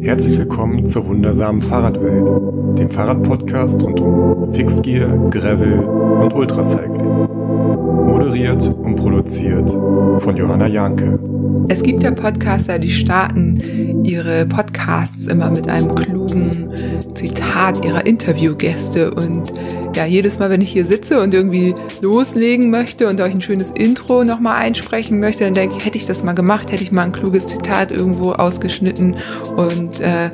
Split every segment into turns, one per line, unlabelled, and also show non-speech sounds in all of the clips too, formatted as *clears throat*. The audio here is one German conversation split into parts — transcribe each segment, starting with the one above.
Herzlich willkommen zur wundersamen Fahrradwelt, dem Fahrradpodcast rund um Fixgear, Gravel und Ultracycling. Moderiert und produziert von Johanna Janke.
Es gibt ja Podcaster, die starten ihre Podcasts immer mit einem klugen Zitat ihrer Interviewgäste und ja, jedes Mal, wenn ich hier sitze und irgendwie loslegen möchte und euch ein schönes Intro nochmal einsprechen möchte, dann denke ich, hätte ich das mal gemacht, hätte ich mal ein kluges Zitat irgendwo ausgeschnitten und äh,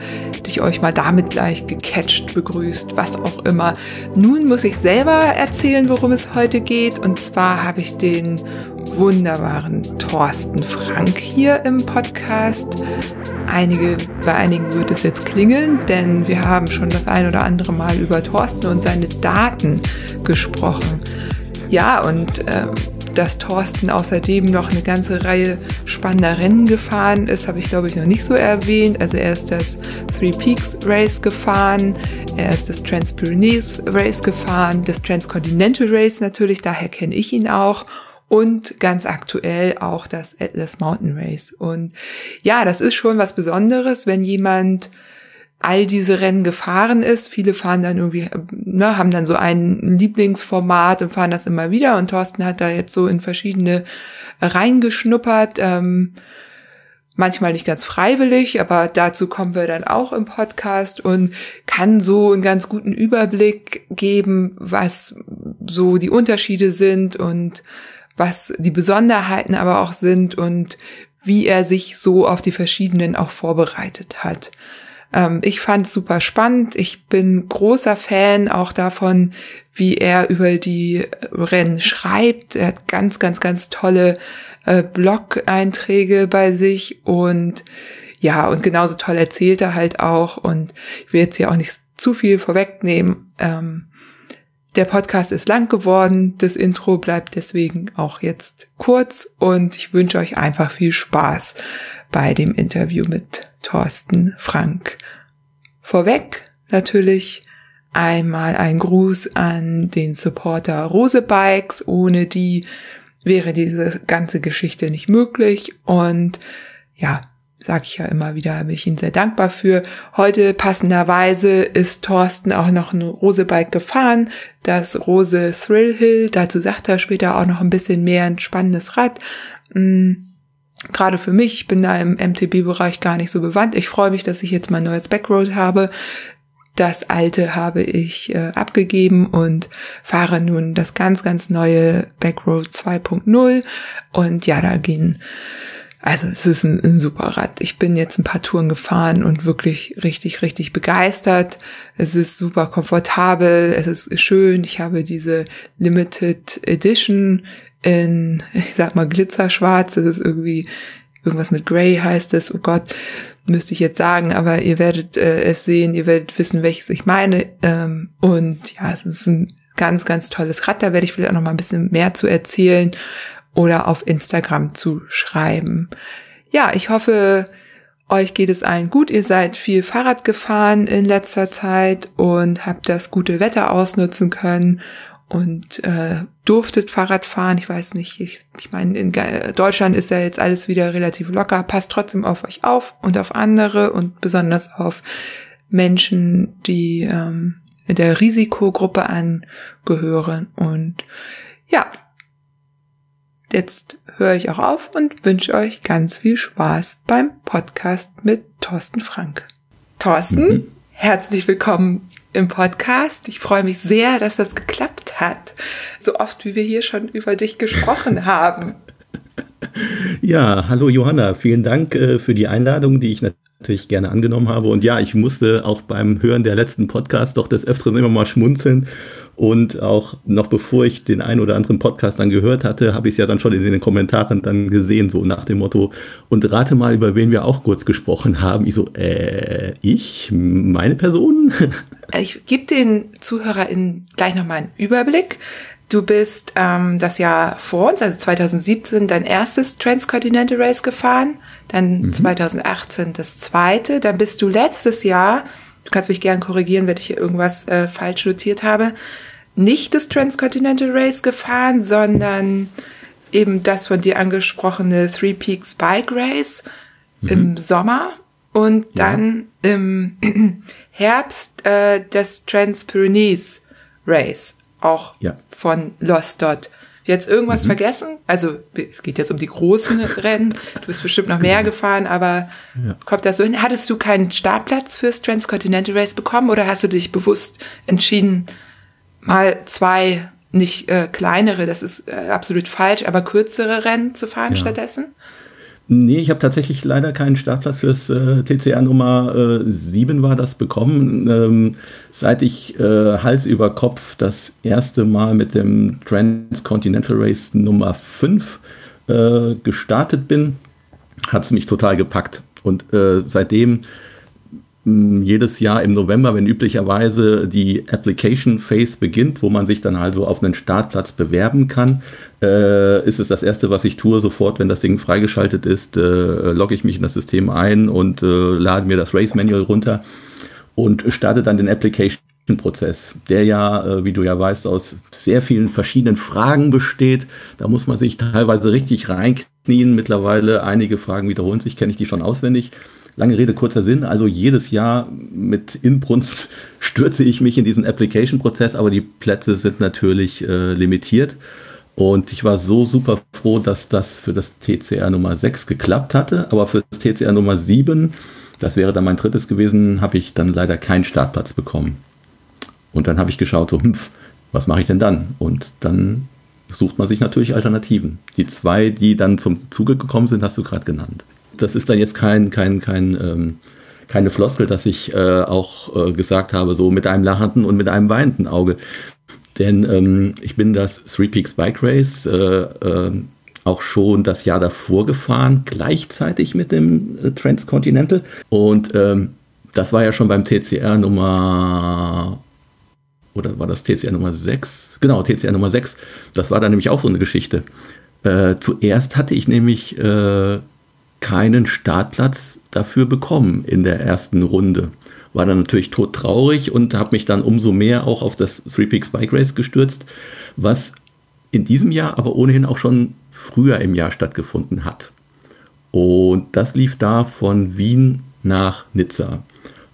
ich euch mal damit gleich gecatcht begrüßt, was auch immer. Nun muss ich selber erzählen, worum es heute geht. Und zwar habe ich den wunderbaren Thorsten Frank hier im Podcast. Einige, bei einigen wird es jetzt klingeln, denn wir haben schon das ein oder andere Mal über Thorsten und seine Daten gesprochen. Ja, und äh, dass Thorsten außerdem noch eine ganze Reihe spannender Rennen gefahren ist, habe ich glaube ich noch nicht so erwähnt. Also er ist das Three Peaks Race gefahren, er ist das Trans-Pyrenees Race gefahren, das Transcontinental Race natürlich, daher kenne ich ihn auch und ganz aktuell auch das Atlas Mountain Race. Und ja, das ist schon was Besonderes, wenn jemand all diese Rennen gefahren ist. Viele fahren dann irgendwie, ne, haben dann so ein Lieblingsformat und fahren das immer wieder. Und Thorsten hat da jetzt so in verschiedene reingeschnuppert. Ähm, manchmal nicht ganz freiwillig, aber dazu kommen wir dann auch im Podcast und kann so einen ganz guten Überblick geben, was so die Unterschiede sind und was die Besonderheiten aber auch sind und wie er sich so auf die verschiedenen auch vorbereitet hat. Ähm, ich fand es super spannend. Ich bin großer Fan auch davon, wie er über die Rennen schreibt. Er hat ganz, ganz, ganz tolle äh, Blog-Einträge bei sich und ja, und genauso toll erzählt er halt auch. Und ich will jetzt hier auch nicht zu viel vorwegnehmen. Ähm, der Podcast ist lang geworden, das Intro bleibt deswegen auch jetzt kurz und ich wünsche euch einfach viel Spaß bei dem Interview mit Thorsten Frank. Vorweg natürlich einmal ein Gruß an den Supporter Rose Bikes, ohne die wäre diese ganze Geschichte nicht möglich und ja, sage ich ja immer wieder, bin ich Ihnen sehr dankbar für. Heute passenderweise ist Thorsten auch noch ein Rose-Bike gefahren, das Rose Thrill Hill. Dazu sagt er später auch noch ein bisschen mehr, ein spannendes Rad. Mhm. Gerade für mich, ich bin da im MTB-Bereich gar nicht so bewandt. Ich freue mich, dass ich jetzt mein neues Backroad habe. Das alte habe ich äh, abgegeben und fahre nun das ganz, ganz neue Backroad 2.0. Und ja, da gehen also es ist ein, ein, super Rad. Ich bin jetzt ein paar Touren gefahren und wirklich richtig, richtig begeistert. Es ist super komfortabel, es ist schön. Ich habe diese Limited Edition in, ich sag mal, Glitzerschwarz. Es ist irgendwie irgendwas mit Grey heißt es. Oh Gott, müsste ich jetzt sagen, aber ihr werdet äh, es sehen, ihr werdet wissen, welches ich meine. Ähm, und ja, es ist ein ganz, ganz tolles Rad. Da werde ich vielleicht auch noch mal ein bisschen mehr zu erzählen oder auf Instagram zu schreiben. Ja, ich hoffe, euch geht es allen gut. Ihr seid viel Fahrrad gefahren in letzter Zeit und habt das gute Wetter ausnutzen können und äh, durftet Fahrrad fahren. Ich weiß nicht, ich, ich meine, in Deutschland ist ja jetzt alles wieder relativ locker. Passt trotzdem auf euch auf und auf andere und besonders auf Menschen, die ähm, der Risikogruppe angehören. Und ja, Jetzt höre ich auch auf und wünsche euch ganz viel Spaß beim Podcast mit Thorsten Frank. Thorsten, mhm. herzlich willkommen im Podcast. Ich freue mich sehr, dass das geklappt hat. So oft, wie wir hier schon über dich gesprochen *laughs* haben.
Ja, hallo Johanna, vielen Dank äh, für die Einladung, die ich natürlich gerne angenommen habe. Und ja, ich musste auch beim Hören der letzten Podcast doch des Öfteren immer mal schmunzeln und auch noch bevor ich den einen oder anderen Podcast dann gehört hatte, habe ich es ja dann schon in den Kommentaren dann gesehen, so nach dem Motto, und rate mal, über wen wir auch kurz gesprochen haben. Ich so, äh, ich? Meine Person?
ich gebe den ZuhörerInnen gleich nochmal einen Überblick. Du bist ähm, das Jahr vor uns, also 2017, dein erstes Transcontinental Race gefahren, dann mhm. 2018 das zweite, dann bist du letztes Jahr du kannst mich gern korrigieren, wenn ich hier irgendwas äh, falsch notiert habe, nicht das Transcontinental Race gefahren, sondern eben das von dir angesprochene Three Peaks Bike Race mhm. im Sommer. Und dann ja. im *clears throat* Herbst äh, das Trans-Pyrenees Race, auch ja. von Lost Dot. Jetzt irgendwas mhm. vergessen? Also es geht jetzt um die großen *laughs* Rennen. Du bist bestimmt noch mehr genau. gefahren, aber ja. kommt das so hin? Hattest du keinen Startplatz fürs Transcontinental Race bekommen oder hast du dich bewusst entschieden, mal zwei nicht äh, kleinere, das ist äh, absolut falsch, aber kürzere Rennen zu fahren ja. stattdessen?
Nee, ich habe tatsächlich leider keinen Startplatz fürs äh, TCR Nummer äh, 7 war das bekommen. Ähm, seit ich äh, Hals über Kopf das erste Mal mit dem Transcontinental Race Nummer 5 äh, gestartet bin, hat es mich total gepackt. Und äh, seitdem jedes Jahr im November, wenn üblicherweise die Application Phase beginnt, wo man sich dann also auf einen Startplatz bewerben kann, äh, ist es das erste, was ich tue. Sofort, wenn das Ding freigeschaltet ist, äh, logge ich mich in das System ein und äh, lade mir das Race Manual runter und starte dann den Application Prozess, der ja, äh, wie du ja weißt, aus sehr vielen verschiedenen Fragen besteht. Da muss man sich teilweise richtig reinknien. Mittlerweile einige Fragen wiederholen sich, kenne ich die schon auswendig. Lange Rede, kurzer Sinn. Also jedes Jahr mit Inbrunst *laughs* stürze ich mich in diesen Application-Prozess, aber die Plätze sind natürlich äh, limitiert. Und ich war so super froh, dass das für das TCR Nummer 6 geklappt hatte. Aber für das TCR Nummer 7, das wäre dann mein drittes gewesen, habe ich dann leider keinen Startplatz bekommen. Und dann habe ich geschaut, so, hm, was mache ich denn dann? Und dann sucht man sich natürlich Alternativen. Die zwei, die dann zum Zuge gekommen sind, hast du gerade genannt das ist dann jetzt kein, kein, kein, ähm, keine Floskel, dass ich äh, auch äh, gesagt habe, so mit einem lachenden und mit einem weinenden Auge. Denn ähm, ich bin das Three Peaks Bike Race äh, äh auch schon das Jahr davor gefahren, gleichzeitig mit dem äh, Transcontinental. Und ähm, das war ja schon beim TCR Nummer, oder war das TCR Nummer 6? Genau, TCR Nummer 6. Das war dann nämlich auch so eine Geschichte. Äh, zuerst hatte ich nämlich keinen Startplatz dafür bekommen in der ersten Runde. War dann natürlich todtraurig und habe mich dann umso mehr auch auf das Three Peaks Bike Race gestürzt, was in diesem Jahr aber ohnehin auch schon früher im Jahr stattgefunden hat. Und das lief da von Wien nach Nizza.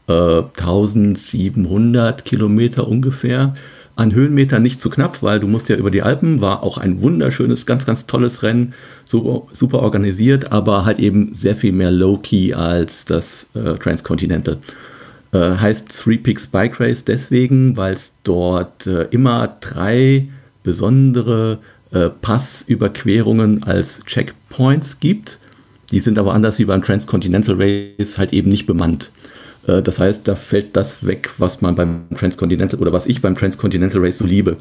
Äh, 1700 Kilometer ungefähr. An Höhenmeter nicht zu knapp, weil du musst ja über die Alpen, war auch ein wunderschönes, ganz, ganz tolles Rennen, super, super organisiert, aber halt eben sehr viel mehr Low-Key als das äh, Transcontinental. Äh, heißt Three Peaks Bike Race deswegen, weil es dort äh, immer drei besondere äh, Passüberquerungen als Checkpoints gibt. Die sind aber anders wie beim Transcontinental Race halt eben nicht bemannt. Äh, das heißt, da fällt das weg, was man beim Transcontinental oder was ich beim Transcontinental Race so liebe.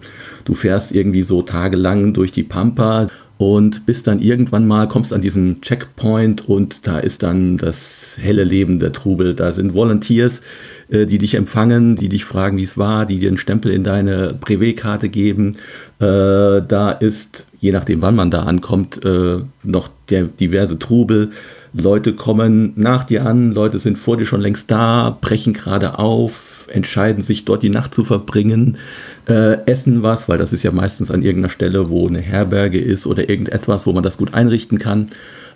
Du fährst irgendwie so tagelang durch die Pampa und bist dann irgendwann mal, kommst an diesen Checkpoint und da ist dann das helle Leben der Trubel. Da sind Volunteers, äh, die dich empfangen, die dich fragen, wie es war, die dir einen Stempel in deine Privé-Karte geben. Äh, da ist, je nachdem wann man da ankommt, noch der diverse Trubel. Leute kommen nach dir an, Leute sind vor dir schon längst da, brechen gerade auf, entscheiden sich dort die Nacht zu verbringen, äh, essen was, weil das ist ja meistens an irgendeiner Stelle, wo eine Herberge ist oder irgendetwas, wo man das gut einrichten kann.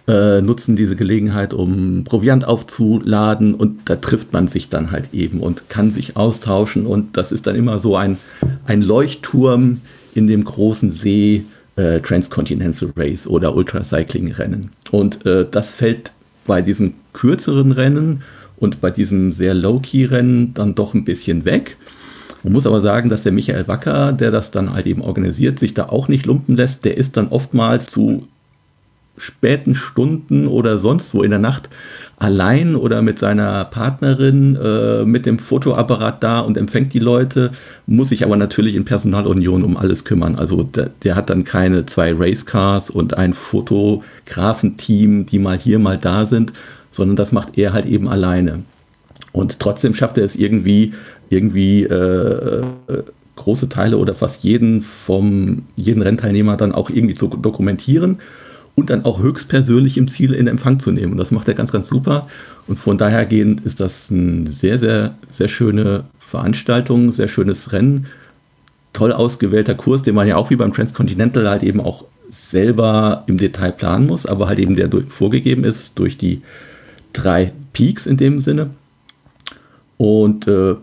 Äh, nutzen diese Gelegenheit, um Proviant aufzuladen und da trifft man sich dann halt eben und kann sich austauschen und das ist dann immer so ein, ein Leuchtturm in dem großen See äh, Transcontinental Race oder Ultracycling-Rennen. Und äh, das fällt bei diesem kürzeren Rennen und bei diesem sehr Low-Key-Rennen dann doch ein bisschen weg. Man muss aber sagen, dass der Michael Wacker, der das dann halt eben organisiert, sich da auch nicht lumpen lässt. Der ist dann oftmals zu späten Stunden oder sonst wo in der Nacht allein oder mit seiner Partnerin äh, mit dem Fotoapparat da und empfängt die Leute, muss sich aber natürlich in Personalunion um alles kümmern. Also der, der hat dann keine zwei Racecars und ein Fotografenteam, die mal hier, mal da sind, sondern das macht er halt eben alleine. Und trotzdem schafft er es irgendwie, irgendwie äh, große Teile oder fast jeden vom jeden Rennteilnehmer dann auch irgendwie zu dokumentieren und dann auch höchstpersönlich im Ziel in Empfang zu nehmen. Und das macht er ganz, ganz super. Und von daher gehend ist das eine sehr, sehr, sehr schöne Veranstaltung, sehr schönes Rennen, toll ausgewählter Kurs, den man ja auch wie beim Transcontinental halt eben auch selber im Detail planen muss, aber halt eben der vorgegeben ist durch die drei Peaks in dem Sinne. Und äh,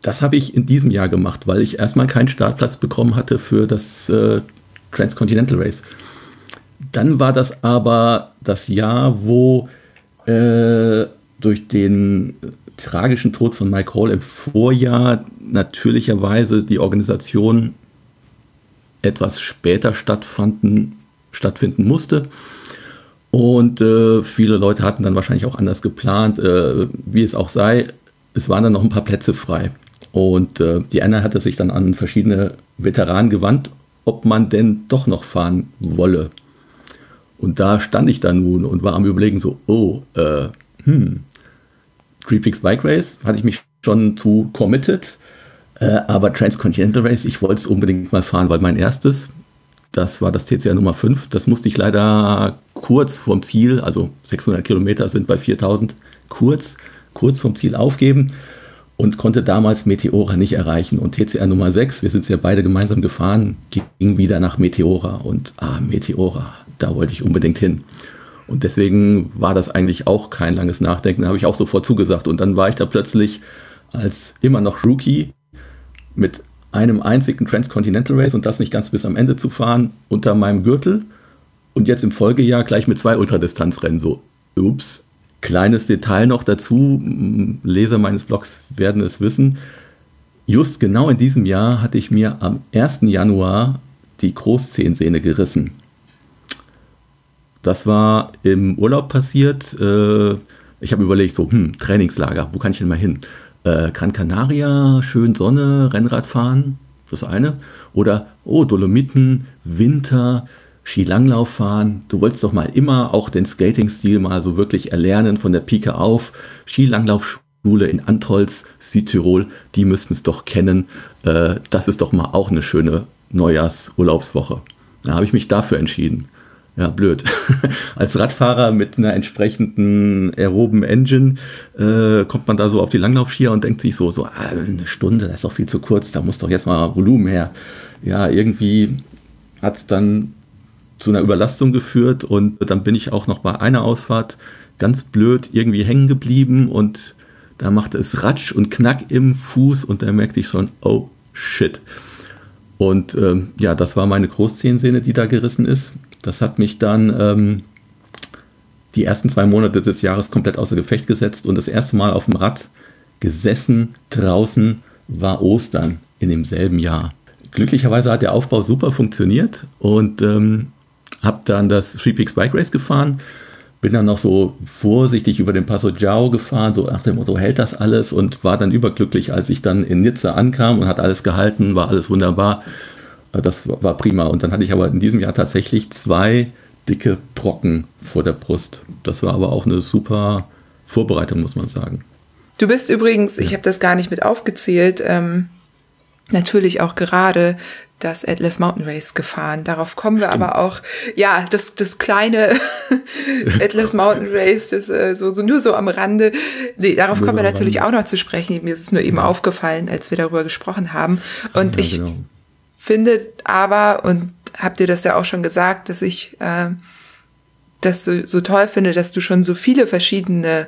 das habe ich in diesem Jahr gemacht, weil ich erstmal keinen Startplatz bekommen hatte für das äh, Transcontinental Race. Dann war das aber das Jahr, wo äh, durch den tragischen Tod von Mike Hall im Vorjahr natürlicherweise die Organisation etwas später stattfanden, stattfinden musste. Und äh, viele Leute hatten dann wahrscheinlich auch anders geplant. Äh, wie es auch sei, es waren dann noch ein paar Plätze frei. Und äh, die Anna hatte sich dann an verschiedene Veteranen gewandt, ob man denn doch noch fahren wolle. Und da stand ich dann nun und war am Überlegen so, oh, äh, hm, Peaks Bike Race hatte ich mich schon zu committed. Äh, aber Transcontinental Race, ich wollte es unbedingt mal fahren, weil mein erstes, das war das TCR Nummer 5, das musste ich leider kurz vorm Ziel, also 600 Kilometer sind bei 4000, kurz, kurz vom Ziel aufgeben und konnte damals Meteora nicht erreichen. Und TCR Nummer 6, wir sind ja beide gemeinsam gefahren, ging wieder nach Meteora. Und ah, Meteora, da wollte ich unbedingt hin. Und deswegen war das eigentlich auch kein langes Nachdenken, da habe ich auch sofort zugesagt. Und dann war ich da plötzlich als immer noch Rookie mit einem einzigen Transcontinental Race und das nicht ganz bis am Ende zu fahren unter meinem Gürtel und jetzt im Folgejahr gleich mit zwei Ultradistanzrennen. So, ups, kleines Detail noch dazu, Leser meines Blogs werden es wissen. Just genau in diesem Jahr hatte ich mir am 1. Januar die Großzehensehne gerissen. Das war im Urlaub passiert. Äh, ich habe überlegt, so, hm, Trainingslager, wo kann ich denn mal hin? äh, Gran Canaria, schön Sonne, Rennrad fahren, das eine. Oder, oh, Dolomiten, Winter, Skilanglauf fahren. Du wolltest doch mal immer auch den Skating-Stil mal so wirklich erlernen von der Pike auf. Skilanglaufschule in Antolz, Südtirol, die müssten es doch kennen. Äh, das ist doch mal auch eine schöne Neujahrsurlaubswoche. Da habe ich mich dafür entschieden ja, blöd. *laughs* Als Radfahrer mit einer entsprechenden aeroben Engine äh, kommt man da so auf die Langlaufskier und denkt sich so, so ah, eine Stunde, das ist doch viel zu kurz, da muss doch jetzt mal Volumen her. Ja, irgendwie hat es dann zu einer Überlastung geführt und dann bin ich auch noch bei einer Ausfahrt ganz blöd irgendwie hängen geblieben und da machte es Ratsch und Knack im Fuß und da merkte ich schon, oh shit. Und ähm, ja, das war meine Großzehensehne, die da gerissen ist. Das hat mich dann ähm, die ersten zwei Monate des Jahres komplett außer Gefecht gesetzt und das erste Mal auf dem Rad gesessen draußen war Ostern in demselben Jahr. Glücklicherweise hat der Aufbau super funktioniert und ähm, habe dann das Three Peaks Bike Race gefahren. Bin dann noch so vorsichtig über den Passo Giao gefahren, so nach dem Motto, hält das alles? Und war dann überglücklich, als ich dann in Nizza ankam und hat alles gehalten, war alles wunderbar. Äh, das war prima. Und dann hatte ich aber in diesem Jahr tatsächlich zwei dicke Brocken vor der Brust. Das war aber auch eine super Vorbereitung, muss man sagen.
Du bist übrigens, ja. ich habe das gar nicht mit aufgezählt, ähm, natürlich auch gerade das Atlas Mountain Race gefahren. Darauf kommen wir Stimmt. aber auch, ja, das, das kleine *laughs* Atlas Mountain Race, das äh, so, so nur so am Rande. Nee, darauf nur kommen wir natürlich Rande. auch noch zu sprechen. Mir ist es nur eben ja. aufgefallen, als wir darüber gesprochen haben. Und ja, ich genau finde aber, und habt ihr das ja auch schon gesagt, dass ich äh, das so, so toll finde, dass du schon so viele verschiedene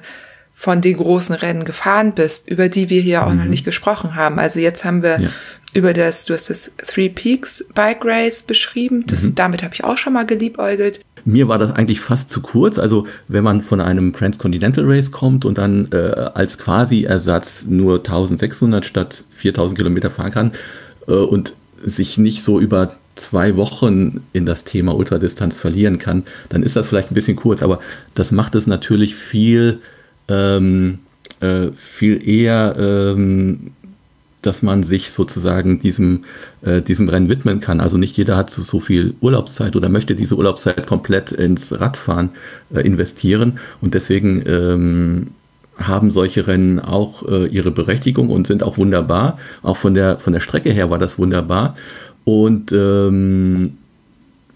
von den großen Rennen gefahren bist, über die wir hier mhm. auch noch mhm. nicht gesprochen haben. Also jetzt haben wir ja. über das, du hast das Three Peaks Bike Race beschrieben. Das, mhm. Damit habe ich auch schon mal geliebäugelt.
Mir war das eigentlich fast zu kurz. Also wenn man von einem Transcontinental Race kommt und dann äh, als Quasi-Ersatz nur 1600 statt 4000 Kilometer fahren kann äh, und sich nicht so über zwei Wochen in das Thema Ultradistanz verlieren kann, dann ist das vielleicht ein bisschen kurz, aber das macht es natürlich viel, ähm, äh, viel eher, ähm, dass man sich sozusagen diesem, äh, diesem Rennen widmen kann. Also nicht jeder hat so, so, viel Urlaubszeit oder möchte diese Urlaubszeit komplett ins Radfahren äh, investieren und deswegen ähm, haben solche Rennen auch äh, ihre Berechtigung und sind auch wunderbar. Auch von der, von der Strecke her war das wunderbar. Und ähm,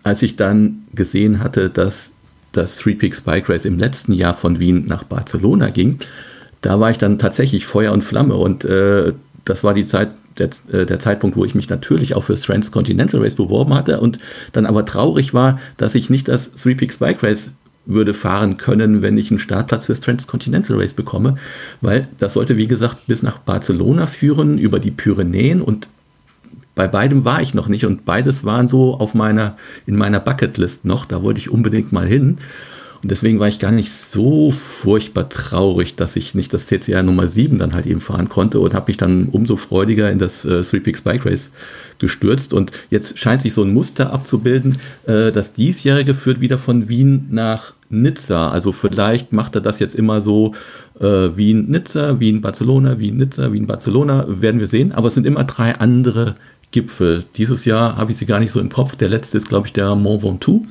als ich dann gesehen hatte, dass das Three Peaks Bike Race im letzten Jahr von Wien nach Barcelona ging, da war ich dann tatsächlich Feuer und Flamme. Und äh, das war die Zeit, der, äh, der, Zeitpunkt, wo ich mich natürlich auch fürs Transcontinental Race beworben hatte und dann aber traurig war, dass ich nicht das Three Peaks Bike Race würde fahren können, wenn ich einen Startplatz fürs Transcontinental Race bekomme, weil das sollte, wie gesagt, bis nach Barcelona führen, über die Pyrenäen und bei beidem war ich noch nicht und beides waren so auf meiner, in meiner Bucketlist noch, da wollte ich unbedingt mal hin. Und deswegen war ich gar nicht so furchtbar traurig, dass ich nicht das TCR Nummer 7 dann halt eben fahren konnte und habe mich dann umso freudiger in das äh, Three Peaks Bike Race gestürzt. Und jetzt scheint sich so ein Muster abzubilden. Äh, das diesjährige führt wieder von Wien nach Nizza. Also vielleicht macht er das jetzt immer so äh, Wien-Nizza, Wien-Barcelona, Wien-Nizza, Wien-Barcelona. Werden wir sehen. Aber es sind immer drei andere Gipfel. Dieses Jahr habe ich sie gar nicht so im Kopf. Der letzte ist, glaube ich, der Mont Ventoux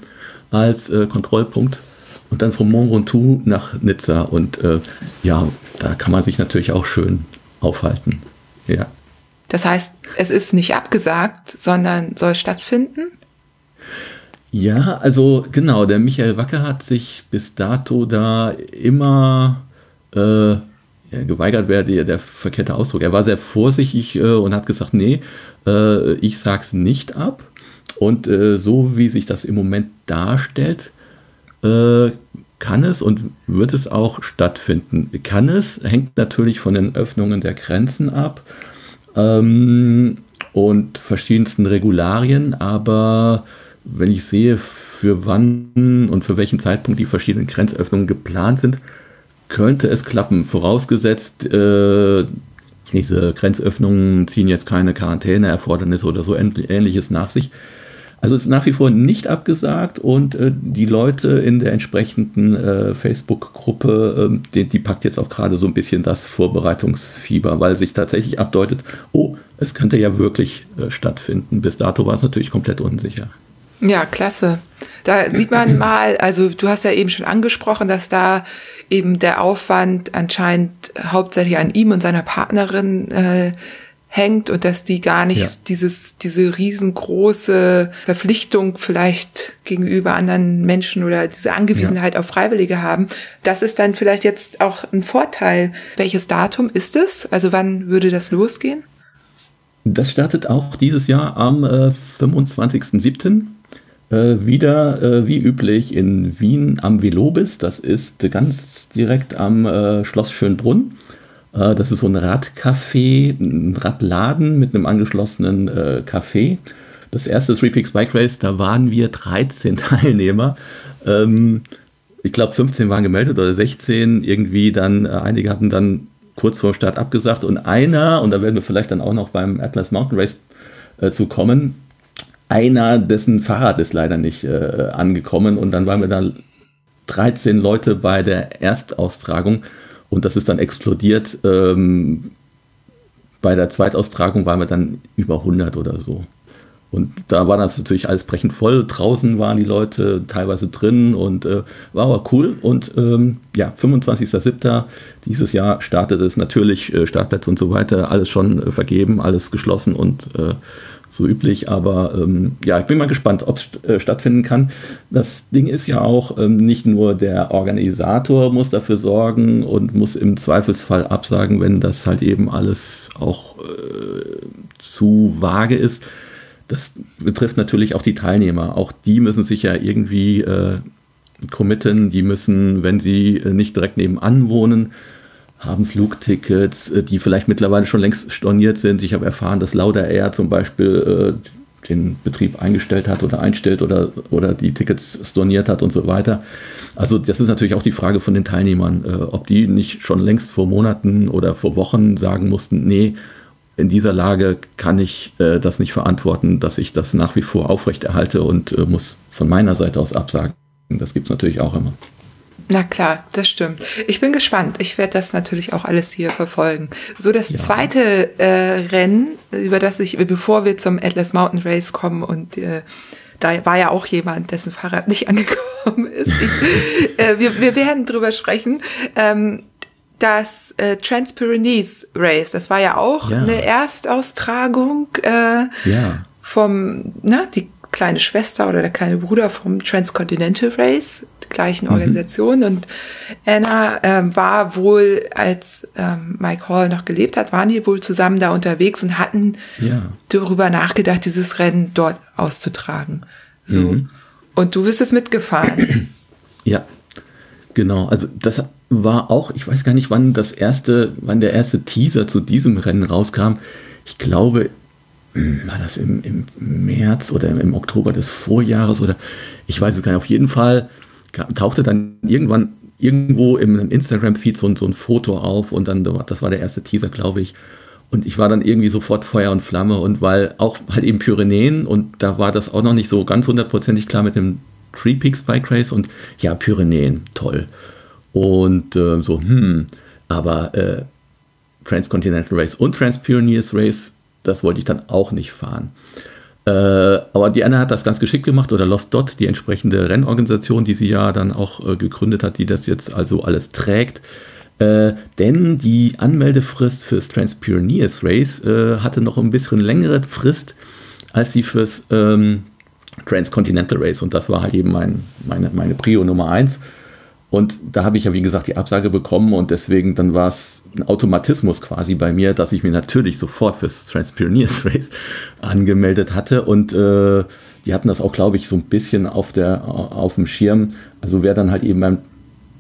als äh, Kontrollpunkt und dann vom Mont Ventoux nach Nizza. Und äh, ja, da kann man sich natürlich auch schön aufhalten. Ja.
Das heißt, es ist nicht abgesagt, sondern soll stattfinden?
Ja, also genau, der Michael Wacker hat sich bis dato da immer äh, ja, geweigert, wäre der, der verkehrte Ausdruck. Er war sehr vorsichtig äh, und hat gesagt, nee, äh, ich sag's nicht ab. Und äh, so wie sich das im Moment darstellt, äh, kann es und wird es auch stattfinden. Kann es, hängt natürlich von den Öffnungen der Grenzen ab ähm, und verschiedensten Regularien, aber wenn ich sehe, für wann und für welchen Zeitpunkt die verschiedenen Grenzöffnungen geplant sind, könnte es klappen. Vorausgesetzt, äh, diese Grenzöffnungen ziehen jetzt keine Quarantäneerfordernisse oder so ähnliches nach sich. Also es ist nach wie vor nicht abgesagt und äh, die Leute in der entsprechenden äh, Facebook-Gruppe, äh, die, die, packt jetzt auch gerade so ein bisschen das Vorbereitungsfieber, weil sich tatsächlich abdeutet, oh, es könnte ja wirklich äh, stattfinden. Bis dato war es natürlich komplett unsicher.
Ja, klasse. Da sieht man *clears throat* mal, also du hast ja eben schon angesprochen, dass da eben der Aufwand anscheinend hauptsächlich an ihm und seiner Partnerin äh, hängt und dass die gar nicht ja. dieses, diese riesengroße Verpflichtung vielleicht gegenüber anderen Menschen oder diese Angewiesenheit ja. auf Freiwillige haben. Das ist dann vielleicht jetzt auch ein Vorteil. Welches Datum ist es? Also wann würde das losgehen?
Das startet auch dieses Jahr am äh, 25.07. Äh, wieder äh, wie üblich in Wien am Velobis. Das ist ganz direkt am äh, Schloss Schönbrunn. Äh, das ist so ein Radcafé, ein Radladen mit einem angeschlossenen äh, Café. Das erste Three Peaks Bike Race, da waren wir 13 *laughs* Teilnehmer. Ähm, ich glaube, 15 waren gemeldet oder 16. Irgendwie dann, äh, einige hatten dann kurz vor Start abgesagt und einer, und da werden wir vielleicht dann auch noch beim Atlas Mountain Race äh, zu kommen, einer, dessen Fahrrad ist leider nicht äh, angekommen und dann waren wir da 13 Leute bei der Erstaustragung und das ist dann explodiert. Ähm, bei der Zweitaustragung waren wir dann über 100 oder so. Und da war das natürlich alles brechend voll. Draußen waren die Leute teilweise drin und äh, war aber cool. Und ähm, ja, 25.07. dieses Jahr startet es natürlich, äh, Startplätze und so weiter, alles schon äh, vergeben, alles geschlossen und äh, so üblich. Aber ähm, ja, ich bin mal gespannt, ob es äh, stattfinden kann. Das Ding ist ja auch, ähm, nicht nur der Organisator muss dafür sorgen und muss im Zweifelsfall absagen, wenn das halt eben alles auch äh, zu vage ist. Das betrifft natürlich auch die Teilnehmer. Auch die müssen sich ja irgendwie äh, committen. Die müssen, wenn sie äh, nicht direkt nebenan wohnen, haben Flugtickets, äh, die vielleicht mittlerweile schon längst storniert sind. Ich habe erfahren, dass Lauda Air zum Beispiel äh, den Betrieb eingestellt hat oder einstellt oder, oder die Tickets storniert hat und so weiter. Also das ist natürlich auch die Frage von den Teilnehmern, äh, ob die nicht schon längst vor Monaten oder vor Wochen sagen mussten, nee, in dieser Lage kann ich äh, das nicht verantworten, dass ich das nach wie vor aufrechterhalte und äh, muss von meiner Seite aus absagen. Das gibt es natürlich auch immer.
Na klar, das stimmt. Ich bin gespannt. Ich werde das natürlich auch alles hier verfolgen. So das ja. zweite äh, Rennen, über das ich, bevor wir zum Atlas Mountain Race kommen und äh, da war ja auch jemand, dessen Fahrrad nicht *laughs* angekommen ist. Ich, äh, wir, wir werden drüber sprechen. Ähm, das äh, Trans-Pyrenees Race, das war ja auch ja. eine Erstaustragung äh, ja. vom, ne, die kleine Schwester oder der kleine Bruder vom Transcontinental Race, gleichen mhm. Organisation. Und Anna ähm, war wohl, als ähm, Mike Hall noch gelebt hat, waren die wohl zusammen da unterwegs und hatten ja. darüber nachgedacht, dieses Rennen dort auszutragen. So. Mhm. Und du bist es mitgefahren. *clears throat*
Ja, Genau, also das war auch, ich weiß gar nicht, wann das erste, wann der erste Teaser zu diesem Rennen rauskam. Ich glaube, war das im, im März oder im Oktober des Vorjahres oder ich weiß es gar nicht. Auf jeden Fall tauchte dann irgendwann irgendwo im Instagram-Feed so, so, ein Foto auf und dann, das war der erste Teaser, glaube ich. Und ich war dann irgendwie sofort Feuer und Flamme und weil auch halt eben Pyrenäen und da war das auch noch nicht so ganz hundertprozentig klar mit dem Three Peaks Bike Race und ja, Pyrenäen, toll. Und äh, so, hm, aber äh, Transcontinental Race und Transpyrenees Race, das wollte ich dann auch nicht fahren. Äh, aber die Anna hat das ganz geschickt gemacht oder Lost Dot, die entsprechende Rennorganisation, die sie ja dann auch äh, gegründet hat, die das jetzt also alles trägt. Äh, denn die Anmeldefrist fürs Transpyrenees Race äh, hatte noch ein bisschen längere Frist als die fürs ähm, Transcontinental Race. Und das war halt eben mein, meine, meine Prio Nummer 1. Und da habe ich ja, wie gesagt, die Absage bekommen und deswegen dann war es ein Automatismus quasi bei mir, dass ich mir natürlich sofort fürs Transpyrenees Race angemeldet hatte und äh, die hatten das auch, glaube ich, so ein bisschen auf, der, auf dem Schirm. Also wer dann halt eben beim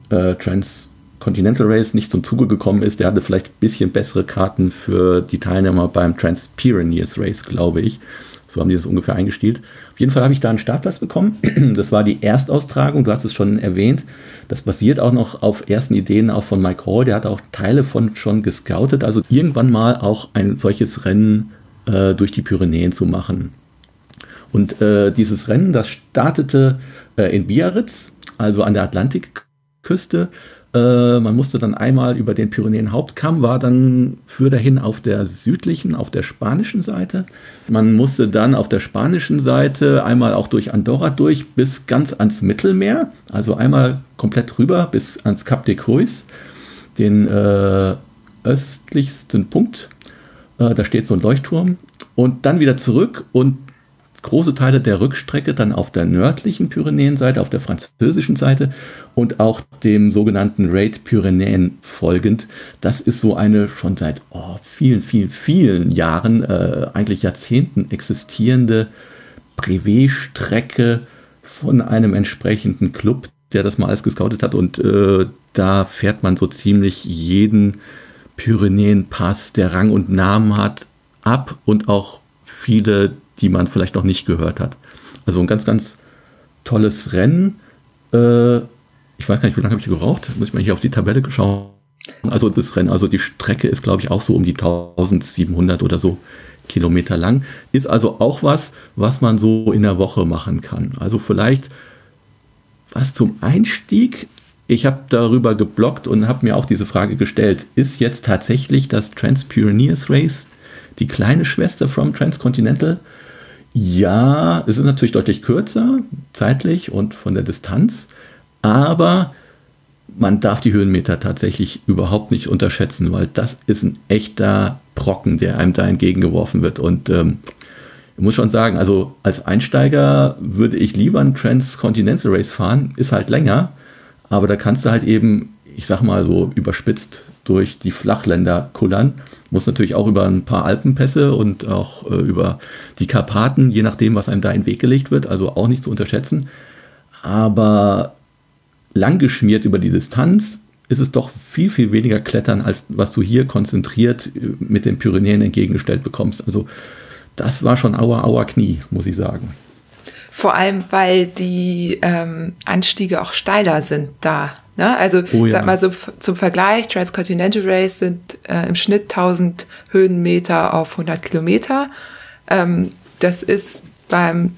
äh, Transcontinental Race nicht zum Zuge gekommen ist, der hatte vielleicht ein bisschen bessere Karten für die Teilnehmer beim Transpyrenees Race, glaube ich. So haben die das ungefähr eingestielt. Auf jeden Fall habe ich da einen Startplatz bekommen. *clears throat* Das war die Erstaustragung, du hast es schon erwähnt. Das basiert auch noch auf ersten Ideen auch von Mike Hall, der hat auch Teile von schon gescoutet, also irgendwann mal auch ein solches Rennen äh, durch die Pyrenäen zu machen. Und äh, dieses Rennen, das startete äh, in Biarritz, also an der Atlantikküste äh, man musste dann einmal über den Pyrenäen-Hauptkamm, war dann für dahin auf der südlichen, auf der spanischen Seite. Man musste dann auf der spanischen Seite einmal auch durch Andorra durch bis ganz ans Mittelmeer, also einmal komplett rüber bis ans Cap de Cruz, den äh, östlichsten Punkt. Äh, da steht so ein Leuchtturm. Und dann wieder zurück und große Teile der Rückstrecke dann auf der nördlichen Pyrenäenseite, auf der französischen Seite und auch dem sogenannten Raid Pyrenäen folgend. Das ist so eine schon seit oh, vielen, vielen, vielen Jahren, äh, eigentlich Jahrzehnten existierende Brevet-Strecke von einem entsprechenden Club, der das mal alles gescoutet hat und äh, da fährt man so ziemlich jeden Pyrenäenpass, der Rang und Namen hat, ab und auch viele die man vielleicht noch nicht gehört hat. Also ein ganz, ganz tolles Rennen. Äh, ich weiß gar nicht, wie lange habe ich gebraucht? Muss ich mal hier auf die Tabelle schauen. Also das Rennen, also die Strecke ist, glaube ich, auch so um die 1700 oder so Kilometer lang. Ist also auch was, was man so in der Woche machen kann. Also vielleicht was zum Einstieg. Ich habe darüber geblockt und habe mir auch diese Frage gestellt. Ist jetzt tatsächlich das Trans-Pyrenees Race die kleine Schwester from Transcontinental? Ja, es ist natürlich deutlich kürzer, zeitlich und von der Distanz, aber man darf die Höhenmeter tatsächlich überhaupt nicht unterschätzen, weil das ist ein echter Brocken, der einem da entgegengeworfen wird. Und ähm, ich muss schon sagen, also als Einsteiger würde ich lieber ein Transcontinental Race fahren, ist halt länger, aber da kannst du halt eben, ich sag mal so überspitzt, durch die Flachländer kullern. Muss natürlich auch über ein paar Alpenpässe und auch äh, über die Karpaten, je nachdem, was einem da in den Weg gelegt wird, also auch nicht zu unterschätzen. Aber lang geschmiert über die Distanz ist es doch viel, viel weniger Klettern, als was du hier konzentriert äh, mit den Pyrenäen entgegengestellt bekommst. Also das war schon Aua, Aua Knie, muss ich sagen.
Vor allem, weil die ähm, Anstiege auch steiler sind da. Ne? Also oh, ja. sag mal so zum Vergleich, Transcontinental Race sind äh, im Schnitt 1000 Höhenmeter auf 100 Kilometer. Ähm, das ist beim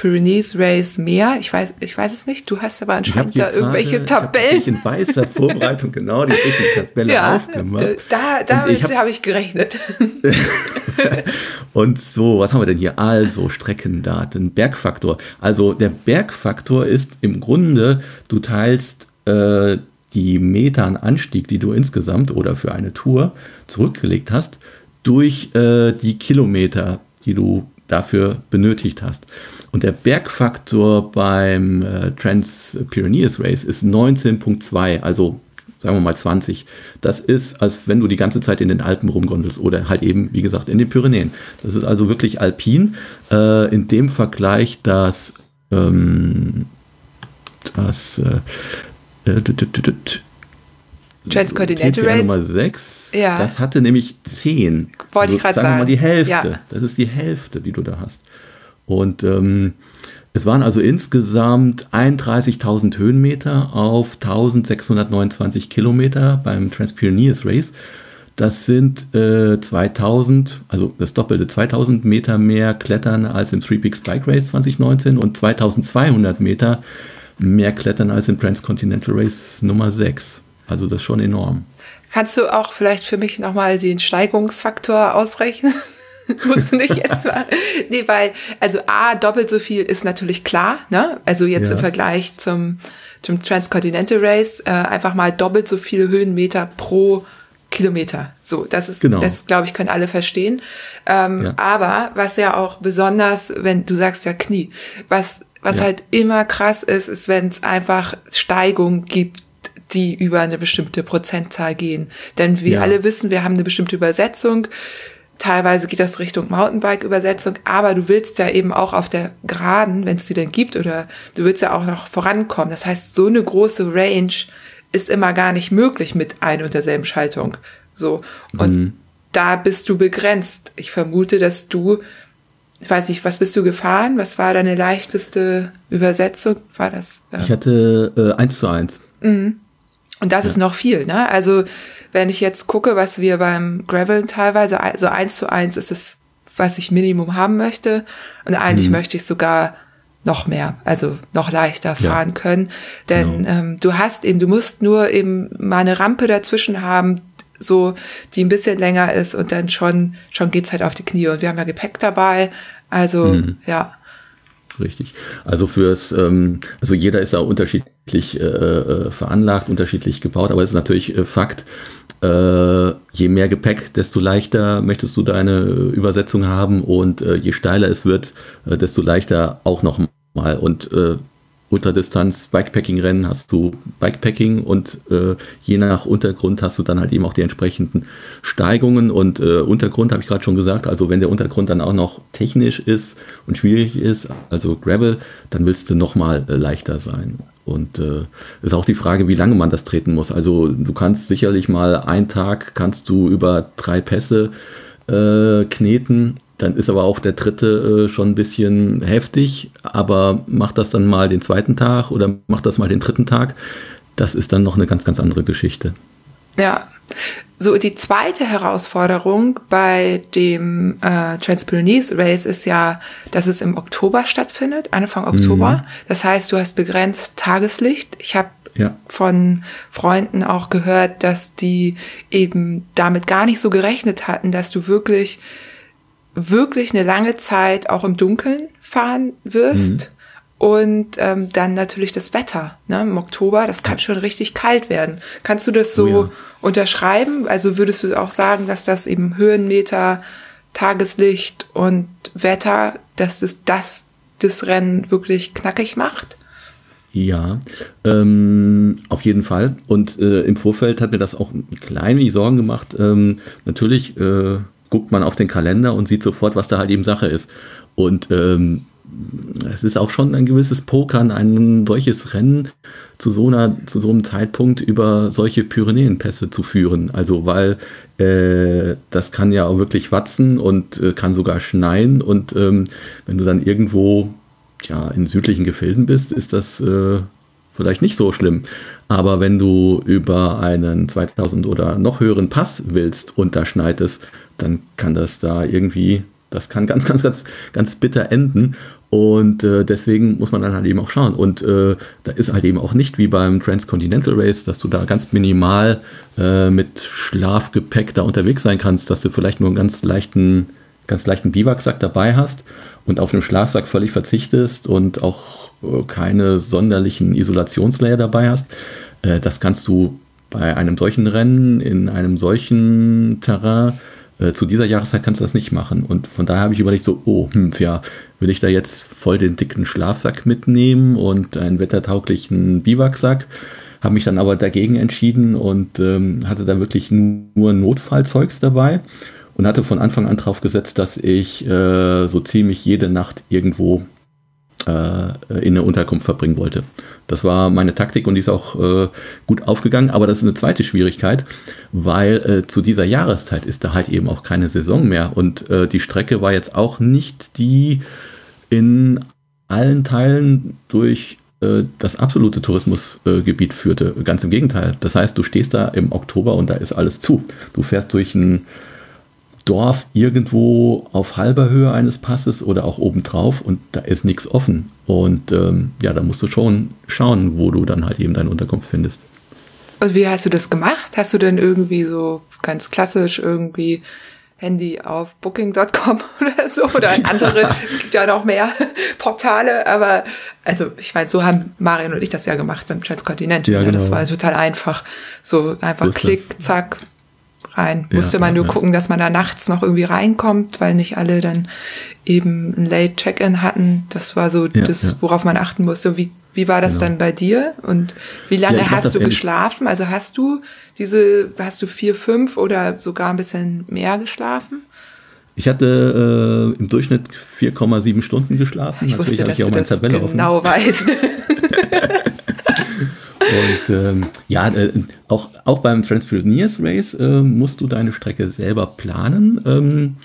Transpyrenees Race mehr. Ich weiß, ich weiß es nicht. Du hast aber anscheinend da irgendwelche Tabellen. Ich
in weißer Vorbereitung genau die richtige Tabelle *laughs* ja, aufgemacht.
Da, damit habe hab ich gerechnet. *laughs*
Und so, was haben wir denn hier? Also Streckendaten, Bergfaktor. Also der Bergfaktor ist im Grunde, du teilst äh, die Meter an Anstieg, die du insgesamt oder für eine Tour zurückgelegt hast, durch äh, die Kilometer, die du dafür benötigt hast. Und der Bergfaktor beim äh, Trans-Pyrenees Race ist 19.2, also sagen wir mal 20. Das ist, als wenn du die ganze Zeit in den Alpen rumgondelst oder halt eben, wie gesagt, in den Pyrenäen. Das ist also wirklich alpin. Äh, in dem Vergleich, dass ähm, das äh, äh,
Transcontinental Race.
Nummer 6, ja. das hatte nämlich 10.
Wollte also, ich gerade sagen.
Sagen mal die Hälfte. Ja. Das ist die Hälfte, die du da hast. Und ähm, es waren also insgesamt 31.000 Höhenmeter auf 1.629 Kilometer beim Transpyrenees Race. Das sind äh, 2000, also das doppelte 2000 Meter mehr Klettern als im Three Peaks Bike Race 2019 und 2200 Meter mehr Klettern als im Transcontinental Race Nummer 6. Also das ist schon enorm.
Kannst du auch vielleicht für mich nochmal den Steigungsfaktor ausrechnen? *laughs* Musst du nicht jetzt mal. Nee, weil, also A, doppelt so viel ist natürlich klar, ne? Also jetzt ja. im Vergleich zum, zum Transcontinental Race, äh, einfach mal doppelt so viele Höhenmeter pro Kilometer. So, das ist, genau. das glaube ich, können alle verstehen. Ähm, ja. Aber was ja auch besonders, wenn du sagst ja Knie, was, was ja. halt immer krass ist, ist, wenn es einfach Steigung gibt, die über eine bestimmte Prozentzahl gehen. Denn wir ja. alle wissen, wir haben eine bestimmte Übersetzung. Teilweise geht das Richtung Mountainbike-Übersetzung, aber du willst ja eben auch auf der Geraden, wenn es die denn gibt, oder du willst ja auch noch vorankommen. Das heißt, so eine große Range ist immer gar nicht möglich mit ein und derselben Schaltung. So. Und mhm. da bist du begrenzt. Ich vermute, dass du, ich weiß nicht, was bist du gefahren? Was war deine leichteste Übersetzung? War das?
Äh ich hatte äh, eins zu eins.
Mhm. Und das ja. ist noch viel, ne? Also, wenn ich jetzt gucke, was wir beim Gravel teilweise, also eins zu eins ist es, was ich Minimum haben möchte. Und eigentlich mhm. möchte ich sogar noch mehr, also noch leichter fahren ja. können. Denn genau. ähm, du hast eben, du musst nur eben mal eine Rampe dazwischen haben, so, die ein bisschen länger ist und dann schon, schon geht's halt auf die Knie. Und wir haben ja Gepäck dabei. Also, mhm. ja.
Richtig. Also fürs, ähm, also jeder ist da unterschiedlich äh, äh, veranlagt, unterschiedlich gebaut, aber es ist natürlich äh, Fakt, äh, je mehr Gepäck, desto leichter möchtest du deine Übersetzung haben und äh, je steiler es wird, äh, desto leichter auch noch mal. Und Ultradistanz Bikepacking-Rennen hast du Bikepacking und äh, je nach Untergrund hast du dann halt eben auch die entsprechenden Steigungen und äh, Untergrund habe ich gerade schon gesagt, also wenn der Untergrund dann auch noch technisch ist und schwierig ist, also Gravel, dann willst du nochmal äh, leichter sein. Und äh, ist auch die Frage, wie lange man das treten muss. Also du kannst sicherlich mal einen Tag kannst du über drei Pässe äh, kneten dann ist aber auch der dritte äh, schon ein bisschen heftig, aber macht das dann mal den zweiten Tag oder macht das mal den dritten Tag. Das ist dann noch eine ganz, ganz andere Geschichte.
Ja. So, die zweite Herausforderung bei dem äh, Transpyrenees Race ist ja, dass es im Oktober stattfindet, Anfang Oktober. Mhm. Das heißt, du hast begrenzt Tageslicht. Ich habe ja. von Freunden auch gehört, dass die eben damit gar nicht so gerechnet hatten, dass du wirklich wirklich eine lange Zeit auch im Dunkeln fahren wirst. Mhm. Und ähm, dann natürlich das Wetter. Ne? Im Oktober, das kann schon richtig kalt werden. Kannst du das so oh ja. unterschreiben? Also würdest du auch sagen, dass das eben Höhenmeter, Tageslicht und Wetter, dass das das, das Rennen wirklich knackig macht?
Ja, ähm, auf jeden Fall. Und äh, im Vorfeld hat mir das auch ein klein wenig Sorgen gemacht. Ähm, natürlich äh, guckt man auf den Kalender und sieht sofort, was da halt eben Sache ist. Und ähm, es ist auch schon ein gewisses Pokern, ein solches Rennen zu so, einer, zu so einem Zeitpunkt über solche Pyrenäenpässe zu führen. Also weil äh, das kann ja auch wirklich watzen und äh, kann sogar schneien. Und ähm, wenn du dann irgendwo ja, in südlichen Gefilden bist, ist das äh, vielleicht nicht so schlimm. Aber wenn du über einen 2000 oder noch höheren Pass willst und da schneit es, dann kann das da irgendwie, das kann ganz, *laughs* ganz, ganz, ganz bitter enden. Und äh, deswegen muss man dann halt eben auch schauen. Und äh, da ist halt eben auch nicht wie beim Transcontinental Race, dass du da ganz minimal äh, mit Schlafgepäck da unterwegs sein kannst, dass du vielleicht nur einen ganz leichten, ganz leichten Biwaksack dabei hast und auf einen Schlafsack völlig verzichtest und auch äh, keine sonderlichen Isolationslayer dabei hast. Äh, das kannst du bei einem solchen Rennen in einem solchen Terrain äh, zu dieser Jahreszeit kannst du das nicht machen. Und von daher habe ich überlegt, so, oh, hm, ja, will ich da jetzt voll den dicken Schlafsack mitnehmen und einen wettertauglichen Biwaksack? Habe mich dann aber dagegen entschieden und ähm, hatte da wirklich nur Notfallzeugs dabei und hatte von Anfang an drauf gesetzt, dass ich äh, so ziemlich jede Nacht irgendwo in eine Unterkunft verbringen wollte. Das war meine Taktik und die ist auch äh, gut aufgegangen. Aber das ist eine zweite Schwierigkeit, weil äh, zu dieser Jahreszeit ist da halt eben auch keine Saison mehr. Und äh, die Strecke war jetzt auch nicht die in allen Teilen durch äh, das absolute Tourismusgebiet führte. Ganz im Gegenteil. Das heißt, du stehst da im Oktober und da ist alles zu. Du fährst durch ein Dorf irgendwo auf halber Höhe eines Passes oder auch obendrauf und da ist nichts offen. Und ähm, ja, da musst du schon schauen, wo du dann halt eben deine Unterkunft findest.
Und wie hast du das gemacht? Hast du denn irgendwie so ganz klassisch irgendwie Handy auf Booking.com *laughs* oder so oder andere, es gibt ja noch mehr *laughs* Portale, aber also ich meine, so haben Marion und ich das ja gemacht beim Transcontinental. Ja, genau. Das war total einfach. So einfach so Klick, das. zack, rein. Ja, Musste man nur ja. gucken, dass man da nachts noch irgendwie reinkommt, weil nicht alle dann eben ein Late Check-in hatten. Das war so das, worauf man achten musste. Wie, wie war das genau. dann bei dir? Und wie lange hast du geschlafen? Also hast du diese, hast du vier, fünf oder sogar ein bisschen mehr geschlafen?
Ich hatte äh, im Durchschnitt 4,7 Stunden geschlafen.
Ich Natürlich wusste, dass ich auch du das genau offen. weißt. *laughs* *laughs*
Und ähm, ja, äh, auch, auch beim Transpioneers Race äh, musst du deine Strecke selber planen. Ähm,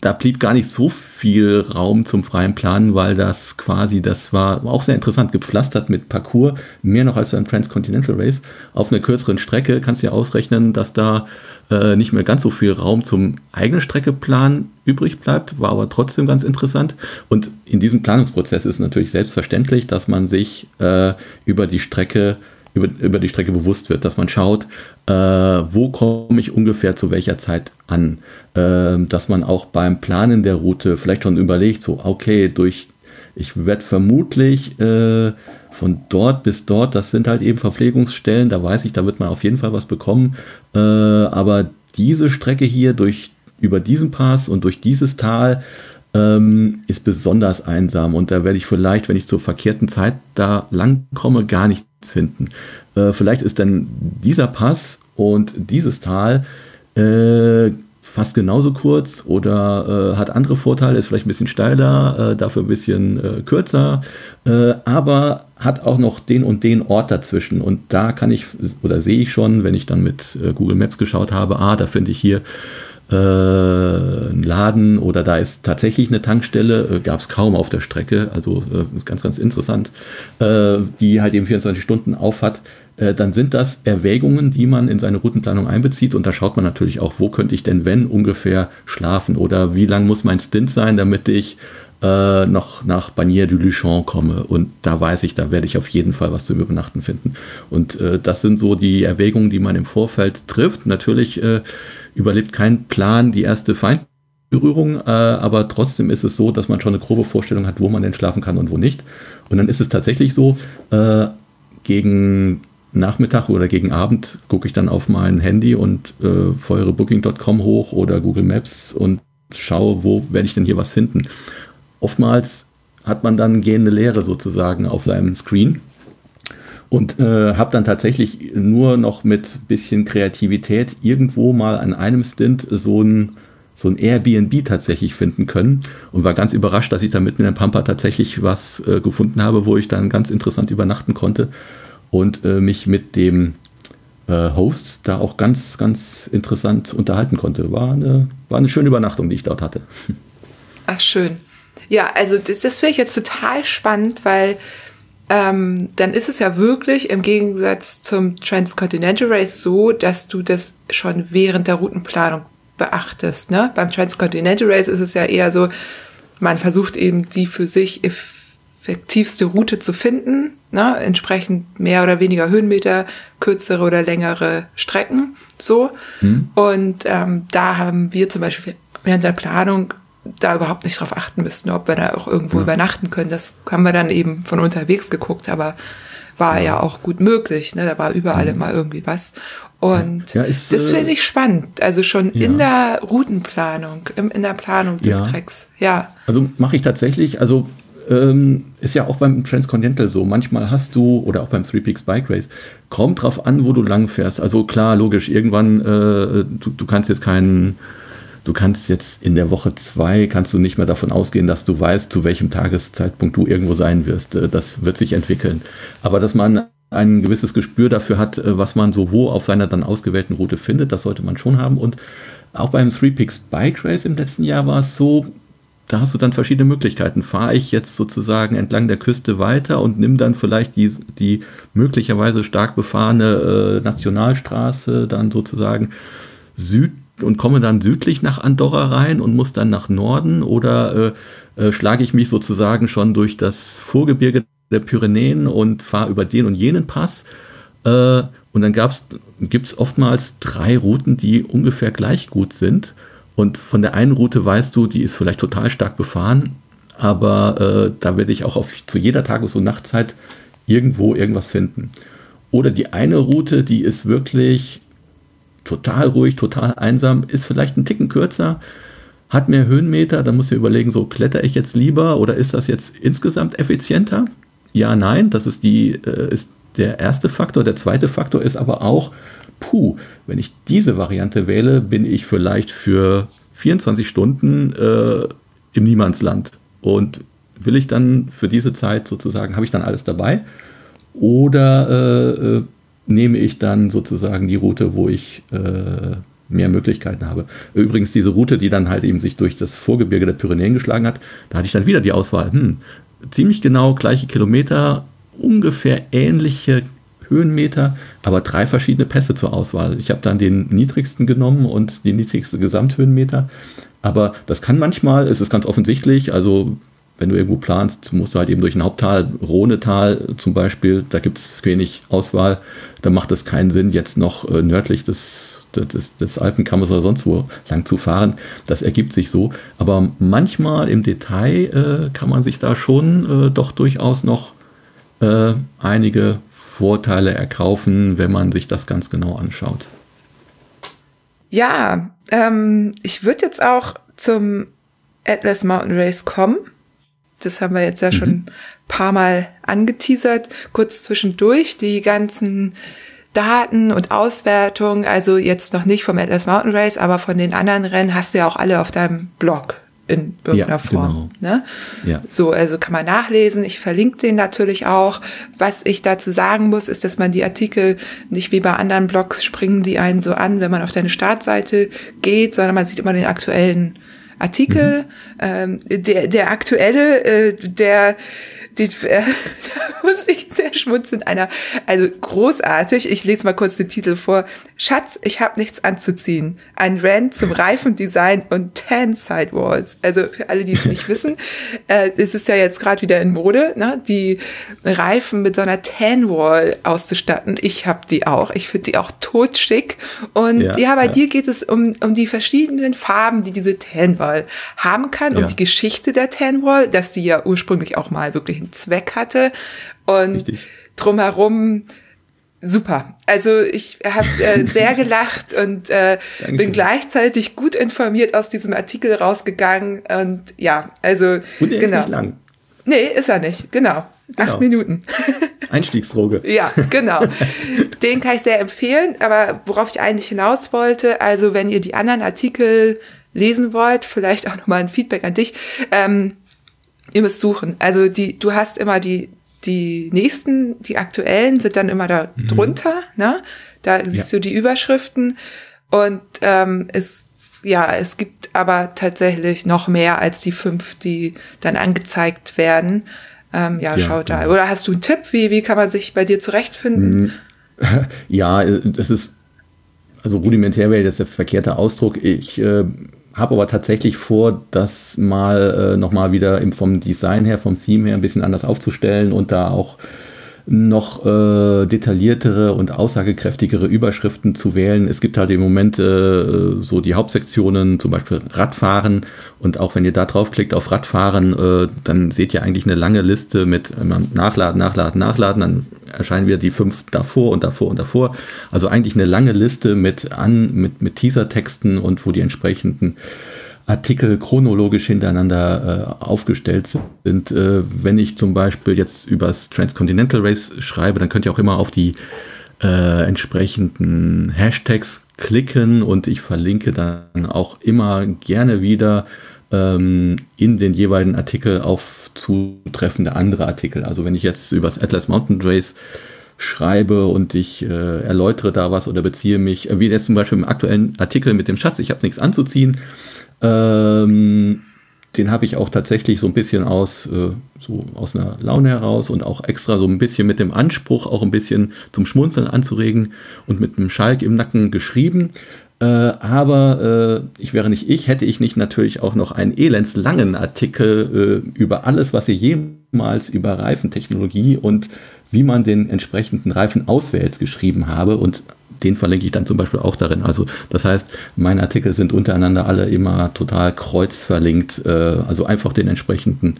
da blieb gar nicht so viel Raum zum freien Planen, weil das quasi, das war auch sehr interessant, gepflastert mit Parcours, mehr noch als beim Transcontinental Race. Auf einer kürzeren Strecke kannst du ja ausrechnen, dass da äh, nicht mehr ganz so viel Raum zum eigenen Streckeplan übrig bleibt, war aber trotzdem ganz interessant. Und in diesem Planungsprozess ist natürlich selbstverständlich, dass man sich äh, über die Strecke über, über die Strecke bewusst wird, dass man schaut, äh, wo komme ich ungefähr zu welcher Zeit an, äh, dass man auch beim Planen der Route vielleicht schon überlegt, so okay, durch ich werde vermutlich äh, von dort bis dort, das sind halt eben Verpflegungsstellen, da weiß ich, da wird man auf jeden Fall was bekommen. Äh, aber diese Strecke hier durch über diesen Pass und durch dieses Tal ähm, ist besonders einsam und da werde ich vielleicht, wenn ich zur verkehrten Zeit da lang komme, gar nichts finden. Äh, vielleicht ist dann dieser Pass und dieses Tal äh, fast genauso kurz oder äh, hat andere Vorteile, ist vielleicht ein bisschen steiler, äh, dafür ein bisschen äh, kürzer, äh, aber hat auch noch den und den Ort dazwischen. Und da kann ich oder sehe ich schon, wenn ich dann mit äh, Google Maps geschaut habe, ah, da finde ich hier äh, einen Laden oder da ist tatsächlich eine Tankstelle, gab es kaum auf der Strecke, also ganz, ganz interessant, die halt eben 24 Stunden auf hat äh, dann sind das Erwägungen, die man in seine Routenplanung einbezieht. Und da schaut man natürlich auch, wo könnte ich denn, wenn, ungefähr schlafen oder wie lang muss mein Stint sein, damit ich äh, noch nach Bagnier du Luchon komme. Und da weiß ich, da werde ich auf jeden Fall was zum Übernachten finden. Und äh, das sind so die Erwägungen, die man im Vorfeld trifft. Natürlich äh, überlebt kein Plan die erste Feindberührung, äh, aber trotzdem ist es so, dass man schon eine grobe Vorstellung hat, wo man denn schlafen kann und wo nicht. Und dann ist es tatsächlich so, äh, gegen Nachmittag oder gegen Abend gucke ich dann auf mein Handy und äh, feuere Booking.com hoch oder Google Maps und schaue, wo werde ich denn hier was finden. Oftmals hat man dann gehende Leere sozusagen auf seinem Screen und äh, habe dann tatsächlich nur noch mit bisschen Kreativität irgendwo mal an einem Stint so ein so ein Airbnb tatsächlich finden können und war ganz überrascht, dass ich da mitten in der Pampa tatsächlich was äh, gefunden habe, wo ich dann ganz interessant übernachten konnte und äh, mich mit dem äh, Host da auch ganz, ganz interessant unterhalten konnte. War eine, war eine schöne Übernachtung, die ich dort hatte.
Ach, schön. Ja, also das, das wäre ich jetzt total spannend, weil ähm, dann ist es ja wirklich im Gegensatz zum Transcontinental Race so, dass du das schon während der Routenplanung beachtest. Ne? Beim Transcontinental Race ist es ja eher so, man versucht eben die für sich effektivste Route zu finden, ne? entsprechend mehr oder weniger Höhenmeter, kürzere oder längere Strecken, so. Hm. Und ähm, da haben wir zum Beispiel während der Planung da überhaupt nicht drauf achten müssten, ob wir da auch irgendwo ja. übernachten können. Das haben wir dann eben von unterwegs geguckt, aber war ja, ja auch gut möglich. Ne? Da war überall mhm. immer irgendwie was. Und ja, ist, das finde äh, ich spannend. Also schon ja. in der Routenplanung, in, in der Planung des Tracks. Ja.
Also mache ich tatsächlich, also ähm, ist ja auch beim Transcontinental so. Manchmal hast du, oder auch beim Three Peaks Bike Race, kommt drauf an, wo du lang fährst. Also klar, logisch, irgendwann, äh, du, du kannst jetzt keinen du kannst jetzt in der Woche zwei, kannst du nicht mehr davon ausgehen, dass du weißt, zu welchem Tageszeitpunkt du irgendwo sein wirst. Äh, das wird sich entwickeln. Aber dass man ein gewisses Gespür dafür hat, äh, was man so wo auf seiner dann ausgewählten Route findet, das sollte man schon haben. Und auch beim Three Peaks Bike Race im letzten Jahr war es so, da hast du dann verschiedene Möglichkeiten. Fahre ich jetzt sozusagen entlang der Küste weiter und nimm dann vielleicht die, die möglicherweise stark befahrene äh, Nationalstraße dann sozusagen süd und komme dann südlich nach Andorra rein und muss dann nach Norden oder äh, äh, schlage ich mich sozusagen schon durch das Vorgebirge der Pyrenäen und fahre über den und jenen Pass. Äh, und dann gibt es oftmals drei Routen, die ungefähr gleich gut sind. Und von der einen Route weißt du, die ist vielleicht total stark befahren, aber äh, da werde ich auch auf, zu jeder Tages- und Nachtzeit irgendwo irgendwas finden. Oder die eine Route, die ist wirklich total ruhig, total einsam, ist vielleicht ein Ticken kürzer, hat mehr Höhenmeter, da muss du überlegen, so kletter ich jetzt lieber oder ist das jetzt insgesamt effizienter? Ja, nein, das ist, die, äh, ist der erste Faktor. Der zweite Faktor ist aber auch, puh, wenn ich diese Variante wähle, bin ich vielleicht für 24 Stunden äh, im Niemandsland. Und will ich dann für diese Zeit sozusagen, habe ich dann alles dabei? Oder äh, äh, nehme ich dann sozusagen die Route, wo ich äh, mehr Möglichkeiten habe. Übrigens diese Route, die dann halt eben sich durch das Vorgebirge der Pyrenäen geschlagen hat, da hatte ich dann wieder die Auswahl. Hm, ziemlich genau gleiche Kilometer, ungefähr ähnliche Höhenmeter, aber drei verschiedene Pässe zur Auswahl. Ich habe dann den niedrigsten genommen und die niedrigste Gesamthöhenmeter. Aber das kann manchmal, es ist ganz offensichtlich, also wenn du irgendwo planst, musst du halt eben durch ein Haupttal, Rhonetal zum Beispiel, da gibt es wenig Auswahl, da macht es keinen Sinn, jetzt noch äh, nördlich des, des, des Alpenkammes oder sonst wo lang zu fahren. Das ergibt sich so. Aber manchmal im Detail äh, kann man sich da schon äh, doch durchaus noch äh, einige Vorteile erkaufen, wenn man sich das ganz genau anschaut.
Ja, ähm, ich würde jetzt auch zum Atlas Mountain Race kommen. Das haben wir jetzt ja mhm. schon ein paar Mal angeteasert. Kurz zwischendurch die ganzen Daten und Auswertungen, also jetzt noch nicht vom Atlas Mountain Race, aber von den anderen Rennen hast du ja auch alle auf deinem Blog in irgendeiner ja, Form. Genau. Ne? Ja. So, also kann man nachlesen. Ich verlinke den natürlich auch. Was ich dazu sagen muss, ist, dass man die Artikel nicht wie bei anderen Blogs springen die einen so an, wenn man auf deine Startseite geht, sondern man sieht immer den aktuellen Artikel. Mhm. Ähm, der, der aktuelle, äh, der den, äh, *laughs* da muss ich sehr schmunzeln. Einer, also großartig. Ich lese mal kurz den Titel vor. Schatz, ich habe nichts anzuziehen. Ein Rant zum Reifendesign und Tan Sidewalls. Also für alle, die es nicht *laughs* wissen, äh, es ist ja jetzt gerade wieder in Mode, ne, die Reifen mit so einer Tan Wall auszustatten. Ich habe die auch. Ich finde die auch totschick. Und ja, ja bei ja. dir geht es um, um die verschiedenen Farben, die diese Tan Wall haben kann, ja. um die Geschichte der Tan Wall, dass die ja ursprünglich auch mal wirklich einen Zweck hatte. Und Richtig. drumherum super. Also ich habe äh, *laughs* sehr gelacht und äh, bin gleichzeitig gut informiert aus diesem Artikel rausgegangen. Und ja, also
und er genau. ist nicht lang.
Nee, ist er nicht. Genau. genau. Acht Minuten. *laughs*
Einstiegsdroge.
ja, genau. Den kann ich sehr empfehlen. Aber worauf ich eigentlich hinaus wollte, also wenn ihr die anderen Artikel lesen wollt, vielleicht auch nochmal ein Feedback an dich. Ähm, ihr müsst suchen. Also die, du hast immer die, die nächsten, die aktuellen sind dann immer da mhm. drunter, ne? Da siehst ja. du die Überschriften und ähm, es ja, es gibt aber tatsächlich noch mehr als die fünf, die dann angezeigt werden. Ähm, ja, ja, schau da. Genau. Oder hast du einen Tipp? Wie, wie kann man sich bei dir zurechtfinden? Mhm. *laughs*
Ja, das ist, also rudimentär wäre jetzt der verkehrte Ausdruck. Ich äh, habe aber tatsächlich vor, das mal äh, nochmal wieder vom Design her, vom Theme her ein bisschen anders aufzustellen und da auch noch äh, detailliertere und aussagekräftigere Überschriften zu wählen. Es gibt halt im Moment äh, so die Hauptsektionen, zum Beispiel Radfahren. Und auch wenn ihr da draufklickt auf Radfahren, äh, dann seht ihr eigentlich eine lange Liste mit Nachladen, Nachladen, Nachladen. Dann erscheinen wieder die fünf davor und davor und davor. Also eigentlich eine lange Liste mit, an, mit, mit Teasertexten und wo die entsprechenden Artikel chronologisch hintereinander äh, aufgestellt sind. Äh, wenn ich zum Beispiel jetzt über das Transcontinental Race schreibe, dann könnt ihr auch immer auf die äh, entsprechenden Hashtags klicken und ich verlinke dann auch immer gerne wieder ähm, in den jeweiligen Artikel auf zutreffende andere Artikel. Also wenn ich jetzt über das Atlas Mountain Race schreibe und ich äh, erläutere da was oder beziehe mich, äh, wie jetzt zum Beispiel im aktuellen Artikel mit dem Schatz, ich habe nichts anzuziehen, ähm, den habe ich auch tatsächlich so ein bisschen aus, äh, so aus einer Laune heraus und auch extra so ein bisschen mit dem Anspruch, auch ein bisschen zum Schmunzeln anzuregen und mit einem Schalk im Nacken geschrieben. Äh, aber äh, ich wäre nicht ich, hätte ich nicht natürlich auch noch einen elendslangen Artikel äh, über alles, was ihr jemals über Reifentechnologie und wie man den entsprechenden Reifen auswählt, geschrieben habe. Und den verlinke ich dann zum Beispiel auch darin. Also das heißt, meine Artikel sind untereinander alle immer total kreuzverlinkt. Äh, also einfach den entsprechenden,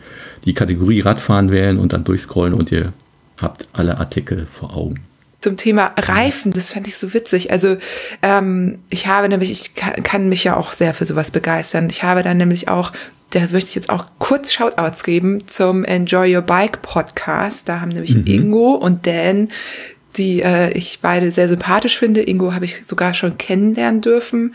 die Kategorie Radfahren wählen und dann durchscrollen und ihr habt alle Artikel vor Augen
zum Thema Reifen, das fand ich so witzig. Also ähm, ich habe nämlich, ich kann, kann mich ja auch sehr für sowas begeistern. Ich habe dann nämlich auch da möchte ich jetzt auch kurz Shoutouts geben zum Enjoy Your Bike Podcast. Da haben nämlich mhm. Ingo und Dan, die äh, ich beide sehr sympathisch finde. Ingo habe ich sogar schon kennenlernen dürfen.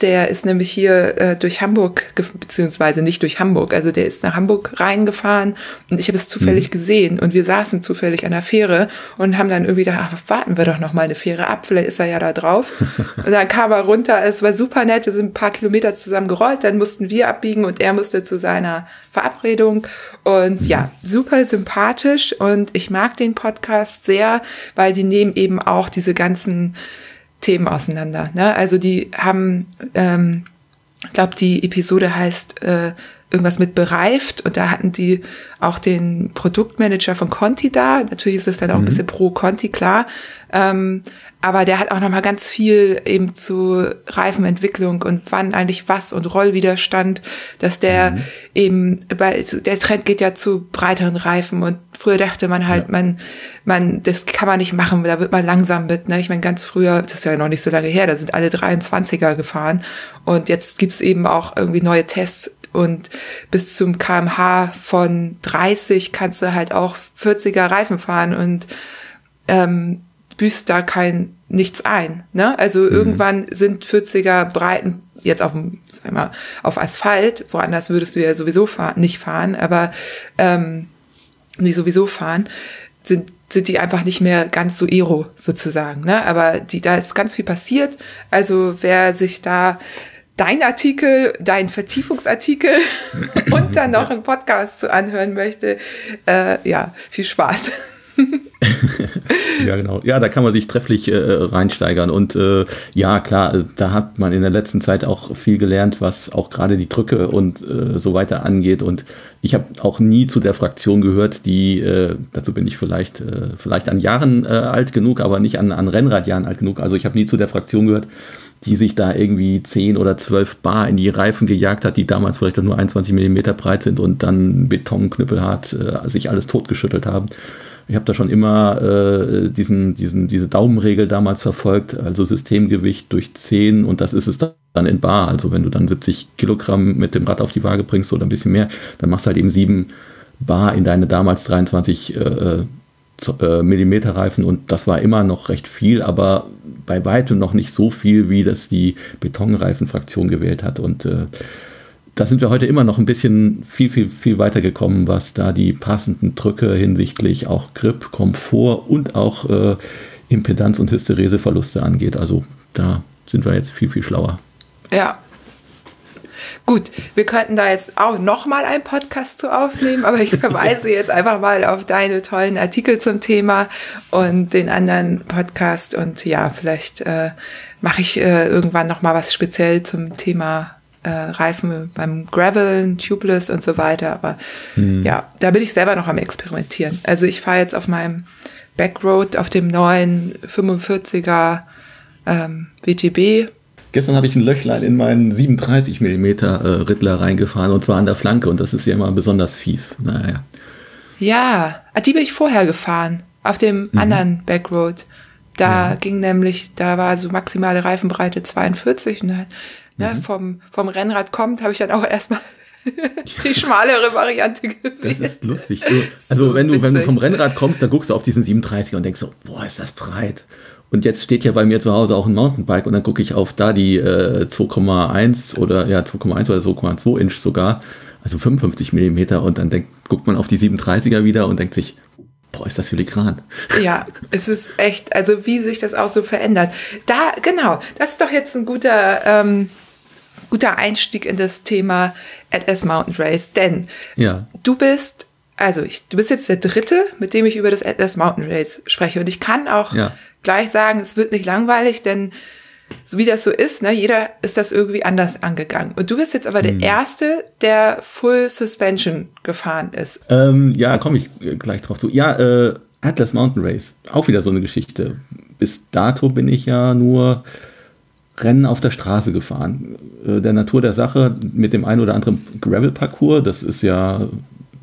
Der ist nämlich hier äh, durch Hamburg, beziehungsweise nicht durch Hamburg, also der ist nach Hamburg reingefahren und ich habe es zufällig mhm. gesehen und wir saßen zufällig an der Fähre und haben dann irgendwie gedacht, ach, warten wir doch noch mal eine Fähre ab, vielleicht ist er ja da drauf. *laughs* und dann kam er runter, es war super nett, wir sind ein paar Kilometer zusammen gerollt, dann mussten wir abbiegen und er musste zu seiner Verabredung und ja, super sympathisch und ich mag den Podcast sehr, weil die nehmen eben auch diese ganzen Themen auseinander. Ne? Also die haben, ähm, ich glaube, die Episode heißt äh, irgendwas mit bereift und da hatten die auch den Produktmanager von Conti da. Natürlich ist es dann auch mhm. ein bisschen pro Conti, klar. Ähm, aber der hat auch noch mal ganz viel eben zu Reifenentwicklung und wann eigentlich was und Rollwiderstand, dass der mhm. eben, bei, der Trend geht ja zu breiteren Reifen und früher dachte man halt, ja. man, man, das kann man nicht machen, da wird man langsam mit, ne? Ich meine, ganz früher, das ist ja noch nicht so lange her, da sind alle 23er gefahren und jetzt gibt's eben auch irgendwie neue Tests und bis zum kmh von 30 kannst du halt auch 40er Reifen fahren und ähm, büßt da kein nichts ein. Ne? Also mhm. irgendwann sind 40er Breiten jetzt auf dem, sag mal, auf Asphalt, woanders würdest du ja sowieso fahren, nicht fahren, aber ähm, nicht sowieso fahren, sind sind die einfach nicht mehr ganz so ero sozusagen. Ne? Aber die, da ist ganz viel passiert. Also wer sich da dein Artikel, dein Vertiefungsartikel *laughs* und dann noch einen Podcast zu anhören möchte, äh, ja, viel Spaß. *laughs* *laughs*
ja, genau. Ja, da kann man sich trefflich äh, reinsteigern. Und äh, ja, klar, äh, da hat man in der letzten Zeit auch viel gelernt, was auch gerade die Drücke und äh, so weiter angeht. Und ich habe auch nie zu der Fraktion gehört, die, äh, dazu bin ich vielleicht, äh, vielleicht an Jahren alt genug, aber nicht an, an Rennradjahren alt genug. Also ich habe nie zu der Fraktion gehört, die sich da irgendwie 10 oder 12 Bar in die Reifen gejagt hat, die damals vielleicht nur 21 Millimeter breit sind und dann Betonknüppelhart äh, sich alles totgeschüttelt haben. Ich habe da schon immer äh, diesen, diesen, diese Daumenregel damals verfolgt, also Systemgewicht durch 10 und das ist es dann in Bar. Also wenn du dann 70 Kilogramm mit dem Rad auf die Waage bringst oder ein bisschen mehr, dann machst du halt eben 7 Bar in deine damals 23 äh, äh, Millimeter Reifen und das war immer noch recht viel, aber bei weitem noch nicht so viel, wie das die Betonreifenfraktion gewählt hat und äh, da sind wir heute immer noch ein bisschen viel, viel, viel weiter gekommen, was da die passenden Drücke hinsichtlich auch Grip, Komfort und auch äh, Impedanz und Hystereseverluste angeht. Also da sind wir jetzt viel, viel schlauer.
Ja. Gut, wir könnten da jetzt auch nochmal einen Podcast zu aufnehmen, aber ich *laughs* verweise jetzt einfach mal auf deine tollen Artikel zum Thema und den anderen Podcast und ja, vielleicht äh, mache ich äh, irgendwann nochmal was speziell zum Thema äh, Reifen beim Graveln, Tubeless und so weiter. Aber mhm. ja, da bin ich selber noch am Experimentieren. Also ich fahre jetzt auf meinem Backroad auf dem neuen 45er ähm, WTB.
Gestern habe ich ein Löchlein in meinen 37 mm äh, Riddler reingefahren und zwar an der Flanke und das ist ja immer besonders fies. Naja.
Ja, ah, die bin ich vorher gefahren, auf dem mhm. anderen Backroad. Da ja. ging nämlich, da war so maximale Reifenbreite 42 und dann ne, mhm. vom, vom Rennrad kommt, habe ich dann auch erstmal *laughs* die schmalere Variante gewählt.
Das ist lustig. Du, also so wenn du, wenn du vom Rennrad kommst, dann guckst du auf diesen 37 und denkst so, boah, ist das breit. und jetzt steht ja bei mir zu Hause auch ein Mountainbike und dann gucke ich auf da die äh, 2,1 oder ja 2,1 oder 2,2 Inch sogar, also 55 Millimeter und dann denkt, guckt man auf die 37er wieder und denkt sich, boah, ist das filigran.
Ja, *laughs* es ist echt, also wie sich das auch so verändert. Da, genau, das ist doch jetzt ein guter, ähm, guter Einstieg in das Thema Atlas Mountain Race, denn
ja.
du bist also ich, du bist jetzt der Dritte, mit dem ich über das Atlas Mountain Race spreche. Und ich kann auch ja. gleich sagen, es wird nicht langweilig, denn so wie das so ist, ne, jeder ist das irgendwie anders angegangen. Und du bist jetzt aber hm. der Erste, der Full Suspension gefahren ist.
Ähm, ja, komme ich gleich drauf zu. Ja, äh, Atlas Mountain Race, auch wieder so eine Geschichte. Bis dato bin ich ja nur Rennen auf der Straße gefahren. Äh, der Natur der Sache mit dem einen oder anderen Gravel-Parcours, das ist ja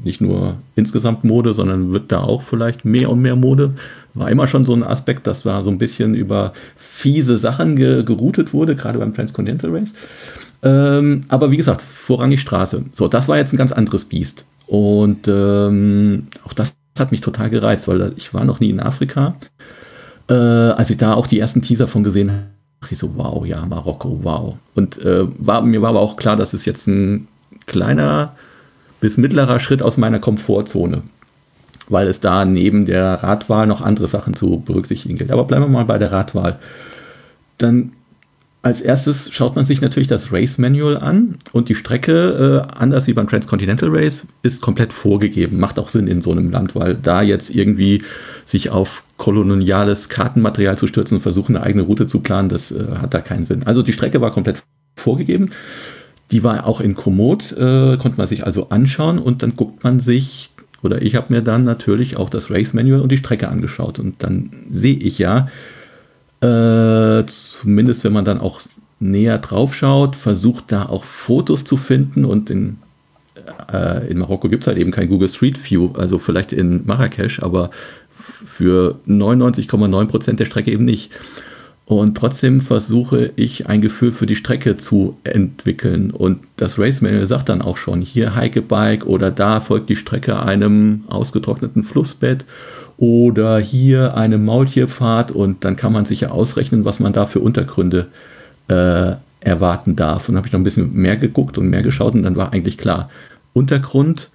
nicht nur insgesamt Mode, sondern wird da auch vielleicht mehr und mehr Mode. War immer schon so ein Aspekt, dass da so ein bisschen über fiese Sachen ge geroutet wurde, gerade beim Transcontinental Race. Ähm, aber wie gesagt, vorrangig Straße. So, das war jetzt ein ganz anderes Biest. Und ähm, auch das hat mich total gereizt, weil ich war noch nie in Afrika. Äh, als ich da auch die ersten Teaser von gesehen habe, ich so, wow, ja, Marokko, wow. Und äh, war, mir war aber auch klar, dass es jetzt ein kleiner bis mittlerer Schritt aus meiner Komfortzone, weil es da neben der Radwahl noch andere Sachen zu berücksichtigen gilt. Aber bleiben wir mal bei der Radwahl. Dann als erstes schaut man sich natürlich das Race Manual an und die Strecke, äh, anders wie beim Transcontinental Race, ist komplett vorgegeben. Macht auch Sinn in so einem Land, weil da jetzt irgendwie sich auf koloniales Kartenmaterial zu stürzen und versuchen, eine eigene Route zu planen, das äh, hat da keinen Sinn. Also die Strecke war komplett vorgegeben. Die war auch in Komoot, äh, konnte man sich also anschauen und dann guckt man sich, oder ich habe mir dann natürlich auch das Race Manual und die Strecke angeschaut und dann sehe ich ja, äh, zumindest wenn man dann auch näher drauf schaut, versucht da auch Fotos zu finden und in, äh, in Marokko gibt es halt eben kein Google Street View, also vielleicht in Marrakesch, aber für 99,9 Prozent der Strecke eben nicht. Und trotzdem versuche ich ein Gefühl für die Strecke zu entwickeln. Und das Race Manual sagt dann auch schon, hier Heike Bike oder da folgt die Strecke einem ausgetrockneten Flussbett oder hier eine Maultierpfad und dann kann man sich ja ausrechnen, was man da für Untergründe äh, erwarten darf. Und habe ich noch ein bisschen mehr geguckt und mehr geschaut und dann war eigentlich klar, Untergrund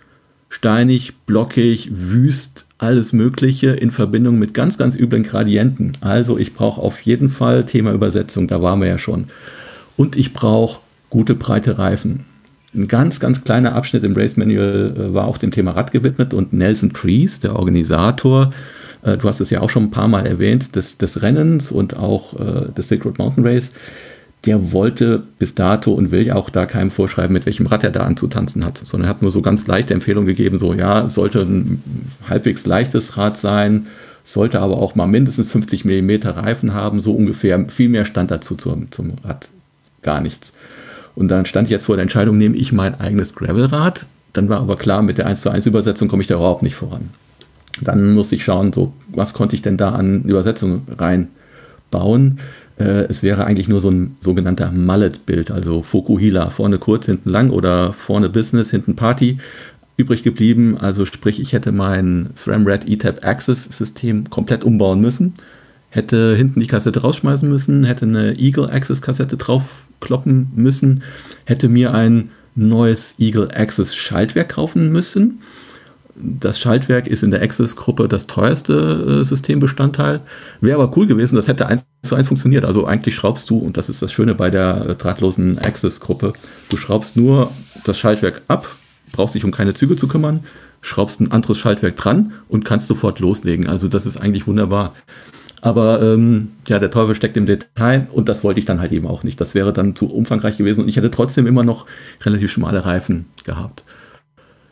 steinig, blockig, wüst, alles Mögliche in Verbindung mit ganz, ganz üblen Gradienten. Also ich brauche auf jeden Fall Thema Übersetzung, da waren wir ja schon. Und ich brauche gute breite Reifen. Ein ganz, ganz kleiner Abschnitt im Race Manual äh, war auch dem Thema Rad gewidmet und Nelson Trees, der Organisator, äh, du hast es ja auch schon ein paar Mal erwähnt, des, des Rennens und auch äh, des Sacred Mountain Race, der wollte bis dato und will ja auch da keinem vorschreiben, mit welchem Rad er da anzutanzen hat, sondern er hat nur so ganz leichte Empfehlungen gegeben, so ja, sollte ein halbwegs leichtes Rad sein, sollte aber auch mal mindestens 50 mm Reifen haben, so ungefähr. Viel mehr stand dazu zum, zum Rad gar nichts. Und dann stand ich jetzt vor der Entscheidung, nehme ich mein eigenes Gravelrad. Dann war aber klar, mit der 1 zu 1 Übersetzung komme ich da überhaupt nicht voran. Dann musste ich schauen, so, was konnte ich denn da an Übersetzung reinbauen. Äh, es wäre eigentlich nur so ein sogenannter Mallet-Bild, also Fokuhila, vorne kurz, hinten lang oder vorne Business, hinten Party übrig geblieben. Also sprich, ich hätte mein SRAM Red ETAP Access System komplett umbauen müssen, hätte hinten die Kassette rausschmeißen müssen, hätte eine Eagle Access Kassette draufkloppen müssen, hätte mir ein neues Eagle Access Schaltwerk kaufen müssen das Schaltwerk ist in der Access-Gruppe das teuerste äh, Systembestandteil. Wäre aber cool gewesen, das hätte eins zu eins funktioniert. Also eigentlich schraubst du, und das ist das Schöne bei der äh, drahtlosen Access-Gruppe, du schraubst nur das Schaltwerk ab, brauchst dich um keine Züge zu kümmern, schraubst ein anderes Schaltwerk dran und kannst sofort loslegen. Also das ist eigentlich wunderbar. Aber ähm, ja, der Teufel steckt im Detail und das wollte ich dann halt eben auch nicht. Das wäre dann zu umfangreich gewesen und ich hätte trotzdem immer noch relativ schmale Reifen gehabt.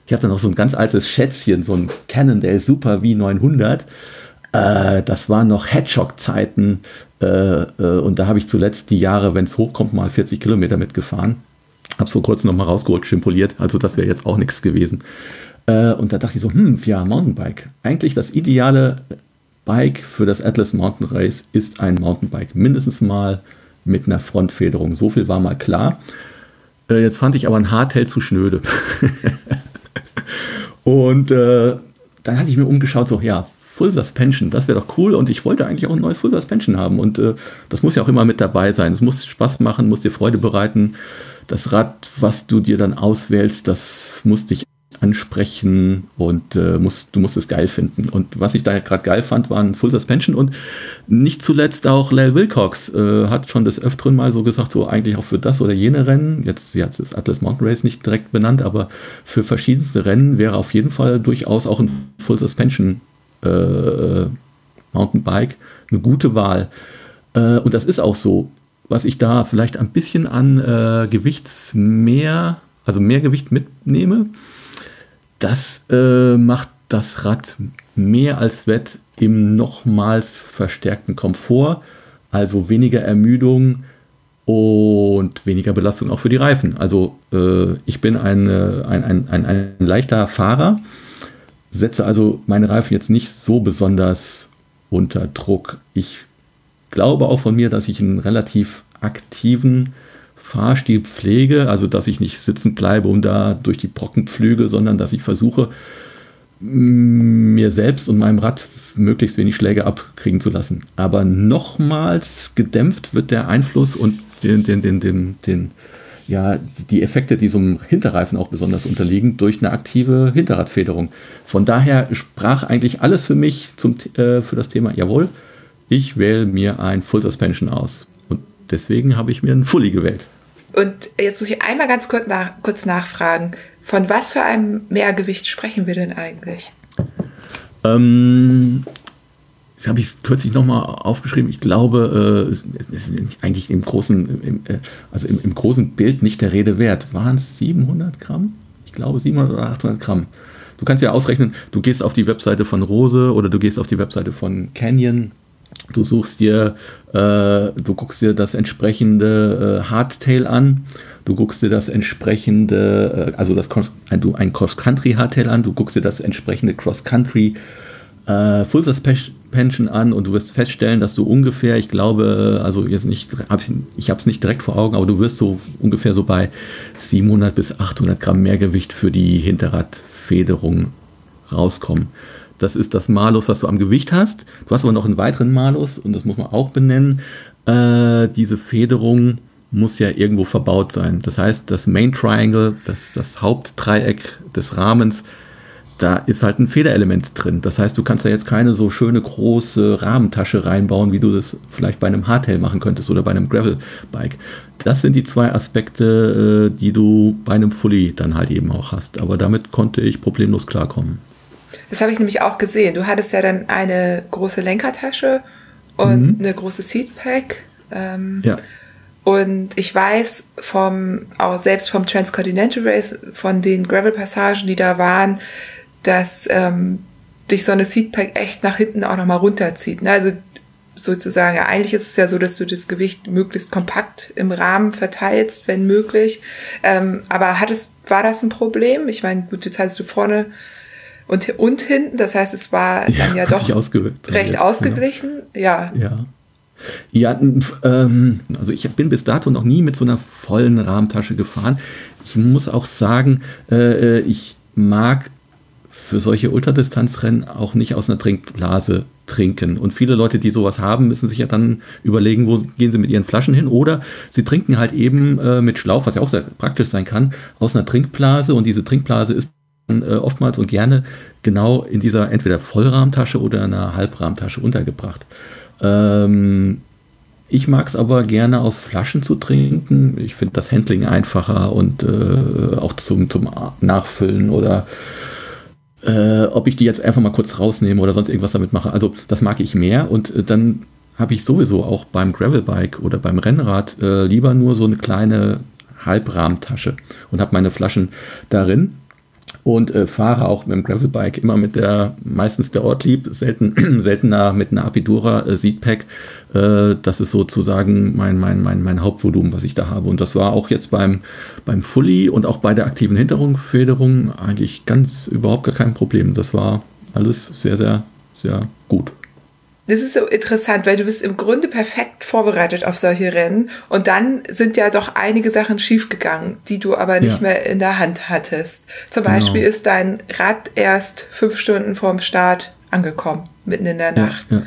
Ich dann noch so ein ganz altes Schätzchen, so ein Cannondale Super V900. Äh, das waren noch Hedgehog-Zeiten. Äh, äh, und da habe ich zuletzt die Jahre, wenn es hochkommt, mal 40 Kilometer mitgefahren. Habe es vor kurzem noch mal rausgeholt, schimpoliert. Also das wäre jetzt auch nichts gewesen. Äh, und da dachte ich so, hm, ja, Mountainbike. Eigentlich das ideale Bike für das Atlas Mountain Race ist ein Mountainbike. Mindestens mal mit einer Frontfederung. So viel war mal klar. Äh, jetzt fand ich aber ein Hardtail zu schnöde. *laughs* Und äh, dann hatte ich mir umgeschaut, so, ja, Full Suspension, das wäre doch cool und ich wollte eigentlich auch ein neues Full Suspension haben und äh, das muss ja auch immer mit dabei sein. Es muss Spaß machen, muss dir Freude bereiten. Das Rad, was du dir dann auswählst, das muss dich ansprechen und äh, musst, du musst es geil finden. Und was ich da gerade geil fand, waren Full Suspension und nicht zuletzt auch Lel Wilcox äh, hat schon des Öfteren mal so gesagt, so eigentlich auch für das oder jene Rennen, jetzt, jetzt ist Atlas Mountain Race nicht direkt benannt, aber für verschiedenste Rennen wäre auf jeden Fall durchaus auch ein Full Suspension äh, Mountainbike eine gute Wahl. Äh, und das ist auch so. Was ich da vielleicht ein bisschen an äh, Gewichtsmehr, also mehr Gewicht mitnehme, das äh, macht das Rad mehr als wett im nochmals verstärkten Komfort, also weniger Ermüdung und weniger Belastung auch für die Reifen. Also äh, ich bin ein, ein, ein, ein, ein leichter Fahrer, setze also meine Reifen jetzt nicht so besonders unter Druck. Ich glaube auch von mir, dass ich einen relativ aktiven Fahrstil pflege, also dass ich nicht sitzen bleibe und da durch die Brocken pflüge, sondern dass ich versuche, mir selbst und meinem Rad möglichst wenig Schläge abkriegen zu lassen. Aber nochmals gedämpft wird der Einfluss und den, den, den, den, den, ja, die Effekte, die so einem Hinterreifen auch besonders unterliegen, durch eine aktive Hinterradfederung. Von daher sprach eigentlich alles für mich zum, äh, für das Thema, jawohl, ich wähle mir ein Full Suspension aus. Deswegen habe ich mir ein Fully gewählt.
Und jetzt muss ich einmal ganz kurz, nach, kurz nachfragen, von was für einem Mehrgewicht sprechen wir denn eigentlich?
Ähm, das habe ich kürzlich nochmal aufgeschrieben. Ich glaube, äh, es ist eigentlich im großen, im, äh, also im, im, großen Bild nicht der Rede wert. Waren es 700 Gramm? Ich glaube 700 oder 800 Gramm. Du kannst ja ausrechnen, du gehst auf die Webseite von Rose oder du gehst auf die Webseite von Canyon Du suchst dir, äh, du guckst dir das entsprechende äh, Hardtail an, du guckst dir das entsprechende, äh, also das du ein Cross-Country Hardtail an, du guckst dir das entsprechende Cross-Country äh, Full Suspension an und du wirst feststellen, dass du ungefähr, ich glaube, also jetzt nicht, ich habe es nicht direkt vor Augen, aber du wirst so ungefähr so bei 700 bis 800 Gramm Mehrgewicht für die Hinterradfederung rauskommen. Das ist das Malus, was du am Gewicht hast. Du hast aber noch einen weiteren Malus und das muss man auch benennen. Äh, diese Federung muss ja irgendwo verbaut sein. Das heißt, das Main Triangle, das, das Hauptdreieck des Rahmens, da ist halt ein Federelement drin. Das heißt, du kannst da jetzt keine so schöne große Rahmentasche reinbauen, wie du das vielleicht bei einem Hardtail machen könntest oder bei einem Gravelbike. Das sind die zwei Aspekte, äh, die du bei einem Fully dann halt eben auch hast. Aber damit konnte ich problemlos klarkommen.
Das habe ich nämlich auch gesehen. Du hattest ja dann eine große Lenkertasche und mhm. eine große Seatpack. Ähm, ja. Und ich weiß vom, auch selbst vom Transcontinental Race, von den Gravel-Passagen, die da waren, dass ähm, dich so eine Seatpack echt nach hinten auch nochmal runterzieht. Ne? Also sozusagen, ja, eigentlich ist es ja so, dass du das Gewicht möglichst kompakt im Rahmen verteilst, wenn möglich. Ähm, aber hattest, war das ein Problem? Ich meine, gut, jetzt hattest du vorne und, und hinten. Das heißt, es war dann ja, ja doch recht ausgeglichen. Ja.
Ja. Ja, ähm, also ich bin bis dato noch nie mit so einer vollen Rahmentasche gefahren. Ich muss auch sagen, äh, äh, ich mag für solche Ultradistanzrennen auch nicht aus einer Trinkblase trinken. Und viele Leute, die sowas haben, müssen sich ja dann überlegen, wo gehen sie mit ihren Flaschen hin. Oder sie trinken halt eben äh, mit Schlauch, was ja auch sehr praktisch sein kann, aus einer Trinkblase. Und diese Trinkblase ist oftmals und gerne genau in dieser entweder Vollrahmtasche oder einer Halbrahmtasche untergebracht. Ähm, ich mag es aber gerne aus Flaschen zu trinken. Ich finde das Handling einfacher und äh, auch zum, zum Nachfüllen oder äh, ob ich die jetzt einfach mal kurz rausnehme oder sonst irgendwas damit mache. Also das mag ich mehr und äh, dann habe ich sowieso auch beim Gravelbike oder beim Rennrad äh, lieber nur so eine kleine Halbrahmtasche und habe meine Flaschen darin und äh, fahre auch mit dem Gravelbike immer mit der, meistens der Ortlieb, selten, *clears throat* seltener mit einer Apidura äh, Seedpack. Äh, das ist sozusagen mein, mein, mein, mein Hauptvolumen, was ich da habe. Und das war auch jetzt beim, beim Fully und auch bei der aktiven Hinterrungfederung eigentlich ganz überhaupt gar kein Problem. Das war alles sehr, sehr, sehr gut.
Das ist so interessant, weil du bist im Grunde perfekt vorbereitet auf solche Rennen und dann sind ja doch einige Sachen schiefgegangen, die du aber nicht ja. mehr in der Hand hattest. Zum genau. Beispiel ist dein Rad erst fünf Stunden vorm Start angekommen, mitten in der Nacht.
Ja, ja.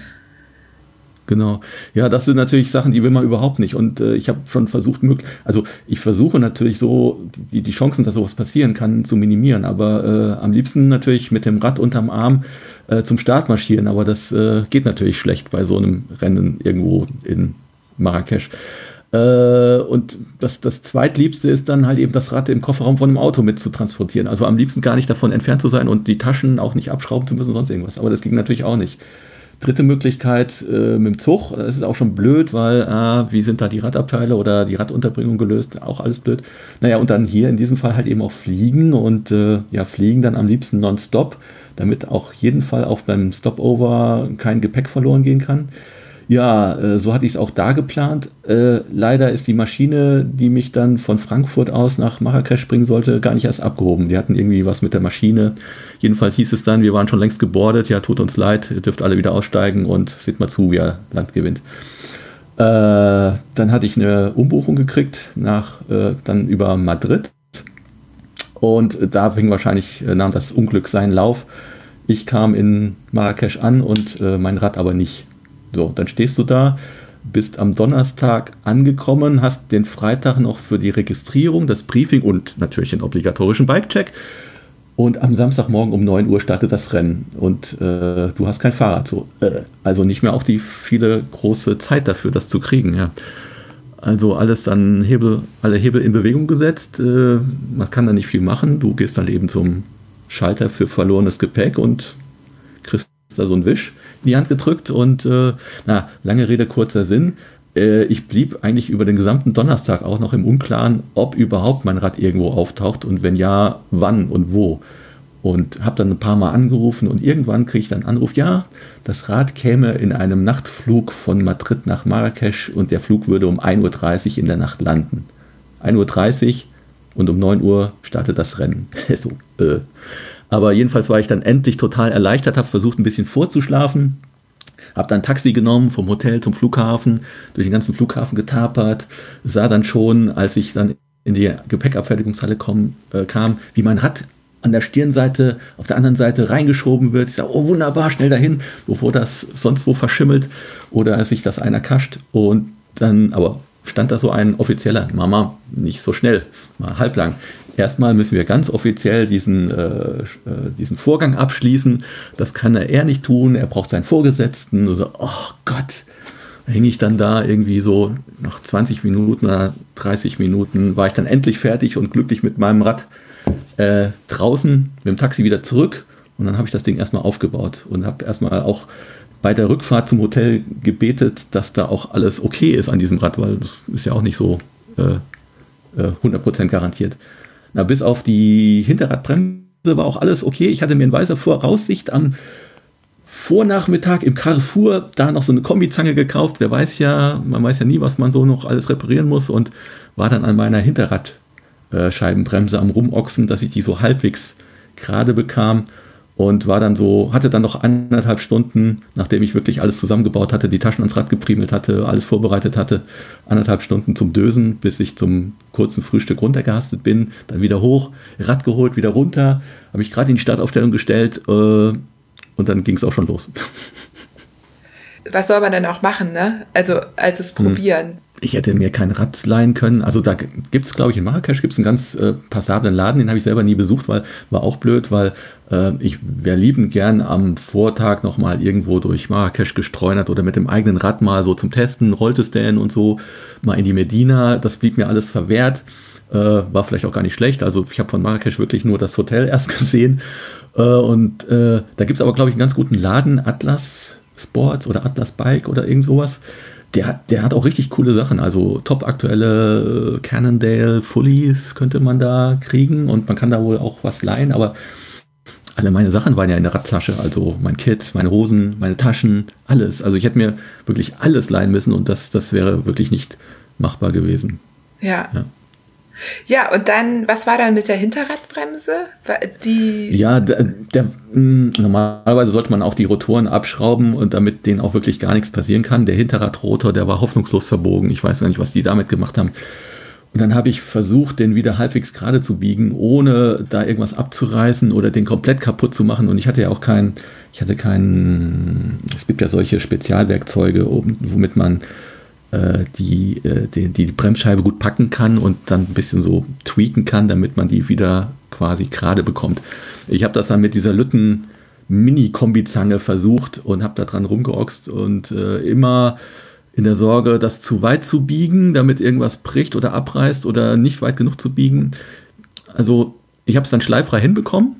Genau. Ja, das sind natürlich Sachen, die will man überhaupt nicht. Und äh, ich habe schon versucht, möglich, also ich versuche natürlich so, die, die Chancen, dass sowas passieren kann, zu minimieren. Aber äh, am liebsten natürlich mit dem Rad unterm Arm äh, zum Start marschieren. Aber das äh, geht natürlich schlecht bei so einem Rennen irgendwo in Marrakesch. Äh, und das, das zweitliebste ist dann halt eben das Rad im Kofferraum von einem Auto mit zu transportieren. Also am liebsten gar nicht davon entfernt zu sein und die Taschen auch nicht abschrauben zu müssen, sonst irgendwas. Aber das ging natürlich auch nicht. Dritte Möglichkeit äh, mit dem Zug. Das ist auch schon blöd, weil äh, wie sind da die Radabteile oder die Radunterbringung gelöst? Auch alles blöd. Naja, und dann hier in diesem Fall halt eben auch fliegen und äh, ja, fliegen dann am liebsten nonstop, damit auch jeden Fall auch beim Stopover kein Gepäck verloren gehen kann. Ja, äh, so hatte ich es auch da geplant. Äh, leider ist die Maschine, die mich dann von Frankfurt aus nach Marrakesch bringen sollte, gar nicht erst abgehoben. Die hatten irgendwie was mit der Maschine. Jedenfalls hieß es dann, wir waren schon längst gebordet. Ja, tut uns leid, ihr dürft alle wieder aussteigen und seht mal zu, wie ihr Land gewinnt. Äh, dann hatte ich eine Umbuchung gekriegt nach dann über Madrid. Und da fing wahrscheinlich, äh, nahm das Unglück seinen Lauf. Ich kam in Marrakesch an und äh, mein Rad aber nicht. So, dann stehst du da, bist am Donnerstag angekommen, hast den Freitag noch für die Registrierung, das Briefing und natürlich den obligatorischen Bike-Check. Und am Samstagmorgen um 9 Uhr startet das Rennen und äh, du hast kein Fahrrad. So, äh, also nicht mehr auch die viele große Zeit dafür, das zu kriegen. Ja. Also alles dann Hebel, alle Hebel in Bewegung gesetzt. Äh, man kann da nicht viel machen. Du gehst dann eben zum Schalter für verlorenes Gepäck und kriegst da so einen Wisch in die Hand gedrückt und äh, na, lange Rede, kurzer Sinn. Äh, ich blieb eigentlich über den gesamten Donnerstag auch noch im Unklaren, ob überhaupt mein Rad irgendwo auftaucht und wenn ja, wann und wo. Und habe dann ein paar Mal angerufen und irgendwann kriege ich dann Anruf, ja, das Rad käme in einem Nachtflug von Madrid nach Marrakesch und der Flug würde um 1.30 Uhr in der Nacht landen. 1.30 Uhr und um 9 Uhr startet das Rennen. *laughs* so, äh. Aber jedenfalls war ich dann endlich total erleichtert, habe versucht ein bisschen vorzuschlafen, habe dann Taxi genommen vom Hotel zum Flughafen, durch den ganzen Flughafen getapert, sah dann schon, als ich dann in die Gepäckabfertigungshalle komm, äh, kam, wie mein Rad an der Stirnseite auf der anderen Seite reingeschoben wird. Ich sage, oh wunderbar, schnell dahin, bevor das sonst wo verschimmelt oder sich das einer kascht. Und dann, aber stand da so ein offizieller, Mama, nicht so schnell, mal halblang. Erstmal müssen wir ganz offiziell diesen, äh, äh, diesen Vorgang abschließen. Das kann er nicht tun. Er braucht seinen Vorgesetzten. So, oh Gott, hing ich dann da irgendwie so nach 20 Minuten oder 30 Minuten war ich dann endlich fertig und glücklich mit meinem Rad äh, draußen mit dem Taxi wieder zurück. Und dann habe ich das Ding erstmal aufgebaut und habe erstmal auch bei der Rückfahrt zum Hotel gebetet, dass da auch alles okay ist an diesem Rad, weil das ist ja auch nicht so äh, 100% äh, garantiert. Na, bis auf die Hinterradbremse war auch alles okay. Ich hatte mir in weiser Voraussicht am Vornachmittag im Carrefour da noch so eine Kombizange gekauft. Wer weiß ja, man weiß ja nie, was man so noch alles reparieren muss und war dann an meiner Hinterradscheibenbremse am Rumochsen, dass ich die so halbwegs gerade bekam und war dann so, hatte dann noch anderthalb Stunden, nachdem ich wirklich alles zusammengebaut hatte, die Taschen ans Rad gepriemelt hatte, alles vorbereitet hatte, anderthalb Stunden zum Dösen, bis ich zum kurzen Frühstück runtergehastet bin, dann wieder hoch, Rad geholt, wieder runter, habe ich gerade in die Startaufstellung gestellt äh, und dann ging es auch schon los. *laughs*
Was soll man denn auch machen, ne? Also als es hm. probieren
ich hätte mir kein Rad leihen können. Also da gibt es, glaube ich, in Marrakesch gibt es einen ganz äh, passablen Laden, den habe ich selber nie besucht, weil war auch blöd, weil äh, ich wäre liebend gern am Vortag nochmal irgendwo durch Marrakesch gestreunert oder mit dem eigenen Rad mal so zum Testen, rollte es denn und so, mal in die Medina. Das blieb mir alles verwehrt. Äh, war vielleicht auch gar nicht schlecht. Also ich habe von Marrakesch wirklich nur das Hotel *laughs* erst gesehen. Äh, und äh, da gibt es aber, glaube ich, einen ganz guten Laden, Atlas Sports oder Atlas Bike oder irgend sowas der, der hat auch richtig coole Sachen. Also top aktuelle äh, Cannondale Fullies könnte man da kriegen und man kann da wohl auch was leihen, aber alle meine Sachen waren ja in der Radtasche. Also mein Kit, meine Hosen, meine Taschen, alles. Also ich hätte mir wirklich alles leihen müssen und das, das wäre wirklich nicht machbar gewesen.
ja. ja. Ja, und dann, was war dann mit der Hinterradbremse?
Die ja, der, der, hm, normalerweise sollte man auch die Rotoren abschrauben und damit denen auch wirklich gar nichts passieren kann. Der Hinterradrotor, der war hoffnungslos verbogen. Ich weiß gar nicht, was die damit gemacht haben. Und dann habe ich versucht, den wieder halbwegs gerade zu biegen, ohne da irgendwas abzureißen oder den komplett kaputt zu machen. Und ich hatte ja auch kein, ich hatte kein, es gibt ja solche Spezialwerkzeuge, womit man die, äh, die, die Bremsscheibe gut packen kann und dann ein bisschen so tweaken kann, damit man die wieder quasi gerade bekommt. Ich habe das dann mit dieser Lütten Mini-Kombizange versucht und habe da dran rumgeoxt und äh, immer in der Sorge, das zu weit zu biegen, damit irgendwas bricht oder abreißt oder nicht weit genug zu biegen. Also ich habe es dann schleiffrei hinbekommen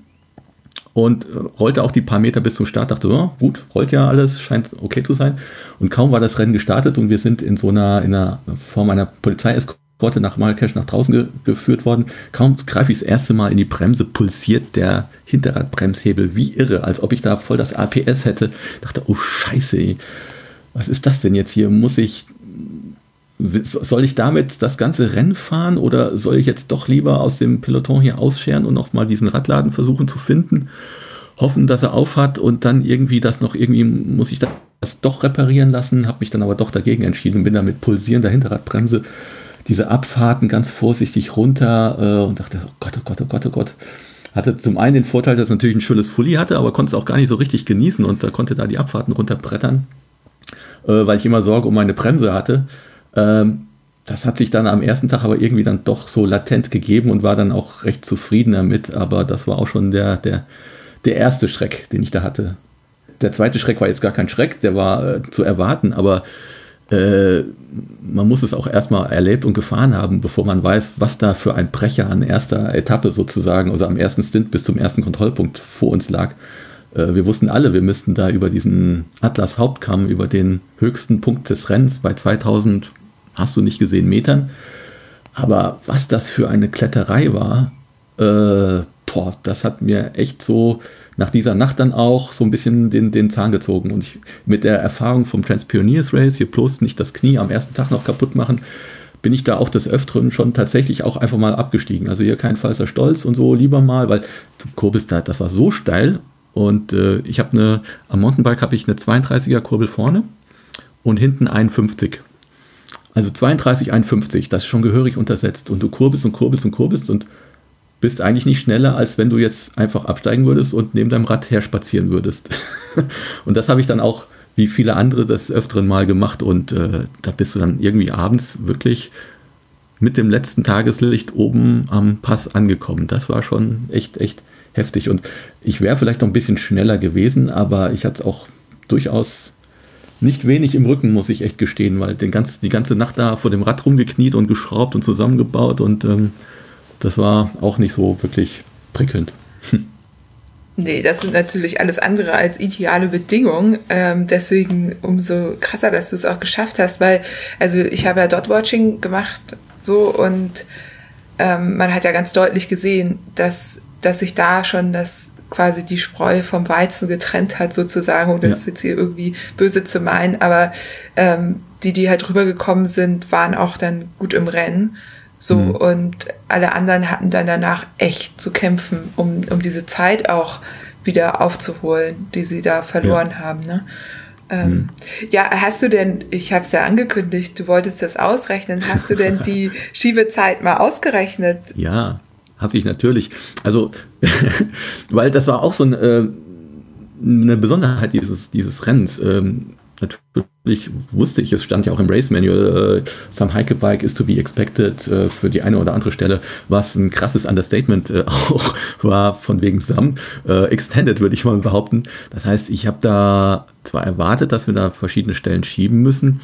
und äh, rollte auch die paar Meter bis zum Start, dachte, oh, gut, rollt ja alles, scheint okay zu sein. Und kaum war das Rennen gestartet und wir sind in so einer, in einer Form einer Polizeieskorte nach Marrakesch nach draußen ge geführt worden. Kaum greife ich das erste Mal in die Bremse, pulsiert der Hinterradbremshebel wie irre, als ob ich da voll das APS hätte. Dachte, oh Scheiße, ey was ist das denn jetzt hier? Muss ich, soll ich damit das ganze Rennen fahren oder soll ich jetzt doch lieber aus dem Peloton hier ausscheren und nochmal diesen Radladen versuchen zu finden? Hoffen, dass er aufhat und dann irgendwie das noch irgendwie, muss ich das doch reparieren lassen, habe mich dann aber doch dagegen entschieden und bin dann mit pulsierender Hinterradbremse diese Abfahrten ganz vorsichtig runter äh, und dachte, oh Gott, oh Gott, oh Gott, oh Gott. Hatte zum einen den Vorteil, dass es natürlich ein schönes Fully hatte, aber konnte es auch gar nicht so richtig genießen und da konnte da die Abfahrten runterbrettern äh, weil ich immer Sorge um meine Bremse hatte. Ähm, das hat sich dann am ersten Tag aber irgendwie dann doch so latent gegeben und war dann auch recht zufrieden damit. Aber das war auch schon der, der, der erste Schreck, den ich da hatte. Der zweite Schreck war jetzt gar kein Schreck, der war äh, zu erwarten, aber äh, man muss es auch erstmal erlebt und gefahren haben, bevor man weiß, was da für ein Brecher an erster Etappe sozusagen, also am ersten Stint bis zum ersten Kontrollpunkt vor uns lag. Äh, wir wussten alle, wir müssten da über diesen Atlas Hauptkamm, über den höchsten Punkt des Rennens bei 2000, hast du nicht gesehen, Metern. Aber was das für eine Kletterei war, äh, boah, das hat mir echt so nach dieser Nacht dann auch so ein bisschen den, den Zahn gezogen. Und ich, mit der Erfahrung vom Transpioneers Race, hier bloß nicht das Knie am ersten Tag noch kaputt machen, bin ich da auch des Öfteren schon tatsächlich auch einfach mal abgestiegen. Also hier kein falscher Stolz und so, lieber mal, weil du kurbelst da, das war so steil und äh, ich habe eine, am Mountainbike habe ich eine 32er Kurbel vorne und hinten 51. Also 32, 51, das ist schon gehörig untersetzt. Und du kurbelst und kurbelst und kurbelst und bist eigentlich nicht schneller, als wenn du jetzt einfach absteigen würdest und neben deinem Rad her spazieren würdest. *laughs* und das habe ich dann auch, wie viele andere, das öfteren Mal gemacht. Und äh, da bist du dann irgendwie abends wirklich mit dem letzten Tageslicht oben am Pass angekommen. Das war schon echt, echt heftig. Und ich wäre vielleicht noch ein bisschen schneller gewesen, aber ich hatte es auch durchaus nicht wenig im Rücken, muss ich echt gestehen, weil den ganz, die ganze Nacht da vor dem Rad rumgekniet und geschraubt und zusammengebaut und ähm, das war auch nicht so wirklich prickelnd.
Nee, das sind natürlich alles andere als ideale Bedingungen. Ähm, deswegen umso krasser, dass du es auch geschafft hast, weil, also ich habe ja Dot-Watching gemacht so und ähm, man hat ja ganz deutlich gesehen, dass dass sich da schon das quasi die Spreu vom Weizen getrennt hat sozusagen, oder ja. das ist jetzt hier irgendwie böse zu meinen, aber ähm, die, die halt rübergekommen sind, waren auch dann gut im Rennen. So, mhm. und alle anderen hatten dann danach echt zu kämpfen, um, um diese Zeit auch wieder aufzuholen, die sie da verloren ja. haben. Ne? Ähm, mhm. Ja, hast du denn, ich habe es ja angekündigt, du wolltest das ausrechnen, hast du denn *laughs* die Schiebezeit mal ausgerechnet?
Ja, habe ich natürlich. Also, *laughs* weil das war auch so ein, äh, eine Besonderheit dieses, dieses Rennens. Ähm, natürlich wusste ich, es stand ja auch im Race Manual, äh, some hike bike is to be expected äh, für die eine oder andere Stelle, was ein krasses Understatement äh, *laughs* auch war von wegen Sam. Äh, extended würde ich mal behaupten. Das heißt, ich habe da zwar erwartet, dass wir da verschiedene Stellen schieben müssen,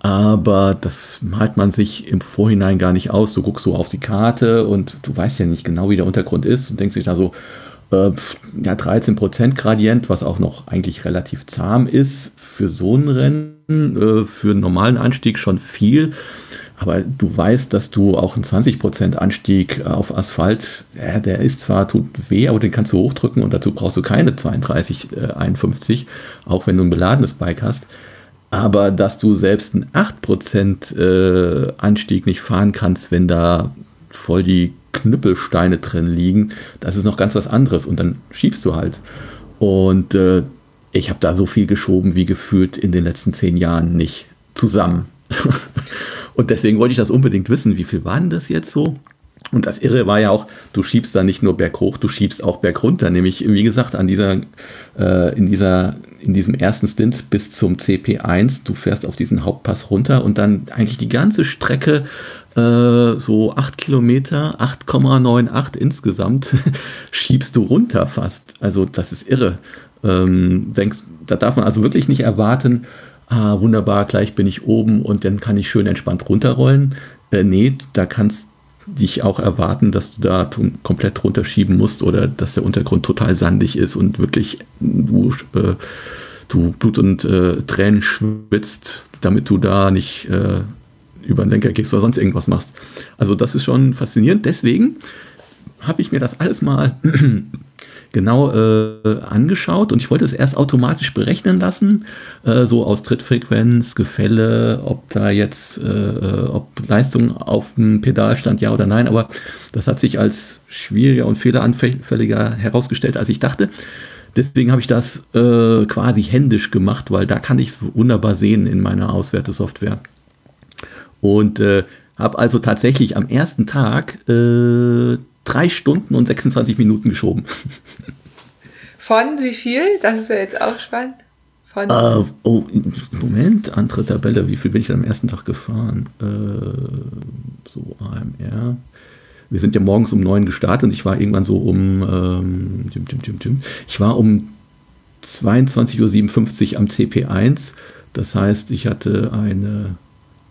aber das malt man sich im Vorhinein gar nicht aus. Du guckst so auf die Karte und du weißt ja nicht genau, wie der Untergrund ist und denkst dich da so, äh, ja, 13% Gradient, was auch noch eigentlich relativ zahm ist für so ein Rennen, äh, für einen normalen Anstieg schon viel. Aber du weißt, dass du auch einen 20% Anstieg auf Asphalt, ja, der ist zwar, tut weh, aber den kannst du hochdrücken und dazu brauchst du keine 32, äh, 51, auch wenn du ein beladenes Bike hast. Aber dass du selbst einen 8% äh, Anstieg nicht fahren kannst, wenn da voll die Knüppelsteine drin liegen, das ist noch ganz was anderes. Und dann schiebst du halt. Und äh, ich habe da so viel geschoben wie gefühlt in den letzten zehn Jahren nicht zusammen. *laughs* Und deswegen wollte ich das unbedingt wissen. Wie viel waren das jetzt so? Und das Irre war ja auch, du schiebst da nicht nur berghoch, du schiebst auch bergunter. Nämlich, wie gesagt, an dieser, äh, in, dieser, in diesem ersten Stint bis zum CP1. Du fährst auf diesen Hauptpass runter und dann eigentlich die ganze Strecke, äh, so 8 Kilometer, 8,98 insgesamt, *laughs* schiebst du runter fast. Also, das ist irre. Ähm, denkst, da darf man also wirklich nicht erwarten, ah, wunderbar, gleich bin ich oben und dann kann ich schön entspannt runterrollen. Äh, nee, da kannst dich auch erwarten, dass du da komplett runterschieben musst oder dass der Untergrund total sandig ist und wirklich du, äh, du Blut und äh, Tränen schwitzt, damit du da nicht äh, über den Lenker gehst oder sonst irgendwas machst. Also das ist schon faszinierend. Deswegen habe ich mir das alles mal genau äh, angeschaut und ich wollte es erst automatisch berechnen lassen, äh, so aus Trittfrequenz, Gefälle, ob da jetzt, äh, äh ob Leistung auf dem Pedal stand, ja oder nein, aber das hat sich als schwieriger und fehleranfälliger herausgestellt, als ich dachte. Deswegen habe ich das äh, quasi händisch gemacht, weil da kann ich es wunderbar sehen in meiner Auswertesoftware. Und äh, habe also tatsächlich am ersten Tag drei Stunden und 26 Minuten geschoben.
Von wie viel? Das ist ja jetzt auch spannend.
Von uh, oh, Moment, andere Tabelle. Wie viel bin ich am ersten Tag gefahren? Uh, so AMR. Wir sind ja morgens um neun gestartet und ich war irgendwann so um, ähm, ich war um 22.57 Uhr am CP1. Das heißt, ich hatte eine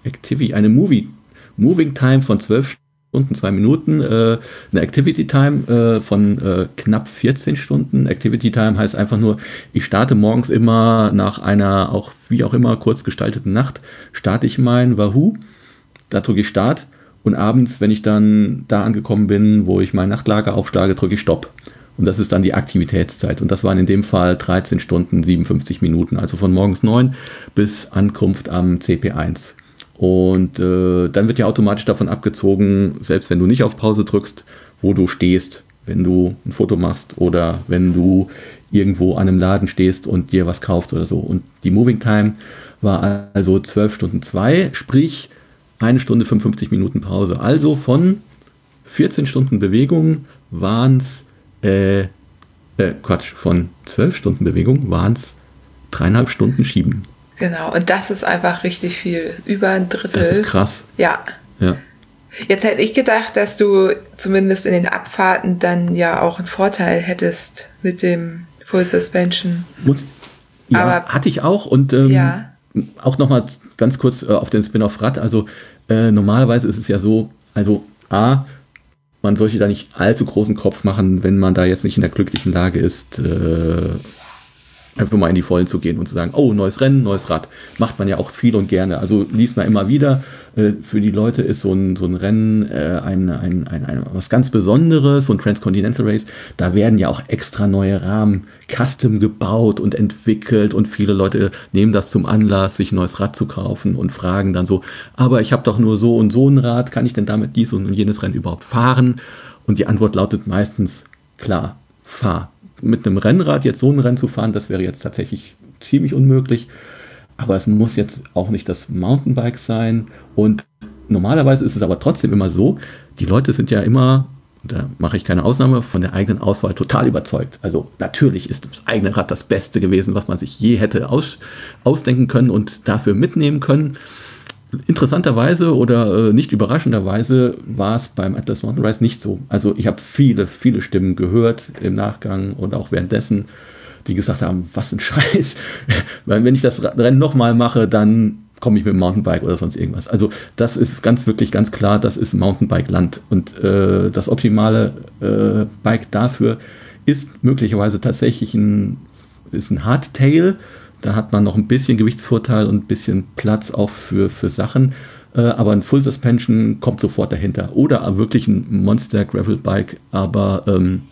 Activity, eine Movie, Moving Time von 12 Stunden. Zwei Minuten, äh, eine Activity Time äh, von äh, knapp 14 Stunden. Activity Time heißt einfach nur, ich starte morgens immer nach einer auch wie auch immer kurz gestalteten Nacht, starte ich mein Wahoo, da drücke ich Start und abends, wenn ich dann da angekommen bin, wo ich mein Nachtlager aufschlage, drücke ich Stopp. Und das ist dann die Aktivitätszeit. Und das waren in dem Fall 13 Stunden 57 Minuten, also von morgens 9 bis Ankunft am CP1. Und äh, dann wird ja automatisch davon abgezogen, selbst wenn du nicht auf Pause drückst, wo du stehst, wenn du ein Foto machst oder wenn du irgendwo an einem Laden stehst und dir was kaufst oder so. Und die Moving Time war also 12 Stunden 2, sprich eine Stunde 55 Minuten Pause. Also von 14 Stunden Bewegung waren es, äh, äh, Quatsch, von 12 Stunden Bewegung waren es dreieinhalb Stunden Schieben.
Genau, und das ist einfach richtig viel. Über ein Drittel.
Das ist krass.
Ja.
Ja.
Jetzt hätte ich gedacht, dass du zumindest in den Abfahrten dann ja auch einen Vorteil hättest mit dem Full Suspension.
Muss, ja, Aber, hatte ich auch und ähm, ja. auch nochmal ganz kurz äh, auf den Spin-off-Rad. Also äh, normalerweise ist es ja so, also A, man sollte da nicht allzu großen Kopf machen, wenn man da jetzt nicht in der glücklichen Lage ist, äh, einfach mal in die Vollen zu gehen und zu sagen, oh, neues Rennen, neues Rad. Macht man ja auch viel und gerne. Also liest man immer wieder. Äh, für die Leute ist so ein, so ein Rennen äh, ein, ein, ein, ein, was ganz Besonderes, so ein Transcontinental Race. Da werden ja auch extra neue Rahmen custom gebaut und entwickelt und viele Leute nehmen das zum Anlass, sich ein neues Rad zu kaufen und fragen dann so, aber ich habe doch nur so und so ein Rad, kann ich denn damit dies und jenes Rennen überhaupt fahren? Und die Antwort lautet meistens, klar, fahr mit einem Rennrad jetzt so ein Rennen zu fahren, das wäre jetzt tatsächlich ziemlich unmöglich. Aber es muss jetzt auch nicht das Mountainbike sein. Und normalerweise ist es aber trotzdem immer so, die Leute sind ja immer, da mache ich keine Ausnahme, von der eigenen Auswahl total überzeugt. Also natürlich ist das eigene Rad das Beste gewesen, was man sich je hätte aus, ausdenken können und dafür mitnehmen können. Interessanterweise oder äh, nicht überraschenderweise war es beim Atlas Mountain Race nicht so. Also ich habe viele, viele Stimmen gehört im Nachgang und auch währenddessen, die gesagt haben, was ein *laughs* Scheiß. Weil wenn ich das Rennen nochmal mache, dann komme ich mit dem Mountainbike oder sonst irgendwas. Also das ist ganz wirklich ganz klar, das ist Mountainbike-Land. Und äh, das optimale äh, Bike dafür ist möglicherweise tatsächlich ein, ist ein Hardtail da hat man noch ein bisschen Gewichtsvorteil und ein bisschen Platz auch für, für Sachen. Äh, aber ein Full Suspension kommt sofort dahinter. Oder wirklich ein Monster Gravel Bike, aber ähm,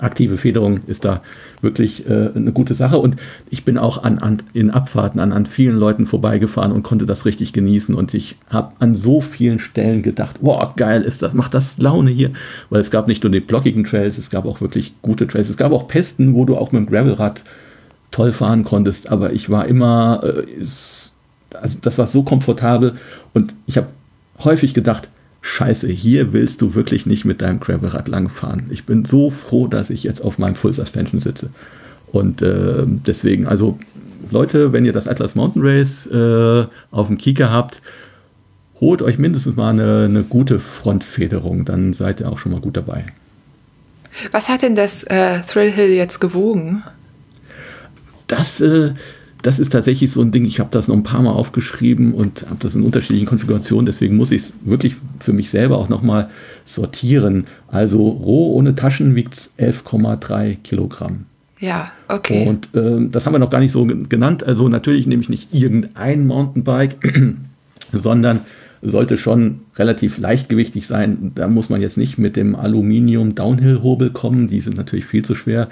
aktive Federung ist da wirklich äh, eine gute Sache. Und ich bin auch an, an, in Abfahrten an, an vielen Leuten vorbeigefahren und konnte das richtig genießen. Und ich habe an so vielen Stellen gedacht, boah, geil ist das, macht das Laune hier. Weil es gab nicht nur die blockigen Trails, es gab auch wirklich gute Trails. Es gab auch Pesten, wo du auch mit dem Gravelrad toll fahren konntest, aber ich war immer, äh, also das war so komfortabel und ich habe häufig gedacht, Scheiße, hier willst du wirklich nicht mit deinem Gravelrad langfahren. Ich bin so froh, dass ich jetzt auf meinem Full Suspension sitze. Und äh, deswegen, also Leute, wenn ihr das Atlas Mountain Race äh, auf dem Kieker habt, holt euch mindestens mal eine, eine, gute Frontfederung, dann seid ihr auch schon mal gut dabei.
Was hat denn das äh, Thrill Hill jetzt gewogen?
Das, äh, das ist tatsächlich so ein Ding, ich habe das noch ein paar Mal aufgeschrieben und habe das in unterschiedlichen Konfigurationen, deswegen muss ich es wirklich für mich selber auch nochmal sortieren. Also roh ohne Taschen wiegt es 11,3 Kilogramm.
Ja, okay.
Und äh, das haben wir noch gar nicht so genannt. Also natürlich nehme ich nicht irgendein Mountainbike, *clears throat* sondern sollte schon relativ leichtgewichtig sein. Da muss man jetzt nicht mit dem Aluminium Downhill-Hobel kommen. Die sind natürlich viel zu schwer.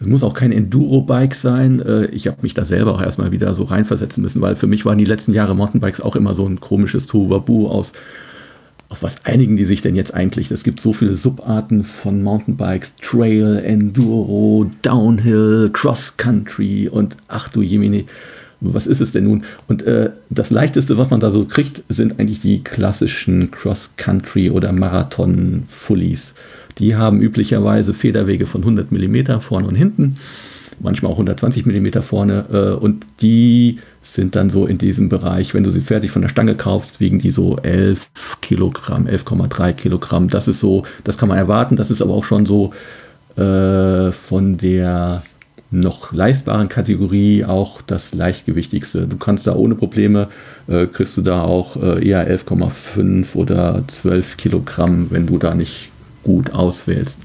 Es muss auch kein Enduro-Bike sein. Äh, ich habe mich da selber auch erstmal wieder so reinversetzen müssen, weil für mich waren die letzten Jahre Mountainbikes auch immer so ein komisches Tohuwabu aus auf was einigen die sich denn jetzt eigentlich? Es gibt so viele Subarten von Mountainbikes, Trail, Enduro, Downhill, Cross Country und ach du Jemini, was ist es denn nun? Und äh, das leichteste, was man da so kriegt, sind eigentlich die klassischen Cross Country oder Marathon Fullies. Die haben üblicherweise Federwege von 100 mm vorne und hinten manchmal auch 120 mm vorne äh, und die sind dann so in diesem Bereich, wenn du sie fertig von der Stange kaufst, wiegen die so 11 Kilogramm, 11,3 Kilogramm. Das ist so, das kann man erwarten, das ist aber auch schon so äh, von der noch leistbaren Kategorie auch das leichtgewichtigste. Du kannst da ohne Probleme, äh, kriegst du da auch äh, eher 11,5 oder 12 Kilogramm, wenn du da nicht gut auswählst.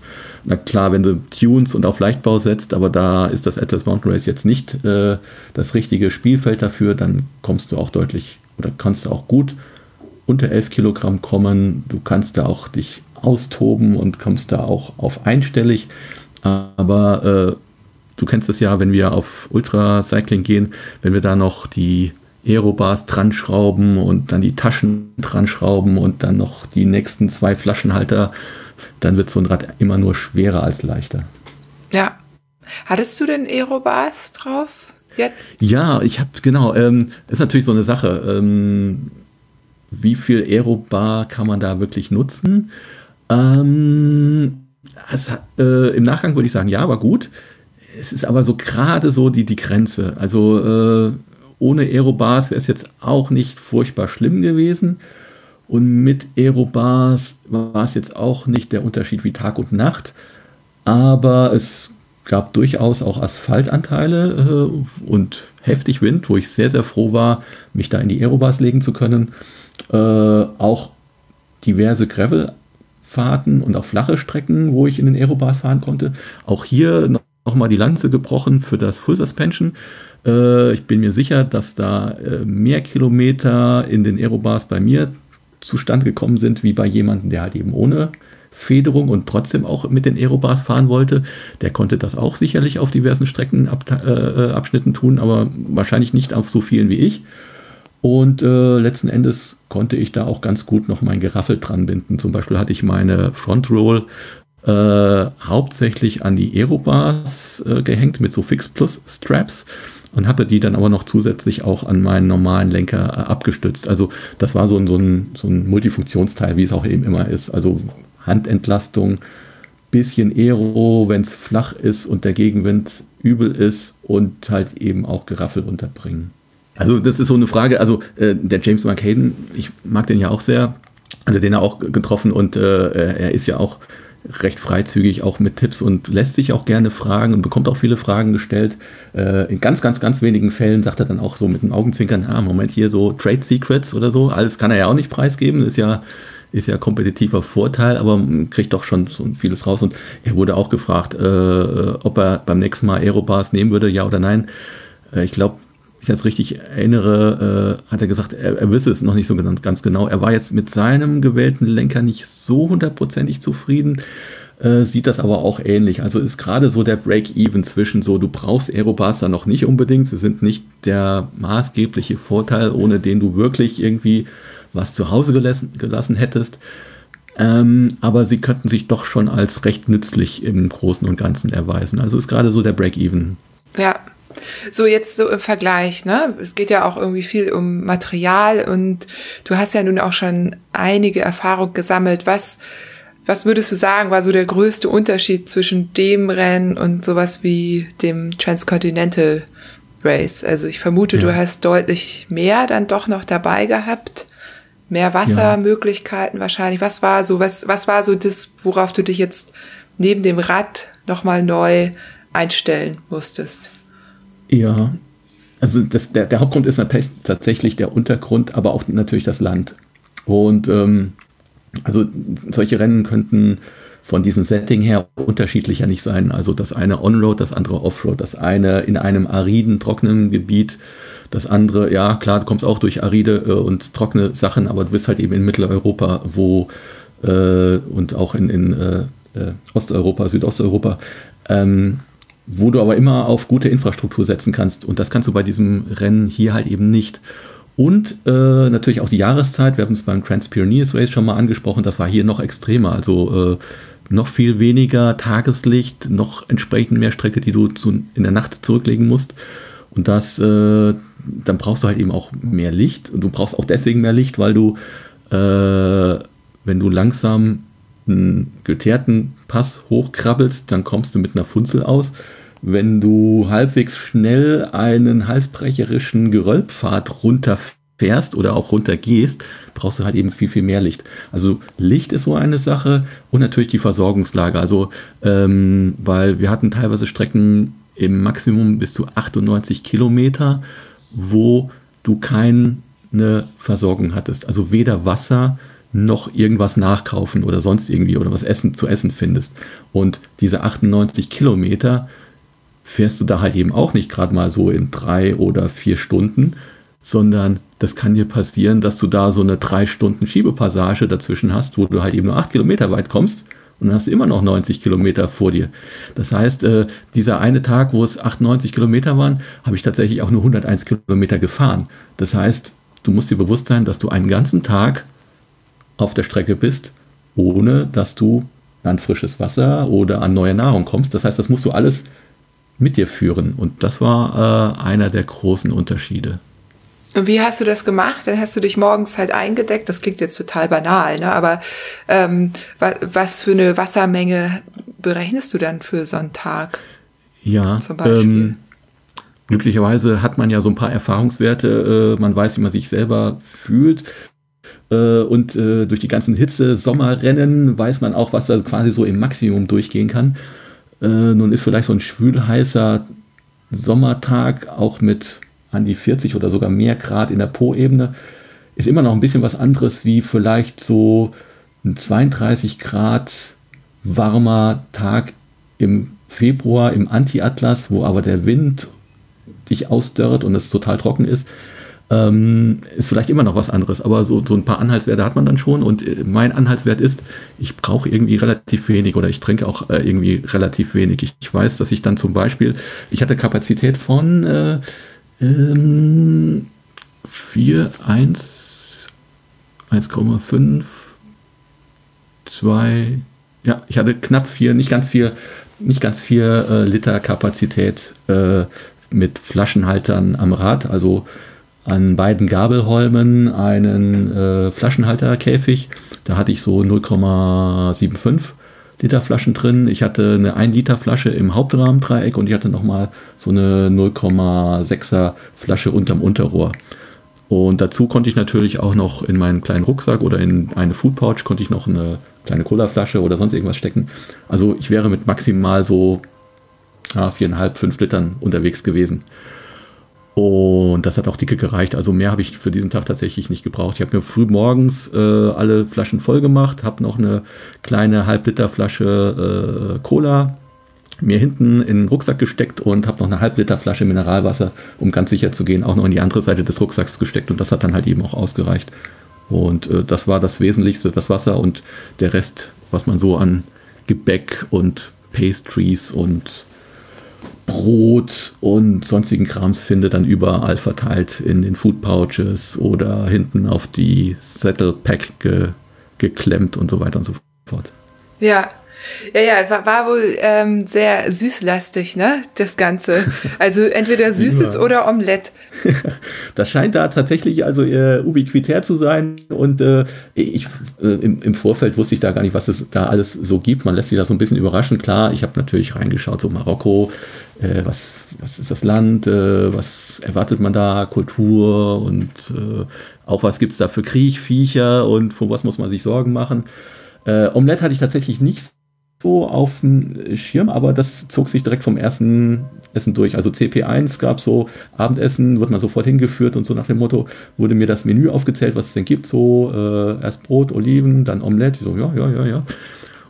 Na klar, wenn du Tunes und auf Leichtbau setzt, aber da ist das Atlas Mountain Race jetzt nicht äh, das richtige Spielfeld dafür, dann kommst du auch deutlich oder kannst du auch gut unter 11 Kilogramm kommen. Du kannst da auch dich austoben und kommst da auch auf einstellig. Aber äh, du kennst es ja, wenn wir auf Ultracycling gehen, wenn wir da noch die Aerobars dran schrauben und dann die Taschen dran schrauben und dann noch die nächsten zwei Flaschenhalter dann wird so ein Rad immer nur schwerer als leichter.
Ja. Hattest du denn Aerobars drauf jetzt?
Ja, ich habe, genau, ähm, ist natürlich so eine Sache. Ähm, wie viel Aerobar kann man da wirklich nutzen? Ähm, es, äh, Im Nachgang würde ich sagen, ja, war gut. Es ist aber so gerade so die, die Grenze. Also äh, ohne Aerobars wäre es jetzt auch nicht furchtbar schlimm gewesen. Und mit Aerobars war es jetzt auch nicht der Unterschied wie Tag und Nacht, aber es gab durchaus auch Asphaltanteile äh, und heftig Wind, wo ich sehr, sehr froh war, mich da in die Aerobars legen zu können. Äh, auch diverse Gravelfahrten und auch flache Strecken, wo ich in den Aerobars fahren konnte. Auch hier nochmal die Lanze gebrochen für das Full Suspension. Äh, ich bin mir sicher, dass da äh, mehr Kilometer in den Aerobars bei mir zustande gekommen sind, wie bei jemandem, der halt eben ohne Federung und trotzdem auch mit den Aerobars fahren wollte. Der konnte das auch sicherlich auf diversen Streckenabschnitten äh, tun, aber wahrscheinlich nicht auf so vielen wie ich. Und äh, letzten Endes konnte ich da auch ganz gut noch mein Geraffel dran binden. Zum Beispiel hatte ich meine Front Roll äh, hauptsächlich an die Aerobars äh, gehängt mit so Fix Plus Straps und habe die dann aber noch zusätzlich auch an meinen normalen Lenker äh, abgestützt. Also das war so ein, so, ein, so ein Multifunktionsteil, wie es auch eben immer ist. Also Handentlastung, bisschen Aero, wenn es flach ist und der Gegenwind übel ist und halt eben auch Geraffel unterbringen. Also das ist so eine Frage, also äh, der James McHayden, ich mag den ja auch sehr, hatte den ja auch getroffen und äh, er ist ja auch recht freizügig auch mit Tipps und lässt sich auch gerne fragen und bekommt auch viele Fragen gestellt. Äh, in ganz, ganz, ganz wenigen Fällen sagt er dann auch so mit dem Augenzwinkern, ah, Moment, hier so Trade Secrets oder so. Alles kann er ja auch nicht preisgeben, ist ja, ist ja kompetitiver Vorteil, aber kriegt doch schon so vieles raus. Und er wurde auch gefragt, äh, ob er beim nächsten Mal Aerobars nehmen würde, ja oder nein. Äh, ich glaube, ich das richtig erinnere, äh, hat er gesagt, er, er, wisse es noch nicht so ganz, ganz, genau. Er war jetzt mit seinem gewählten Lenker nicht so hundertprozentig zufrieden, äh, sieht das aber auch ähnlich. Also ist gerade so der Break-Even zwischen so, du brauchst Aerobars noch nicht unbedingt, sie sind nicht der maßgebliche Vorteil, ohne den du wirklich irgendwie was zu Hause gelassen, gelassen hättest. Ähm, aber sie könnten sich doch schon als recht nützlich im Großen und Ganzen erweisen. Also ist gerade so der Break-Even.
Ja, So jetzt so im Vergleich, ne? Es geht ja auch irgendwie viel um Material und du hast ja nun auch schon einige Erfahrungen gesammelt. Was, was würdest du sagen, war so der größte Unterschied zwischen dem Rennen und sowas wie dem Transcontinental Race? Also ich vermute, ja. du hast deutlich mehr dann doch noch dabei gehabt. Mehr Wassermöglichkeiten ja. wahrscheinlich. Was war so, was, was war so das, worauf du dich jetzt neben dem Rad nochmal neu einstellen musstest?
Ja, also das, der, der Hauptgrund ist tatsächlich der Untergrund, aber auch natürlich das Land. Und ähm, also solche Rennen könnten von diesem Setting her unterschiedlicher nicht sein. Also das eine On-Road, das andere Off-Road, das eine in einem ariden, trockenen Gebiet, das andere, ja klar, du kommst auch durch aride äh, und trockene Sachen, aber du bist halt eben in Mitteleuropa, wo äh, und auch in, in äh, äh Osteuropa, Südosteuropa, ähm, wo du aber immer auf gute Infrastruktur setzen kannst. Und das kannst du bei diesem Rennen hier halt eben nicht. Und äh, natürlich auch die Jahreszeit. Wir haben es beim Trans-Pyrenees Race schon mal angesprochen. Das war hier noch extremer. Also äh, noch viel weniger Tageslicht, noch entsprechend mehr Strecke, die du zu, in der Nacht zurücklegen musst. Und das, äh, dann brauchst du halt eben auch mehr Licht. Und du brauchst auch deswegen mehr Licht, weil du, äh, wenn du langsam einen geteerten Pass hochkrabbelst, dann kommst du mit einer Funzel aus. Wenn du halbwegs schnell einen halsbrecherischen Geröllpfad runterfährst oder auch runtergehst, brauchst du halt eben viel, viel mehr Licht. Also Licht ist so eine Sache und natürlich die Versorgungslage. Also, ähm, weil wir hatten teilweise Strecken im Maximum bis zu 98 Kilometer, wo du keine Versorgung hattest. Also weder Wasser noch irgendwas nachkaufen oder sonst irgendwie oder was essen zu essen findest. Und diese 98 Kilometer fährst du da halt eben auch nicht gerade mal so in drei oder vier Stunden, sondern das kann dir passieren, dass du da so eine drei Stunden Schiebepassage dazwischen hast, wo du halt eben nur acht Kilometer weit kommst und dann hast du immer noch 90 Kilometer vor dir. Das heißt, äh, dieser eine Tag, wo es 98 Kilometer waren, habe ich tatsächlich auch nur 101 Kilometer gefahren. Das heißt, du musst dir bewusst sein, dass du einen ganzen Tag auf der Strecke bist, ohne dass du an frisches Wasser oder an neue Nahrung kommst. Das heißt, das musst du alles mit dir führen. Und das war äh, einer der großen Unterschiede.
Und wie hast du das gemacht? Dann hast du dich morgens halt eingedeckt. Das klingt jetzt total banal, ne? aber ähm, wa was für eine Wassermenge berechnest du dann für so einen Tag?
Ja, zum Beispiel. Ähm, glücklicherweise hat man ja so ein paar Erfahrungswerte. Äh, man weiß, wie man sich selber fühlt. Äh, und äh, durch die ganzen Hitze, Sommerrennen weiß man auch, was da quasi so im Maximum durchgehen kann. Äh, nun ist vielleicht so ein schwülheißer Sommertag auch mit an die 40 oder sogar mehr Grad in der Po-Ebene ist immer noch ein bisschen was anderes wie vielleicht so ein 32 Grad warmer Tag im Februar im Anti-Atlas, wo aber der Wind dich ausdörrt und es total trocken ist ähm, ist vielleicht immer noch was anderes, aber so, so ein paar Anhaltswerte hat man dann schon und äh, mein Anhaltswert ist, ich brauche irgendwie relativ wenig oder ich trinke auch äh, irgendwie relativ wenig. Ich, ich, weiß, dass ich dann zum Beispiel, ich hatte Kapazität von äh, ähm, 4, 1, 1,5, 2, ja, ich hatte knapp 4, nicht ganz 4, nicht ganz 4 äh, Liter Kapazität äh, mit Flaschenhaltern am Rad, also an beiden Gabelholmen einen äh, Flaschenhalterkäfig. Da hatte ich so 0,75 Liter Flaschen drin. Ich hatte eine 1 Liter Flasche im Hauptrahmendreieck und ich hatte nochmal so eine 0,6er Flasche unterm Unterrohr. Und dazu konnte ich natürlich auch noch in meinen kleinen Rucksack oder in eine Food Pouch konnte ich noch eine kleine Colaflasche oder sonst irgendwas stecken. Also ich wäre mit maximal so ja, 4,5, 5 Litern unterwegs gewesen. Und das hat auch dicke gereicht. Also mehr habe ich für diesen Tag tatsächlich nicht gebraucht. Ich habe mir früh morgens äh, alle Flaschen voll gemacht, habe noch eine kleine Halbliterflasche äh, Cola mir hinten in den Rucksack gesteckt und habe noch eine Halbliterflasche Mineralwasser, um ganz sicher zu gehen, auch noch in die andere Seite des Rucksacks gesteckt. Und das hat dann halt eben auch ausgereicht. Und äh, das war das Wesentlichste, das Wasser und der Rest, was man so an Gebäck und Pastries und Brot und sonstigen Krams findet, dann überall verteilt in den Food Pouches oder hinten auf die Saddle Pack ge geklemmt und so weiter und so fort.
Ja, Ja, ja, war, war wohl ähm, sehr süßlastig, ne? Das Ganze. *laughs* Also entweder Süßes oder Omelette. *laughs*
das scheint da tatsächlich also äh, ubiquitär zu sein. Und äh, ich äh, im, im, Vorfeld wusste ich da gar nicht, was es da alles so gibt. Man lässt sich da so ein bisschen überraschen. Klar, ich habe natürlich reingeschaut, so Marokko, äh, was, was ist das Land, äh, was erwartet man da, Kultur und äh, auch was gibt es da für Kriechviecher und vor was muss man sich Sorgen machen. Omelette hatte ich tatsächlich nicht so auf dem Schirm, aber das zog sich direkt vom ersten Essen durch. Also CP1 gab so Abendessen, wird man sofort hingeführt und so nach dem Motto wurde mir das Menü aufgezählt, was es denn gibt. So äh, erst Brot, Oliven, dann Omelette. So, ja, ja, ja, ja.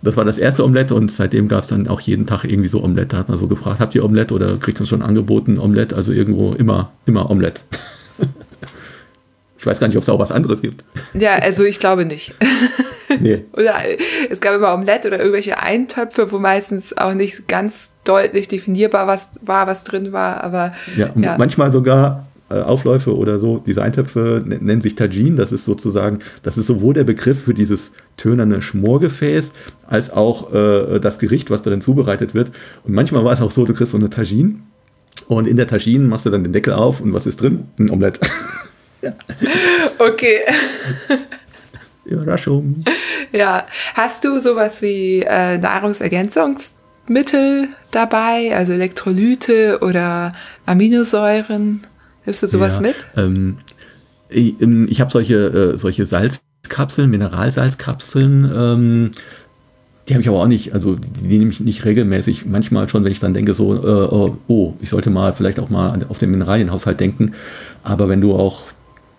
Das war das erste Omelette und seitdem gab es dann auch jeden Tag irgendwie so Omelette. Da hat man so gefragt, habt ihr Omelette oder kriegt man schon angeboten Omelette? Also irgendwo immer, immer Omelette. *laughs* ich weiß gar nicht, ob es auch was anderes gibt.
Ja, also ich glaube nicht. *laughs* Nee. *laughs* oder es gab immer Omelette oder irgendwelche Eintöpfe, wo meistens auch nicht ganz deutlich definierbar was war, was drin war, aber
ja, ja. manchmal sogar äh, Aufläufe oder so, diese Eintöpfe nennen sich Tajin, das ist sozusagen, das ist sowohl der Begriff für dieses tönerne Schmorgefäß, als auch äh, das Gericht, was darin zubereitet wird. Und manchmal war es auch so, du kriegst so eine Tajin und in der Tajin machst du dann den Deckel auf und was ist drin? Ein Omelett.
ja. *laughs* Okay. *laughs*
Überraschung.
Ja, hast du sowas wie äh, Nahrungsergänzungsmittel dabei, also Elektrolyte oder Aminosäuren? Nimmst du sowas ja, mit?
Ähm, ich, ähm, ich habe solche, äh, solche Salzkapseln, Mineralsalzkapseln. Ähm, die habe ich aber auch nicht, also die nehme ich nicht regelmäßig. Manchmal schon, wenn ich dann denke, so, äh, oh, oh, ich sollte mal vielleicht auch mal auf den Mineralienhaushalt denken. Aber wenn du auch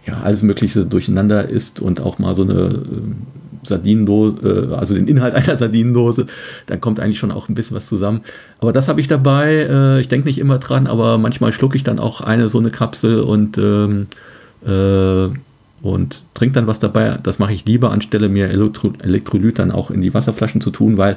ja, alles Mögliche durcheinander isst und auch mal so eine äh, Sardinendose, äh, also den Inhalt *laughs* einer Sardinendose, dann kommt eigentlich schon auch ein bisschen was zusammen. Aber das habe ich dabei. Äh, ich denke nicht immer dran, aber manchmal schlucke ich dann auch eine so eine Kapsel und ähm, äh, und trinke dann was dabei. Das mache ich lieber, anstelle mir Elektro Elektrolyt dann auch in die Wasserflaschen zu tun, weil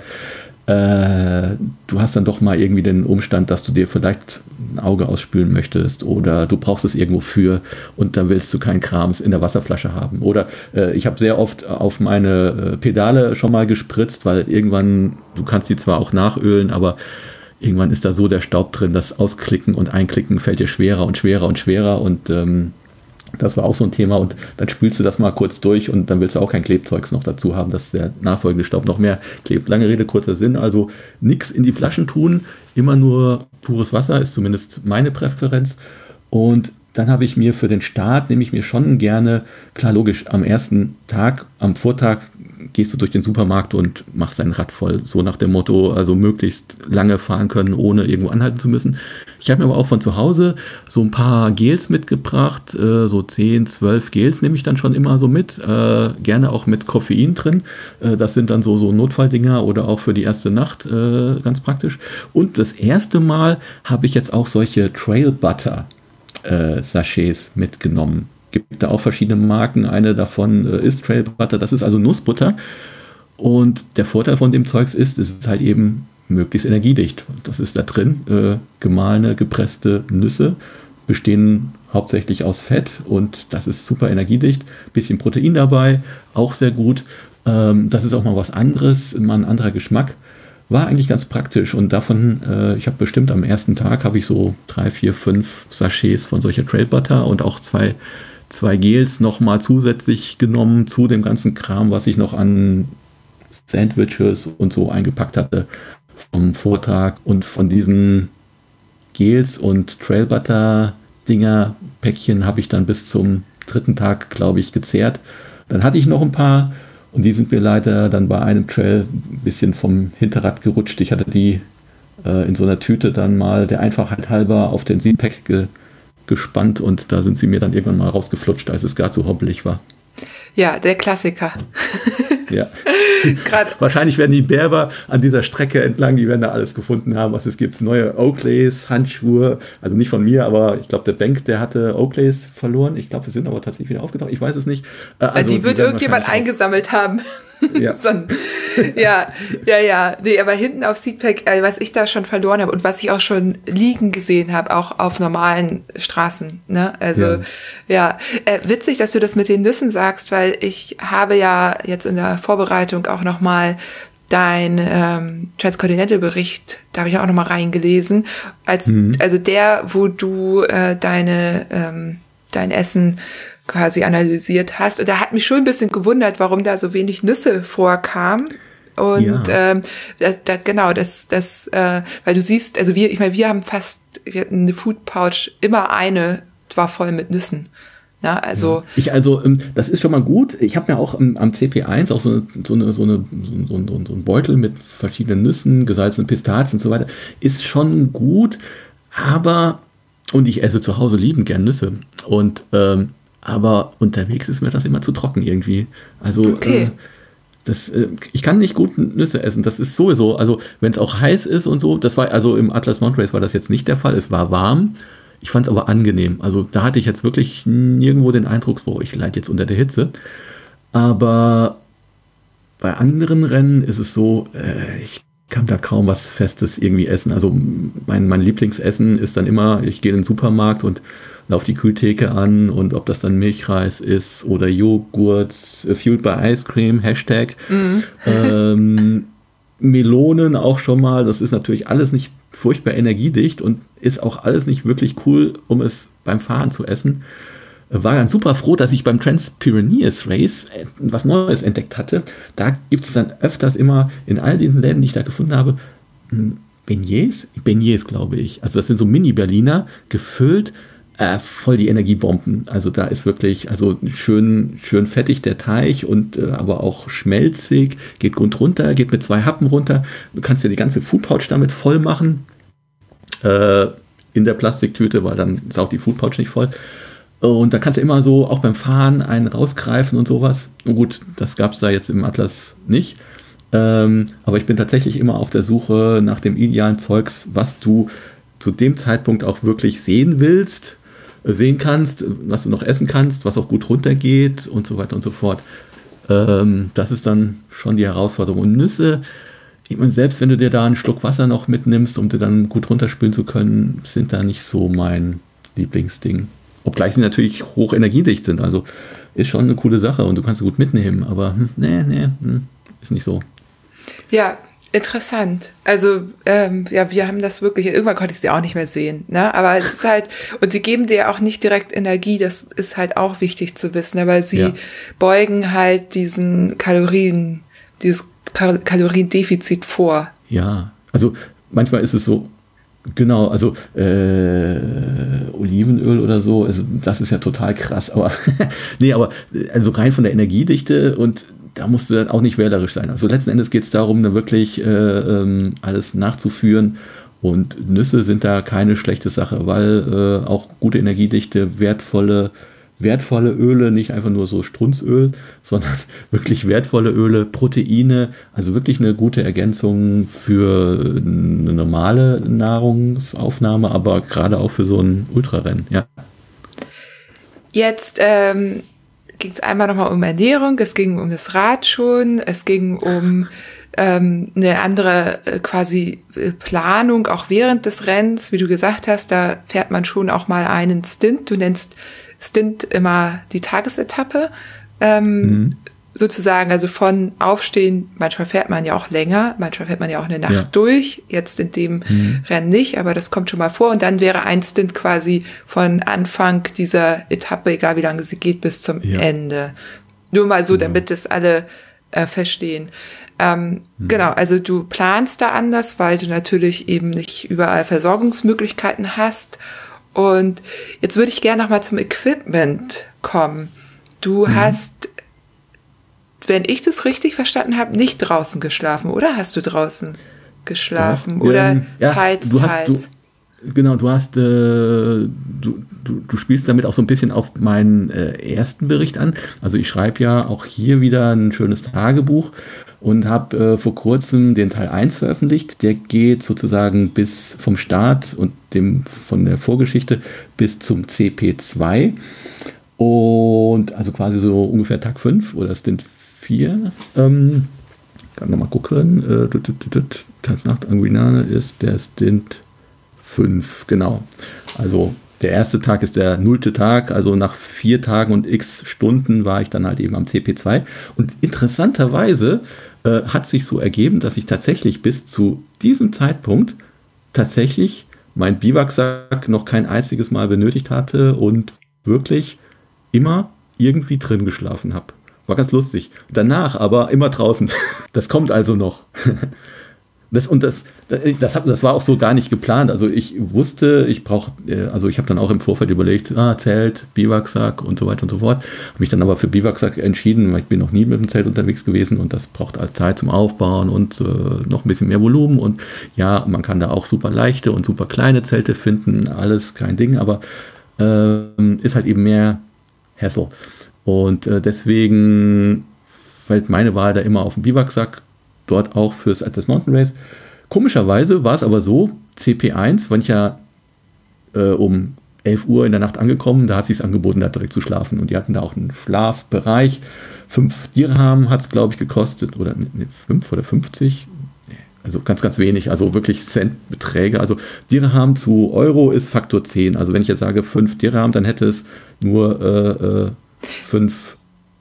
äh, du hast dann doch mal irgendwie den Umstand, dass du dir vielleicht ein Auge ausspülen möchtest oder du brauchst es irgendwo für und dann willst du keinen Krams in der Wasserflasche haben. Oder äh, ich habe sehr oft auf meine äh, Pedale schon mal gespritzt, weil irgendwann, du kannst sie zwar auch nachölen, aber irgendwann ist da so der Staub drin, das Ausklicken und Einklicken fällt dir schwerer und schwerer und schwerer und ähm, das war auch so ein Thema und dann spülst du das mal kurz durch und dann willst du auch kein Klebzeugs noch dazu haben, dass der nachfolgende Staub noch mehr klebt. Lange Rede, kurzer Sinn. Also nichts in die Flaschen tun, immer nur pures Wasser ist zumindest meine Präferenz. Und dann habe ich mir für den Start, nehme ich mir schon gerne, klar logisch, am ersten Tag, am Vortag gehst du durch den Supermarkt und machst dein Rad voll. So nach dem Motto, also möglichst lange fahren können, ohne irgendwo anhalten zu müssen. Ich habe mir aber auch von zu Hause so ein paar Gels mitgebracht, äh, so 10, 12 Gels nehme ich dann schon immer so mit, äh, gerne auch mit Koffein drin. Äh, das sind dann so, so Notfalldinger oder auch für die erste Nacht äh, ganz praktisch. Und das erste Mal habe ich jetzt auch solche Trail Butter äh, Sachets mitgenommen gibt da auch verschiedene Marken. Eine davon äh, ist Trail Butter, das ist also Nussbutter. Und der Vorteil von dem Zeugs ist, es ist halt eben möglichst energiedicht. Das ist da drin. Äh, gemahlene, gepresste Nüsse bestehen hauptsächlich aus Fett und das ist super energiedicht. Bisschen Protein dabei, auch sehr gut. Ähm, das ist auch mal was anderes, mal ein anderer Geschmack. War eigentlich ganz praktisch und davon, äh, ich habe bestimmt am ersten Tag habe ich so drei, vier, fünf Sachets von solcher Trail Butter und auch zwei zwei Gels nochmal zusätzlich genommen zu dem ganzen Kram, was ich noch an Sandwiches und so eingepackt hatte vom Vortag und von diesen Gels und Trail Butter Dinger Päckchen habe ich dann bis zum dritten Tag, glaube ich, gezehrt. Dann hatte ich noch ein paar und die sind mir leider dann bei einem Trail ein bisschen vom Hinterrad gerutscht. Ich hatte die äh, in so einer Tüte dann mal der Einfachheit halber auf den Seatpack ge gespannt und da sind sie mir dann irgendwann mal rausgeflutscht, als es gar zu hoppelig war.
Ja, der Klassiker. *laughs*
ja. *laughs* Wahrscheinlich werden die Berber an dieser Strecke entlang, die werden da alles gefunden haben, was es gibt. Neue Oakleys, Handschuhe, also nicht von mir, aber ich glaube, der Bank, der hatte Oakleys verloren. Ich glaube, sie sind aber tatsächlich wieder aufgetaucht. Ich weiß es nicht.
Äh, also, die wird irgendjemand eingesammelt haben. Ja. *laughs* so ein, ja, ja, ja. Nee, aber hinten auf Seatpack, äh, was ich da schon verloren habe und was ich auch schon liegen gesehen habe, auch auf normalen Straßen. Ne? Also ja, ja. Äh, witzig, dass du das mit den Nüssen sagst, weil ich habe ja jetzt in der Vorbereitung auch noch mal dein ähm, Transcontinental-Bericht, da habe ich auch noch mal reingelesen, als mhm. also der, wo du äh, deine ähm, dein Essen quasi analysiert hast. Und da hat mich schon ein bisschen gewundert, warum da so wenig Nüsse vorkamen. Und ja. ähm, da, da, genau, das, das, äh, weil du siehst, also wir, ich meine, wir haben fast, wir hatten eine Food Pouch, immer eine war voll mit Nüssen. Na, also
ja. ich also ähm, das ist schon mal gut. Ich habe mir auch am, am, CP1 auch so, so, eine, so, eine, so, so, so ein Beutel mit verschiedenen Nüssen, gesalzenen Pistazien und so weiter. Ist schon gut, aber und ich esse zu Hause liebend gern Nüsse und ähm, aber unterwegs ist mir das immer zu trocken irgendwie. Also okay. äh, das, äh, ich kann nicht gut Nüsse essen. Das ist sowieso, also wenn es auch heiß ist und so, das war, also im Atlas Mount Race war das jetzt nicht der Fall. Es war warm. Ich fand es aber angenehm. Also da hatte ich jetzt wirklich nirgendwo den Eindruck, boah, ich leide jetzt unter der Hitze. Aber bei anderen Rennen ist es so, äh, ich kann da kaum was Festes irgendwie essen. Also mein, mein Lieblingsessen ist dann immer, ich gehe in den Supermarkt und laufe die Kühltheke an und ob das dann Milchreis ist oder Joghurt, äh, fueled by Ice Cream, Hashtag. Mhm. Ähm, Melonen auch schon mal, das ist natürlich alles nicht furchtbar energiedicht und ist auch alles nicht wirklich cool, um es beim Fahren zu essen. War dann super froh, dass ich beim Trans-Pyrenees Race äh, was Neues entdeckt hatte. Da gibt es dann öfters immer in all diesen Läden, die ich da gefunden habe, hm, Beignets? Beignets, glaube ich. Also das sind so Mini-Berliner, gefüllt äh, voll die Energiebomben. Also da ist wirklich, also schön, schön fettig der Teig und äh, aber auch schmelzig, geht gut runter, geht mit zwei Happen runter. Du kannst dir die ganze Food Pouch damit voll machen. Äh, in der Plastiktüte, weil dann ist auch die Food Pouch nicht voll. Und da kannst du immer so auch beim Fahren einen rausgreifen und sowas. Und gut, das gab es da jetzt im Atlas nicht. Ähm, aber ich bin tatsächlich immer auf der Suche nach dem idealen Zeugs, was du zu dem Zeitpunkt auch wirklich sehen willst sehen kannst, was du noch essen kannst, was auch gut runtergeht und so weiter und so fort. Ähm, das ist dann schon die Herausforderung. Und Nüsse, ich meine, selbst wenn du dir da einen Schluck Wasser noch mitnimmst, um dir dann gut runterspülen zu können, sind da nicht so mein Lieblingsding. Obgleich sie natürlich hoch energiedicht sind. Also ist schon eine coole Sache und du kannst sie gut mitnehmen, aber hm, nee, nee, hm, ist nicht so.
Ja, Interessant. Also ähm, ja, wir haben das wirklich. Irgendwann konnte ich sie auch nicht mehr sehen. Ne? Aber es ist halt und sie geben dir auch nicht direkt Energie. Das ist halt auch wichtig zu wissen. Aber sie ja. beugen halt diesen Kalorien, dieses Kal Kaloriendefizit vor.
Ja, also manchmal ist es so. Genau, also äh, Olivenöl oder so, also das ist ja total krass, aber *laughs* nee, aber also rein von der Energiedichte und da musst du dann auch nicht wählerisch sein. Also letzten Endes geht es darum, dann wirklich äh, ähm, alles nachzuführen. Und Nüsse sind da keine schlechte Sache, weil äh, auch gute Energiedichte, wertvolle, wertvolle Öle, nicht einfach nur so Strunzöl, *laughs* sondern wirklich wertvolle Öle, Proteine, also wirklich eine gute Ergänzung für eine normale Nahrungsaufnahme, aber gerade auch für so ein Ultrarennen, ja.
Jetzt ähm, ging es einmal nochmal um Ernährung, es ging um das Rad schon, es ging um ähm, eine andere äh, quasi äh, Planung auch während des Rennens, wie du gesagt hast, da fährt man schon auch mal einen Stint. Du nennst Stint immer die Tagesetappe. Ähm, mhm sozusagen, also von Aufstehen, manchmal fährt man ja auch länger, manchmal fährt man ja auch eine Nacht ja. durch, jetzt in dem mhm. Rennen nicht, aber das kommt schon mal vor und dann wäre ein Stint quasi von Anfang dieser Etappe, egal wie lange sie geht, bis zum ja. Ende. Nur mal so, genau. damit es alle äh, verstehen. Ähm, mhm. Genau, also du planst da anders, weil du natürlich eben nicht überall Versorgungsmöglichkeiten hast. Und jetzt würde ich gerne noch mal zum Equipment kommen. Du mhm. hast wenn ich das richtig verstanden habe, nicht draußen geschlafen, oder hast du draußen geschlafen? Doch, oder ähm, ja, teils,
du
teils?
Hast, du, genau, du hast, äh, du, du, du spielst damit auch so ein bisschen auf meinen äh, ersten Bericht an. Also ich schreibe ja auch hier wieder ein schönes Tagebuch und habe äh, vor kurzem den Teil 1 veröffentlicht. Der geht sozusagen bis vom Start und dem von der Vorgeschichte bis zum CP2. Und also quasi so ungefähr Tag 5 oder Stint 4. Ähm, kann nochmal gucken. Äh, Tanznacht Anguinane ist der Stint 5, genau. Also der erste Tag ist der nullte Tag, also nach vier Tagen und x Stunden war ich dann halt eben am CP2. Und interessanterweise äh, hat sich so ergeben, dass ich tatsächlich bis zu diesem Zeitpunkt tatsächlich mein Biwaksack noch kein einziges Mal benötigt hatte und wirklich immer irgendwie drin geschlafen habe. War ganz lustig. Danach aber immer draußen. *laughs* Das kommt also noch. *laughs* Das, und das, das, hab, das war auch so gar nicht geplant. Also ich wusste, ich brauche, äh, also ich habe dann auch im Vorfeld überlegt, ah, Zelt, Biwaksack und so weiter und so fort. Habe mich dann aber für Biwaksack entschieden, weil ich bin noch nie mit dem Zelt unterwegs gewesen und das braucht halt Zeit zum Aufbauen und äh, noch ein bisschen mehr Volumen. Und ja, man kann da auch super leichte und super kleine Zelte finden, alles kein Ding, aber äh, ist halt eben mehr Hassel. Und äh, deswegen fällt meine Wahl da immer auf den Biwaksack dort auch fürs Atlas Mountain Race. Komischerweise war es aber so, CP1, wenn ich ja äh, um 11 Uhr in der Nacht angekommen, da hat sich angeboten, da direkt zu schlafen. Und die hatten da auch einen Schlafbereich. 5 Dirham hat es, glaube ich, gekostet, oder 5 oder 50. Also ganz, ganz wenig, also wirklich Centbeträge. Also Dirham zu Euro ist Faktor 10. Also wenn ich jetzt sage 5 Dirham, dann hätte es nur 5 äh, äh,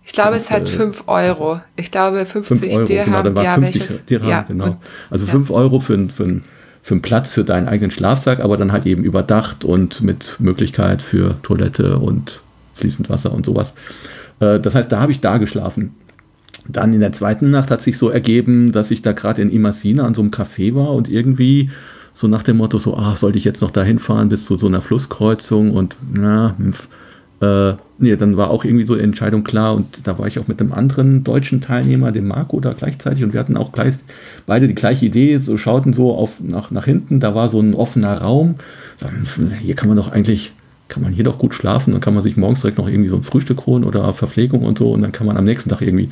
ich glaube, es hat 5 Euro. Ich glaube, 50
5 Euro,
Dirham.
Genau, dann war
ja,
50
welches,
Dirham,
ja,
genau.
und,
Also 5 ja. Euro für, für, für einen Platz für deinen eigenen Schlafsack, aber dann halt eben überdacht und mit Möglichkeit für Toilette und fließend Wasser und sowas. Äh, das heißt, da habe ich da geschlafen. Dann in der zweiten Nacht hat sich so ergeben, dass ich da gerade in Imasina an so einem Café war und irgendwie so nach dem Motto so, ach, sollte ich jetzt noch dahin fahren bis zu so einer Flusskreuzung und na, äh, nee, dann war auch irgendwie so die Entscheidung klar und da war ich auch mit einem anderen deutschen Teilnehmer, dem Marco, da gleichzeitig und wir hatten auch gleich beide die gleiche Idee, so schauten so auf, nach, nach hinten, da war so ein offener Raum. Hier kann man doch eigentlich, kann man hier doch gut schlafen, dann kann man sich morgens direkt noch irgendwie so ein Frühstück holen oder Verpflegung und so und dann kann man am nächsten Tag irgendwie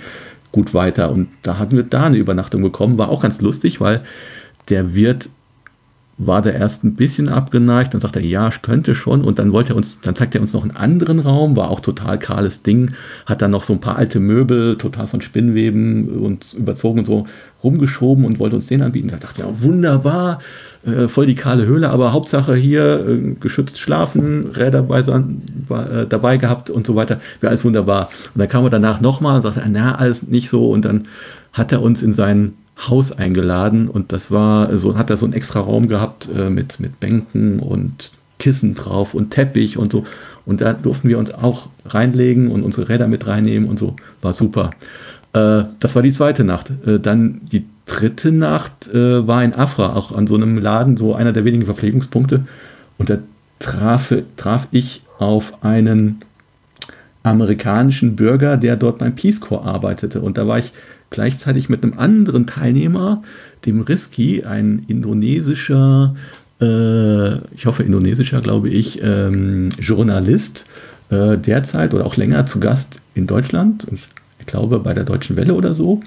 gut weiter. Und da hatten wir da eine Übernachtung bekommen, war auch ganz lustig, weil der Wirt war der erst ein bisschen abgeneigt, dann sagte er, ja, ich könnte schon und dann wollte er uns, dann zeigt er uns noch einen anderen Raum, war auch total kahles Ding, hat dann noch so ein paar alte Möbel, total von Spinnweben und überzogen und so rumgeschoben und wollte uns den anbieten. Da dachte ja, wunderbar, äh, voll die kahle Höhle, aber Hauptsache hier äh, geschützt schlafen, Räder bei, äh, dabei gehabt und so weiter, wäre alles wunderbar. Und dann kam er danach nochmal und sagte, na, alles nicht so und dann hat er uns in seinen Haus eingeladen und das war so, hat er so einen extra Raum gehabt äh, mit, mit Bänken und Kissen drauf und Teppich und so. Und da durften wir uns auch reinlegen und unsere Räder mit reinnehmen und so. War super. Äh, das war die zweite Nacht. Äh, dann die dritte Nacht äh, war in Afra, auch an so einem Laden, so einer der wenigen Verpflegungspunkte. Und da traf, traf ich auf einen amerikanischen Bürger, der dort beim Peace Corps arbeitete. Und da war ich gleichzeitig mit einem anderen Teilnehmer, dem Riski, ein indonesischer, äh, ich hoffe indonesischer, glaube ich, ähm, Journalist, äh, derzeit oder auch länger zu Gast in Deutschland. Ich glaube bei der Deutschen Welle oder so.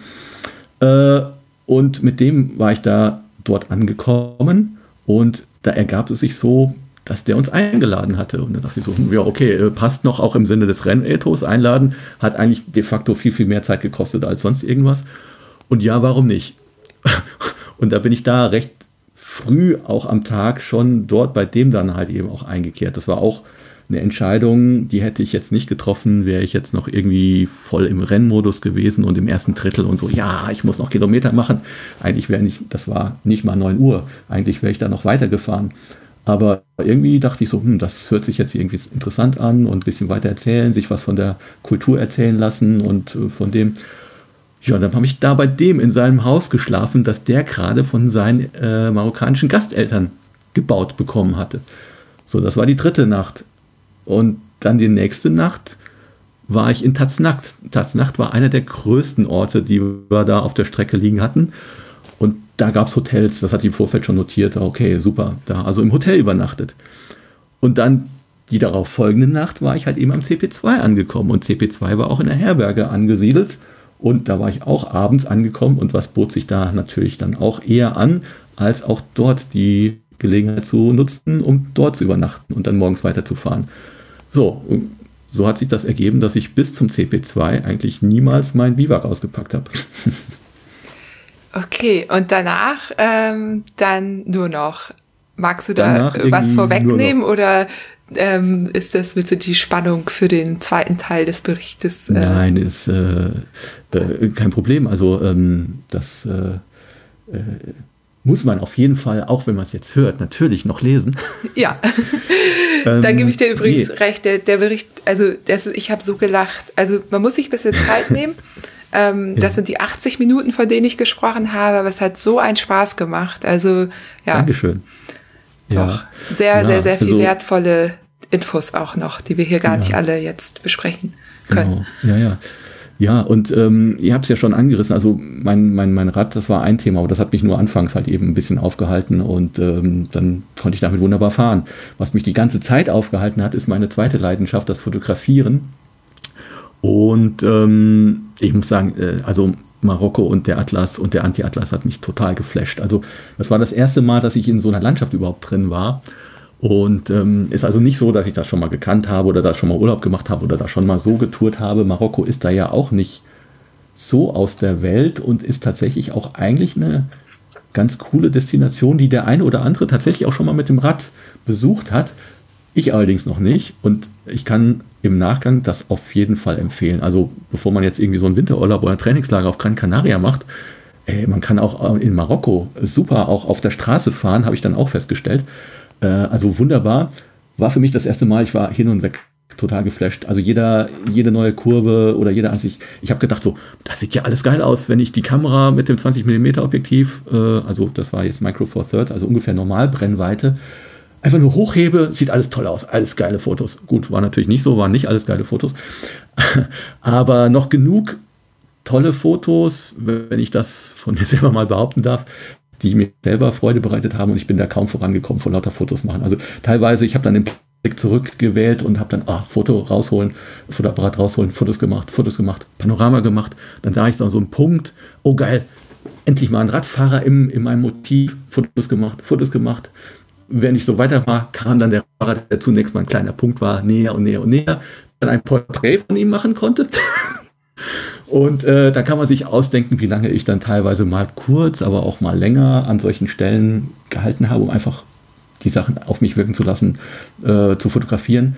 Äh, und mit dem war ich da dort angekommen und da ergab es sich so, dass der uns eingeladen hatte. Und dann dachte ich so, hm, ja, okay, äh, passt noch auch im Sinne des Rennethos. Einladen hat eigentlich de facto viel, viel mehr Zeit gekostet als sonst irgendwas. Und ja, warum nicht? *laughs* Und da bin ich da recht früh auch am Tag schon dort bei dem dann halt eben auch eingekehrt. Das war auch eine Entscheidung, die hätte ich jetzt nicht getroffen, wäre ich jetzt noch irgendwie voll im Rennmodus gewesen und im ersten Drittel und so, ja, ich muss noch Kilometer machen. Eigentlich wäre nicht, das war nicht mal 9 Uhr, eigentlich wäre ich da noch weitergefahren. Aber irgendwie dachte ich so, hm, das hört sich jetzt irgendwie interessant an und ein bisschen weiter erzählen, sich was von der Kultur erzählen lassen und äh, von dem. Ja, dann habe ich da bei dem in seinem Haus geschlafen, das der gerade von seinen äh, marokkanischen Gasteltern gebaut bekommen hatte. So, das war die dritte Nacht. Und dann die nächste Nacht war ich in Taznacht. Taznacht war einer der größten Orte, die wir da auf der Strecke liegen hatten. Da gab es Hotels, das hat die im Vorfeld schon notiert, okay, super, da also im Hotel übernachtet. Und dann die darauf folgende Nacht war ich halt eben am CP2 angekommen und CP2 war auch in der Herberge angesiedelt und da war ich auch abends angekommen und was bot sich da natürlich dann auch eher an, als auch dort die Gelegenheit zu nutzen, um dort zu übernachten und dann morgens weiterzufahren. So, so hat sich das ergeben, dass ich bis zum CP2 eigentlich niemals mein Biwak ausgepackt habe. *laughs*
Okay, und danach ähm, dann nur noch. Magst du da was vorwegnehmen oder ähm, ist das bitte die Spannung für den zweiten Teil des Berichtes?
Äh Nein, ist äh, äh, kein Problem. Also ähm, das äh, äh, muss man auf jeden Fall, auch wenn man es jetzt hört, natürlich noch lesen.
Ja, *laughs* ähm, da gebe ich dir übrigens nee. recht. Der, der Bericht, also das, ich habe so gelacht. Also man muss sich ein bisschen Zeit nehmen. *laughs* Ähm, ja. Das sind die 80 Minuten, von denen ich gesprochen habe, aber es hat so einen Spaß gemacht. Also ja.
Dankeschön.
Doch. Ja. Sehr, ja, sehr, sehr viel also, wertvolle Infos auch noch, die wir hier gar nicht alle jetzt besprechen können.
Genau. Ja, ja. Ja, und ähm, ihr habt es ja schon angerissen. Also mein, mein, mein Rad, das war ein Thema, aber das hat mich nur anfangs halt eben ein bisschen aufgehalten und ähm, dann konnte ich damit wunderbar fahren. Was mich die ganze Zeit aufgehalten hat, ist meine zweite Leidenschaft, das Fotografieren. Und ähm, ich muss sagen, äh, also Marokko und der Atlas und der Anti-Atlas hat mich total geflasht. Also das war das erste Mal, dass ich in so einer Landschaft überhaupt drin war. Und ähm, ist also nicht so, dass ich das schon mal gekannt habe oder da schon mal Urlaub gemacht habe oder da schon mal so getourt habe. Marokko ist da ja auch nicht so aus der Welt und ist tatsächlich auch eigentlich eine ganz coole Destination, die der eine oder andere tatsächlich auch schon mal mit dem Rad besucht hat. Ich allerdings noch nicht und ich kann im Nachgang das auf jeden Fall empfehlen. Also bevor man jetzt irgendwie so einen Winterurlaub oder ein Trainingslager auf Gran Canaria macht, ey, man kann auch in Marokko super auch auf der Straße fahren, habe ich dann auch festgestellt. Äh, also wunderbar. War für mich das erste Mal, ich war hin und weg total geflasht. Also jeder, jede neue Kurve oder jeder Ansicht. Ich habe gedacht so, das sieht ja alles geil aus, wenn ich die Kamera mit dem 20 mm Objektiv, äh, also das war jetzt Micro Four Thirds, also ungefähr Normalbrennweite, einfach nur hochhebe, sieht alles toll aus, alles geile Fotos. Gut, war natürlich nicht so, waren nicht alles geile Fotos, *laughs* aber noch genug tolle Fotos, wenn ich das von mir *laughs* selber mal behaupten darf, die mir selber Freude bereitet haben und ich bin da kaum vorangekommen vor lauter Fotos machen. Also teilweise, ich habe dann den Blick zurückgewählt und habe dann, ah, Foto rausholen, Fotoapparat rausholen, Fotos gemacht, Fotos gemacht, Panorama gemacht. Dann sah ich dann so einen Punkt, oh geil, endlich mal ein Radfahrer im, in meinem Motiv, Fotos gemacht, Fotos gemacht. Wenn ich so weiter war, kam dann der Fahrer, der zunächst mal ein kleiner Punkt war, näher und näher und näher, dann ein Porträt von ihm machen konnte. *laughs* Und äh, da kann man sich ausdenken, wie lange ich dann teilweise mal kurz, aber auch mal länger an solchen Stellen gehalten habe, um einfach die Sachen auf mich wirken zu lassen, äh, zu fotografieren.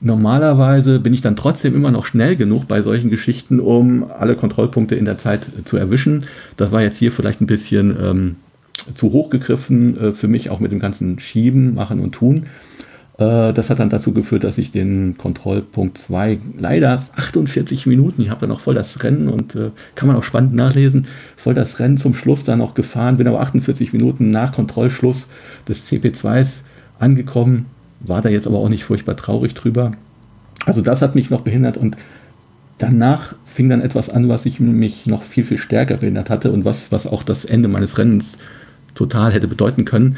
Normalerweise bin ich dann trotzdem immer noch schnell genug bei solchen Geschichten, um alle Kontrollpunkte in der Zeit zu erwischen. Das war jetzt hier vielleicht ein bisschen ähm, zu hoch gegriffen äh, für mich, auch mit dem ganzen Schieben, Machen und Tun. Äh, das hat dann dazu geführt, dass ich den Kontrollpunkt 2 leider 48 Minuten, ich habe dann auch voll das Rennen und äh, kann man auch spannend nachlesen, voll das Rennen zum Schluss dann auch gefahren, bin aber 48 Minuten nach Kontrollschluss des CP2s angekommen, war da jetzt aber auch nicht furchtbar traurig drüber. Also das hat mich noch behindert und danach fing dann etwas an, was ich mich noch viel, viel stärker behindert hatte und was, was auch das Ende meines Rennens total hätte bedeuten können.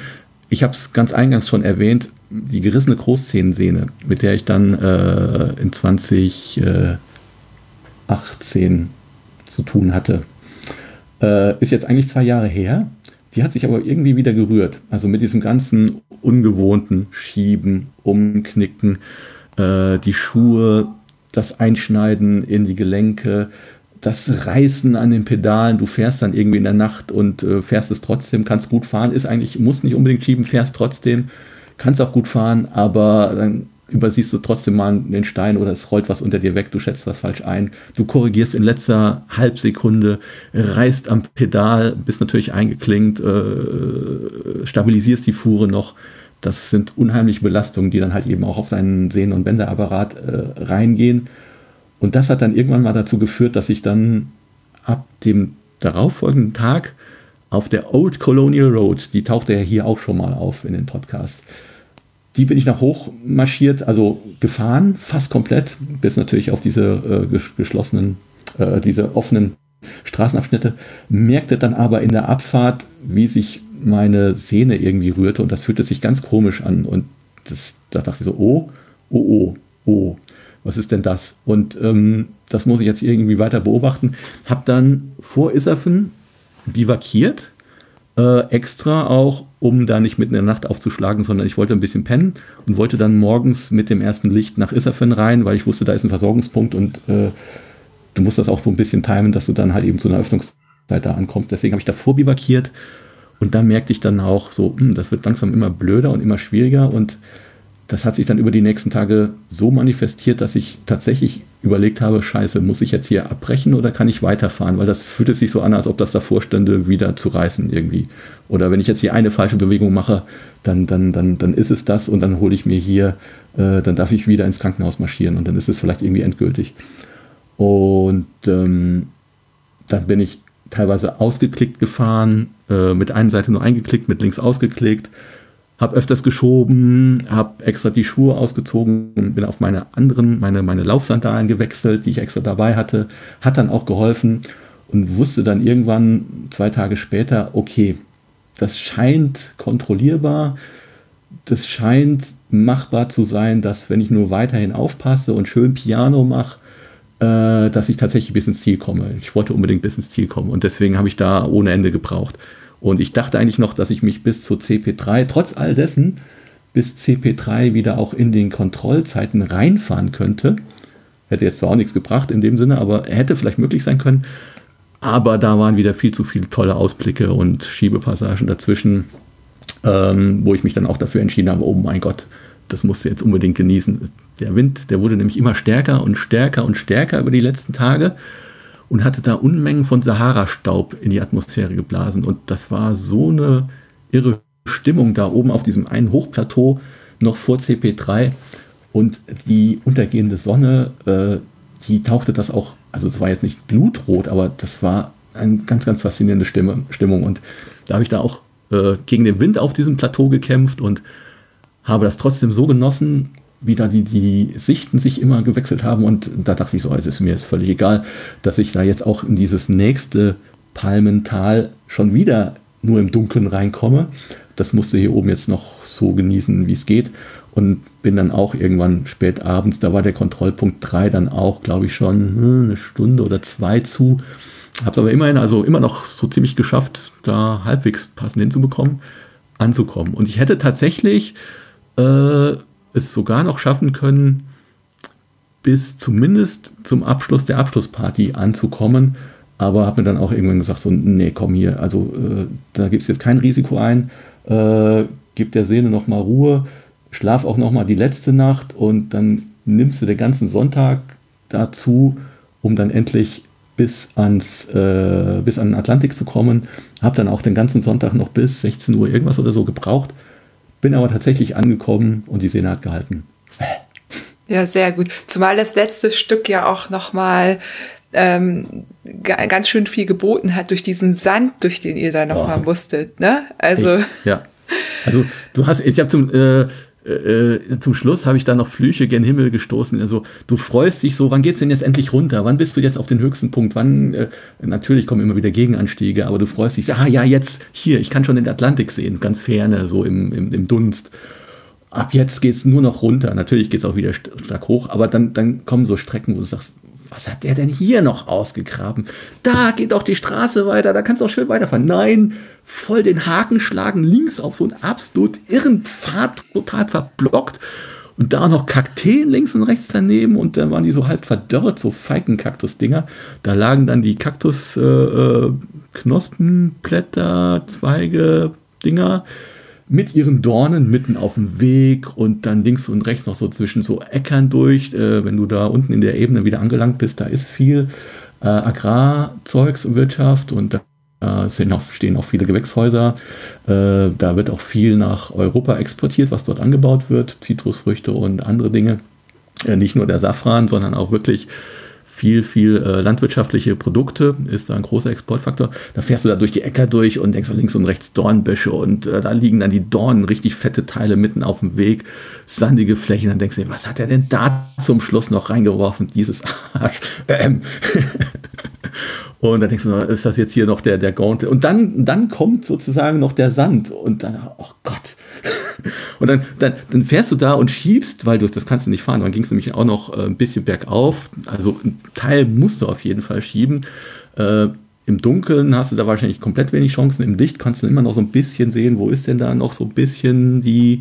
Ich habe es ganz eingangs schon erwähnt, die gerissene Großzähnensehne, mit der ich dann äh, in 2018 zu tun hatte, äh, ist jetzt eigentlich zwei Jahre her. Die hat sich aber irgendwie wieder gerührt. Also mit diesem ganzen ungewohnten Schieben, Umknicken, äh, die Schuhe, das Einschneiden in die Gelenke, das Reißen an den Pedalen, du fährst dann irgendwie in der Nacht und äh, fährst es trotzdem, kannst gut fahren, ist eigentlich, muss nicht unbedingt schieben, fährst trotzdem kannst auch gut fahren, aber dann übersiehst du trotzdem mal den Stein oder es rollt was unter dir weg, du schätzt was falsch ein, du korrigierst in letzter Halbsekunde, reißt am Pedal, bist natürlich eingeklinkt, äh, stabilisierst die Fuhre noch. Das sind unheimliche Belastungen, die dann halt eben auch auf deinen Sehnen- und Bänderapparat äh, reingehen. Und das hat dann irgendwann mal dazu geführt, dass ich dann ab dem darauffolgenden Tag auf der Old Colonial Road, die tauchte ja hier auch schon mal auf in den Podcast, die bin ich nach hoch marschiert, also gefahren, fast komplett, bis natürlich auf diese äh, geschlossenen, äh, diese offenen Straßenabschnitte, merkte dann aber in der Abfahrt, wie sich meine Sehne irgendwie rührte und das fühlte sich ganz komisch an und das, da dachte ich so, oh, oh, oh, oh, was ist denn das? Und ähm, das muss ich jetzt irgendwie weiter beobachten. Hab dann vor Isserfen bivakiert äh, extra auch, um da nicht mitten in der Nacht aufzuschlagen, sondern ich wollte ein bisschen pennen und wollte dann morgens mit dem ersten Licht nach Isserfen rein, weil ich wusste, da ist ein Versorgungspunkt und äh, du musst das auch so ein bisschen timen, dass du dann halt eben zu einer Öffnungszeit da ankommst. Deswegen habe ich davor bivakiert und da merkte ich dann auch so, hm, das wird langsam immer blöder und immer schwieriger und das hat sich dann über die nächsten Tage so manifestiert, dass ich tatsächlich überlegt habe, scheiße, muss ich jetzt hier abbrechen oder kann ich weiterfahren? Weil das fühlte sich so an, als ob das davor stände, wieder zu reißen irgendwie. Oder wenn ich jetzt hier eine falsche Bewegung mache, dann, dann, dann, dann ist es das und dann hole ich mir hier, äh, dann darf ich wieder ins Krankenhaus marschieren und dann ist es vielleicht irgendwie endgültig. Und ähm, dann bin ich teilweise ausgeklickt gefahren, äh, mit einer Seite nur eingeklickt, mit links ausgeklickt, habe öfters geschoben, habe extra die Schuhe ausgezogen und bin auf meine anderen, meine, meine Laufsandalen gewechselt, die ich extra dabei hatte. Hat dann auch geholfen und wusste dann irgendwann zwei Tage später, okay, das scheint kontrollierbar, das scheint machbar zu sein, dass wenn ich nur weiterhin aufpasse und schön Piano mache, äh, dass ich tatsächlich bis ins Ziel komme. Ich wollte unbedingt bis ins Ziel kommen und deswegen habe ich da ohne Ende gebraucht. Und ich dachte eigentlich noch, dass ich mich bis zu CP3, trotz all dessen, bis CP3 wieder auch in den Kontrollzeiten reinfahren könnte. Hätte jetzt zwar auch nichts gebracht in dem Sinne, aber hätte vielleicht möglich sein können. Aber da waren wieder viel zu viele tolle Ausblicke und Schiebepassagen dazwischen, ähm, wo ich mich dann auch dafür entschieden habe, oh mein Gott, das musst du jetzt unbedingt genießen. Der Wind, der wurde nämlich immer stärker und stärker und stärker über die letzten Tage und hatte da Unmengen von Sahara-Staub in die Atmosphäre geblasen. Und das war so eine irre Stimmung da oben auf diesem einen Hochplateau noch vor CP3. Und die untergehende Sonne, äh, die tauchte das auch, also es war jetzt nicht blutrot, aber das war eine ganz, ganz faszinierende Stimme, Stimmung. Und da habe ich da auch äh, gegen den Wind auf diesem Plateau gekämpft und habe das trotzdem so genossen, wie da die, die Sichten sich immer gewechselt haben. Und da dachte ich so, es ist mir jetzt völlig egal, dass ich da jetzt auch in dieses nächste Palmental schon wieder nur im Dunkeln reinkomme. Das musste hier oben jetzt noch so genießen, wie es geht. Und bin dann auch irgendwann spät abends, da war der Kontrollpunkt 3 dann auch, glaube ich, schon hm, eine Stunde oder zwei zu. Habe es aber immerhin, also immer noch so ziemlich geschafft, da halbwegs passend hinzubekommen, anzukommen. Und ich hätte tatsächlich äh, es sogar noch schaffen können, bis zumindest zum Abschluss der Abschlussparty anzukommen. Aber habe mir dann auch irgendwann gesagt, so, nee, komm hier, also äh, da gibt es jetzt kein Risiko ein, äh, gib der Seele nochmal Ruhe, schlaf auch nochmal die letzte Nacht und dann nimmst du den ganzen Sonntag dazu, um dann endlich bis ans äh, bis an den Atlantik zu kommen. Habe dann auch den ganzen Sonntag noch bis 16 Uhr irgendwas oder so gebraucht. Bin aber tatsächlich angekommen und die Sehne hat gehalten.
Ja, sehr gut. Zumal das letzte Stück ja auch nochmal ähm, ganz schön viel geboten hat durch diesen Sand, durch den ihr da nochmal oh. musstet. Ne?
Also Echt? ja. Also du hast, ich habe zum äh, äh, zum Schluss habe ich da noch Flüche gen Himmel gestoßen. Also du freust dich so, wann geht's denn jetzt endlich runter? Wann bist du jetzt auf den höchsten Punkt? Wann, äh, natürlich kommen immer wieder Gegenanstiege, aber du freust dich, ah ja, jetzt hier, ich kann schon den Atlantik sehen, ganz ferne, so im, im, im Dunst. Ab jetzt geht's nur noch runter. Natürlich geht's auch wieder stark hoch, aber dann, dann kommen so Strecken, wo du sagst, was hat der denn hier noch ausgegraben? Da geht doch die Straße weiter, da kannst du auch schön weiterfahren. Nein, voll den Haken schlagen, links auf so einen absolut irren Pfad, total verblockt. Und da noch Kakteen links und rechts daneben und dann waren die so halb verdörrt, so Feigenkaktus-Dinger. Da lagen dann die Kaktus-Knospenblätter, äh, äh Zweige, Dinger mit ihren Dornen mitten auf dem Weg und dann links und rechts noch so zwischen so Äckern durch. Äh, wenn du da unten in der Ebene wieder angelangt bist, da ist viel äh, Agrarzeugswirtschaft und da äh, auch, stehen auch viele Gewächshäuser. Äh, da wird auch viel nach Europa exportiert, was dort angebaut wird. Zitrusfrüchte und andere Dinge. Äh, nicht nur der Safran, sondern auch wirklich viel, viel äh, landwirtschaftliche Produkte, ist da ein großer Exportfaktor. Da fährst du da durch die Äcker durch und denkst links und rechts Dornbüsche und äh, da liegen dann die Dornen, richtig fette Teile mitten auf dem Weg, sandige Flächen. Dann denkst du, was hat er denn da zum Schluss noch reingeworfen? Dieses Arsch. Ähm. *laughs* und dann denkst du, ist das jetzt hier noch der, der Gaunt? Und dann, dann kommt sozusagen noch der Sand und dann, oh Gott. *laughs* Und dann, dann, dann fährst du da und schiebst, weil du das kannst du nicht fahren. Dann ging es nämlich auch noch äh, ein bisschen bergauf. Also ein Teil musst du auf jeden Fall schieben. Äh, Im Dunkeln hast du da wahrscheinlich komplett wenig Chancen. Im Licht kannst du immer noch so ein bisschen sehen, wo ist denn da noch so ein bisschen die,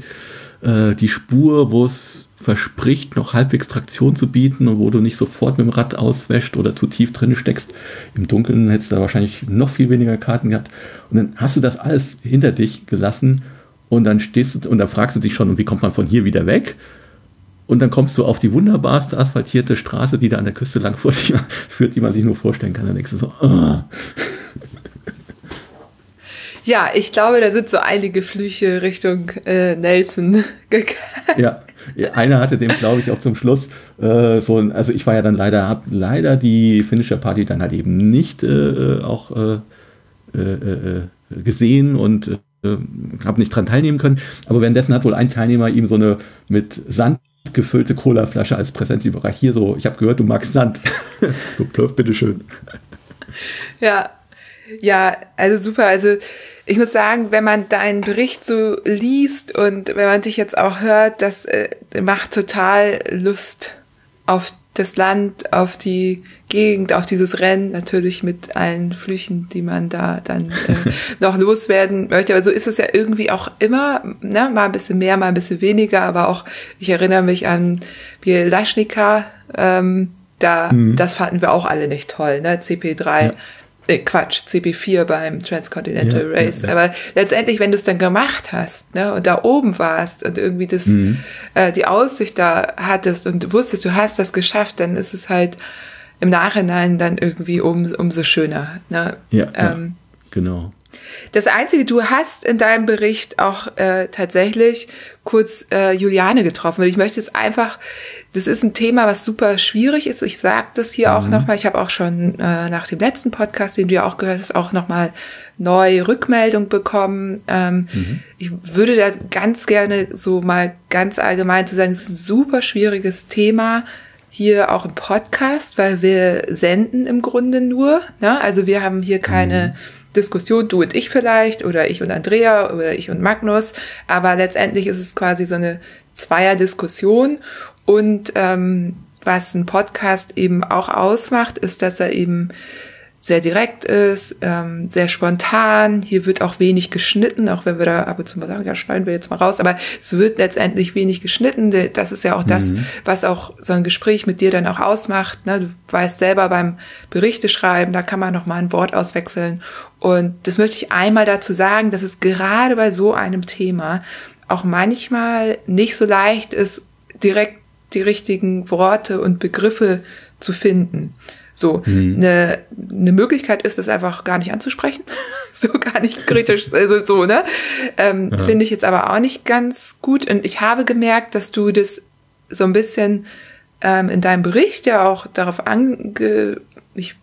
äh, die Spur, wo es verspricht, noch halbwegs Traktion zu bieten und wo du nicht sofort mit dem Rad auswäscht oder zu tief drin steckst. Im Dunkeln hättest du da wahrscheinlich noch viel weniger Karten gehabt. Und dann hast du das alles hinter dich gelassen und dann stehst du und dann fragst du dich schon, wie kommt man von hier wieder weg? Und dann kommst du auf die wunderbarste asphaltierte Straße, die da an der Küste lang *laughs* führt, die man sich nur vorstellen kann. Dann denkst du so, oh.
Ja, ich glaube, da sind so einige Flüche Richtung äh, Nelson *laughs*
gegangen. Ja, einer hatte dem, glaube ich, auch zum Schluss äh, so, also ich war ja dann leider, hab leider die finnische Party dann halt eben nicht äh, auch äh, äh, äh gesehen und äh, habe nicht dran teilnehmen können. Aber währenddessen hat wohl ein Teilnehmer ihm so eine mit Sand gefüllte Colaflasche als Präsent überreicht. Hier so, ich habe gehört, du magst Sand. *laughs* so, plöff, bitteschön.
Ja, ja, also super. Also ich muss sagen, wenn man deinen Bericht so liest und wenn man dich jetzt auch hört, das äh, macht total Lust auf das Land, auf die Gegend, auf dieses Rennen, natürlich mit allen Flüchen, die man da dann äh, *laughs* noch loswerden möchte. Aber so ist es ja irgendwie auch immer, ne? mal ein bisschen mehr, mal ein bisschen weniger, aber auch, ich erinnere mich an Bielaschnika, ähm, da, mhm. das fanden wir auch alle nicht toll, ne? CP3. Ja äh, Quatsch, CP4 beim Transcontinental ja, Race. Ja, ja. Aber letztendlich, wenn du es dann gemacht hast, ne, und da oben warst und irgendwie das, mhm. äh, die Aussicht da hattest und wusstest, du hast das geschafft, dann ist es halt im Nachhinein dann irgendwie um, umso schöner. Ne?
Ja, ähm, genau.
Das Einzige, du hast in deinem Bericht auch äh, tatsächlich kurz äh, Juliane getroffen. Und ich möchte es einfach, das ist ein Thema, was super schwierig ist. Ich sage das hier mhm. auch nochmal. Ich habe auch schon äh, nach dem letzten Podcast, den du ja auch gehört hast, auch nochmal neue Rückmeldung bekommen. Ähm, mhm. Ich würde da ganz gerne so mal ganz allgemein zu sagen, es ist ein super schwieriges Thema hier auch im Podcast, weil wir senden im Grunde nur. Ne? Also wir haben hier keine mhm Diskussion, du und ich vielleicht, oder ich und Andrea, oder ich und Magnus, aber letztendlich ist es quasi so eine Zweier-Diskussion. Und ähm, was ein Podcast eben auch ausmacht, ist, dass er eben sehr direkt ist, ähm, sehr spontan. Hier wird auch wenig geschnitten, auch wenn wir da ab und zu mal sagen, ja, schneiden wir jetzt mal raus. Aber es wird letztendlich wenig geschnitten. Das ist ja auch das, mhm. was auch so ein Gespräch mit dir dann auch ausmacht. Ne? Du weißt selber beim Berichte schreiben, da kann man noch mal ein Wort auswechseln. Und das möchte ich einmal dazu sagen, dass es gerade bei so einem Thema auch manchmal nicht so leicht ist, direkt die richtigen Worte und Begriffe zu finden. So, mhm. eine, eine Möglichkeit ist es einfach gar nicht anzusprechen. *laughs* so gar nicht kritisch, also so, ne? Ähm, ja. Finde ich jetzt aber auch nicht ganz gut. Und ich habe gemerkt, dass du das so ein bisschen ähm, in deinem Bericht ja auch darauf ange, ich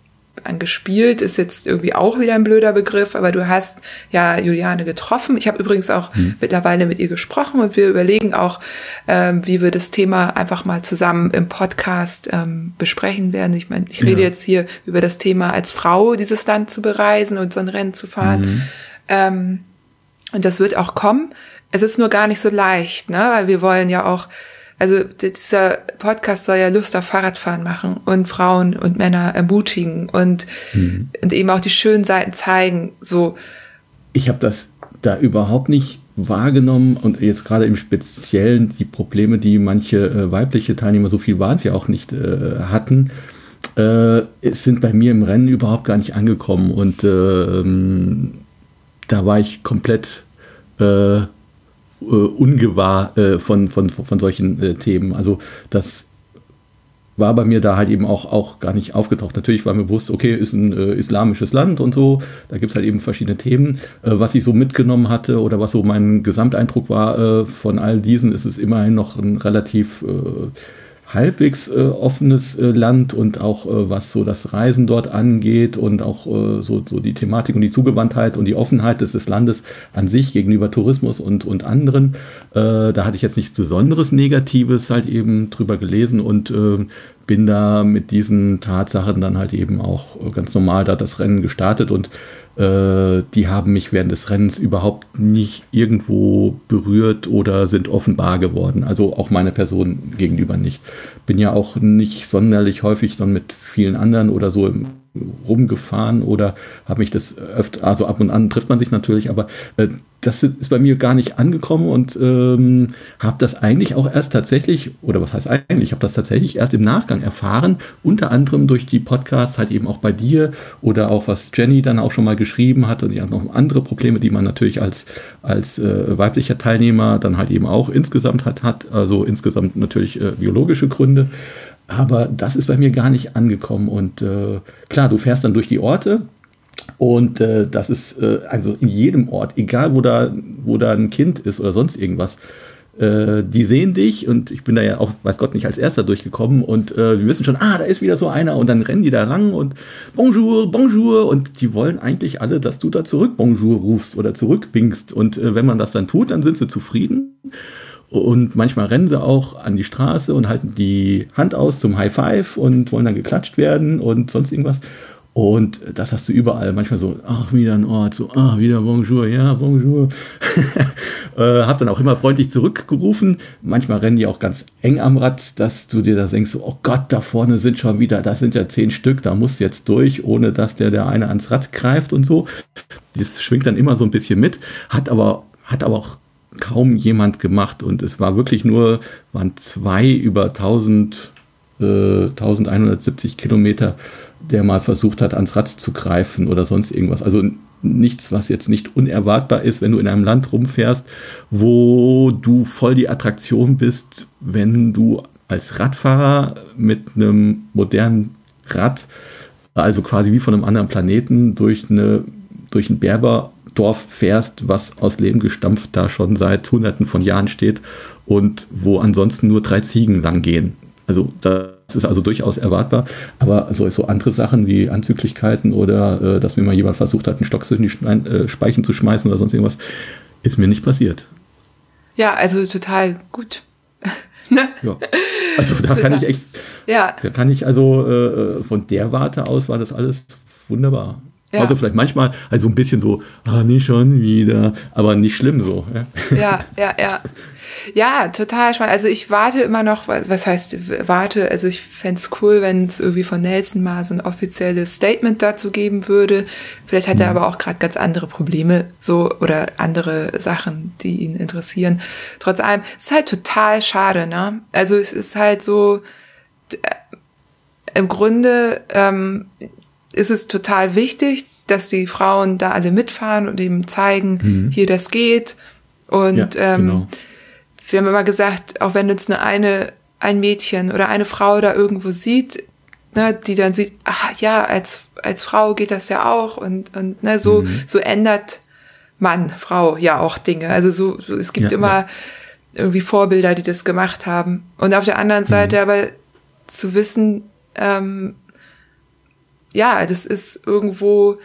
angespielt, ist jetzt irgendwie auch wieder ein blöder Begriff, aber du hast ja Juliane getroffen. Ich habe übrigens auch mhm. mittlerweile mit ihr gesprochen und wir überlegen auch, ähm, wie wir das Thema einfach mal zusammen im Podcast ähm, besprechen werden. Ich meine, ich rede ja. jetzt hier über das Thema als Frau dieses Land zu bereisen und so ein Rennen zu fahren. Mhm. Ähm, und das wird auch kommen. Es ist nur gar nicht so leicht, ne? weil wir wollen ja auch also dieser Podcast soll ja Lust auf Fahrradfahren machen und Frauen und Männer ermutigen und, mhm. und eben auch die schönen Seiten zeigen. So.
Ich habe das da überhaupt nicht wahrgenommen und jetzt gerade im Speziellen die Probleme, die manche äh, weibliche Teilnehmer, so viel waren ja auch nicht, äh, hatten, äh, sind bei mir im Rennen überhaupt gar nicht angekommen und ähm, da war ich komplett äh, ungewahr äh, von, von, von solchen äh, Themen. Also das war bei mir da halt eben auch, auch gar nicht aufgetaucht. Natürlich war mir bewusst, okay, ist ein äh, islamisches Land und so, da gibt es halt eben verschiedene Themen. Äh, was ich so mitgenommen hatte oder was so mein Gesamteindruck war äh, von all diesen, ist es immerhin noch ein relativ halbwegs äh, offenes äh, Land und auch äh, was so das Reisen dort angeht und auch äh, so, so die Thematik und die Zugewandtheit und die Offenheit des, des Landes an sich gegenüber Tourismus und, und anderen. Äh, da hatte ich jetzt nichts Besonderes Negatives halt eben drüber gelesen und äh, bin da mit diesen Tatsachen dann halt eben auch ganz normal da das Rennen gestartet und äh, die haben mich während des Rennens überhaupt nicht irgendwo berührt oder sind offenbar geworden. Also auch meine Person gegenüber nicht. Bin ja auch nicht sonderlich häufig dann mit vielen anderen oder so rumgefahren oder habe mich das öfter, also ab und an trifft man sich natürlich, aber äh, das ist bei mir gar nicht angekommen und ähm, habe das eigentlich auch erst tatsächlich, oder was heißt eigentlich, ich habe das tatsächlich erst im Nachgang erfahren, unter anderem durch die Podcasts, halt eben auch bei dir oder auch was Jenny dann auch schon mal geschrieben hat und ja noch andere Probleme, die man natürlich als, als äh, weiblicher Teilnehmer dann halt eben auch insgesamt hat, hat also insgesamt natürlich äh, biologische Gründe. Aber das ist bei mir gar nicht angekommen. Und äh, klar, du fährst dann durch die Orte, und äh, das ist äh, also in jedem Ort, egal wo da, wo da ein Kind ist oder sonst irgendwas, äh, die sehen dich und ich bin da ja auch, weiß Gott, nicht als erster durchgekommen und äh, wir wissen schon, ah, da ist wieder so einer und dann rennen die da lang und Bonjour, Bonjour und die wollen eigentlich alle, dass du da zurück Bonjour rufst oder zurückwinkst und äh, wenn man das dann tut, dann sind sie zufrieden. Und manchmal rennen sie auch an die Straße und halten die Hand aus zum High Five und wollen dann geklatscht werden und sonst irgendwas. Und das hast du überall. Manchmal so, ach, wieder ein Ort, so, ach, wieder Bonjour, ja, Bonjour. *laughs* äh, hab dann auch immer freundlich zurückgerufen. Manchmal rennen die auch ganz eng am Rad, dass du dir da denkst, so, oh Gott, da vorne sind schon wieder, das sind ja zehn Stück, da musst du jetzt durch, ohne dass der, der eine ans Rad greift und so. Das schwingt dann immer so ein bisschen mit, hat aber, hat aber auch kaum jemand gemacht und es war wirklich nur, waren zwei über 1000, äh, 1170 Kilometer der mal versucht hat, ans Rad zu greifen oder sonst irgendwas. Also nichts, was jetzt nicht unerwartbar ist, wenn du in einem Land rumfährst, wo du voll die Attraktion bist, wenn du als Radfahrer mit einem modernen Rad, also quasi wie von einem anderen Planeten, durch, eine, durch ein Berberdorf fährst, was aus Leben gestampft da schon seit Hunderten von Jahren steht und wo ansonsten nur drei Ziegen lang gehen. Also das ist also durchaus erwartbar. Aber so, so andere Sachen wie Anzüglichkeiten oder äh, dass mir mal jemand versucht hat, einen Stock zwischen die äh, Speichen zu schmeißen oder sonst irgendwas, ist mir nicht passiert.
Ja, also total gut. *laughs*
ne? ja. Also da total. kann ich echt, ja. da kann ich also äh, von der Warte aus war das alles wunderbar. Ja. Also vielleicht manchmal also ein bisschen so, ah, nicht schon wieder, aber nicht schlimm so.
Ja, ja, ja. ja. Ja, total spannend. Also ich warte immer noch, was heißt warte, also ich fände cool, wenn es irgendwie von Nelson mal so ein offizielles Statement dazu geben würde. Vielleicht hat er mhm. aber auch gerade ganz andere Probleme so oder andere Sachen, die ihn interessieren. Trotz allem, es ist halt total schade, ne? Also es ist halt so, äh, im Grunde ähm, ist es total wichtig, dass die Frauen da alle mitfahren und eben zeigen, mhm. hier das geht. Und ja, ähm, genau wir haben immer gesagt, auch wenn uns eine, eine ein Mädchen oder eine Frau da irgendwo sieht, ne, die dann sieht, ach ja, als, als Frau geht das ja auch und, und ne, so, mhm. so ändert Mann, Frau ja auch Dinge. Also so, so es gibt ja, immer ja. irgendwie Vorbilder, die das gemacht haben. Und auf der anderen mhm. Seite aber zu wissen, ähm, ja, das ist irgendwo,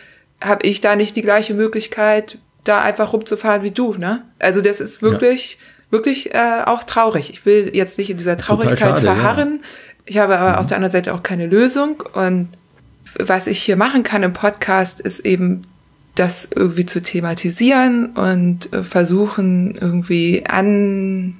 habe ich da nicht die gleiche Möglichkeit, da einfach rumzufahren wie du, ne? Also das ist wirklich ja wirklich äh, auch traurig. Ich will jetzt nicht in dieser Traurigkeit schade, verharren. Ja. Ich habe aber mhm. auf der anderen Seite auch keine Lösung. Und was ich hier machen kann im Podcast, ist eben das irgendwie zu thematisieren und äh, versuchen irgendwie an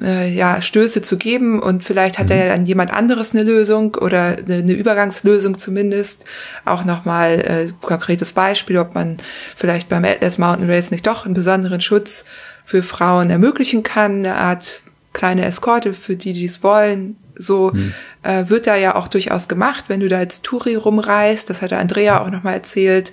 äh, ja, Stöße zu geben und vielleicht hat mhm. ja dann jemand anderes eine Lösung oder eine, eine Übergangslösung zumindest. Auch nochmal äh, konkretes Beispiel, ob man vielleicht beim Atlas Mountain Race nicht doch einen besonderen Schutz für Frauen ermöglichen kann, eine Art kleine Eskorte für die, die es wollen. So hm. äh, wird da ja auch durchaus gemacht, wenn du da als Touri rumreist, das hat der Andrea auch nochmal erzählt,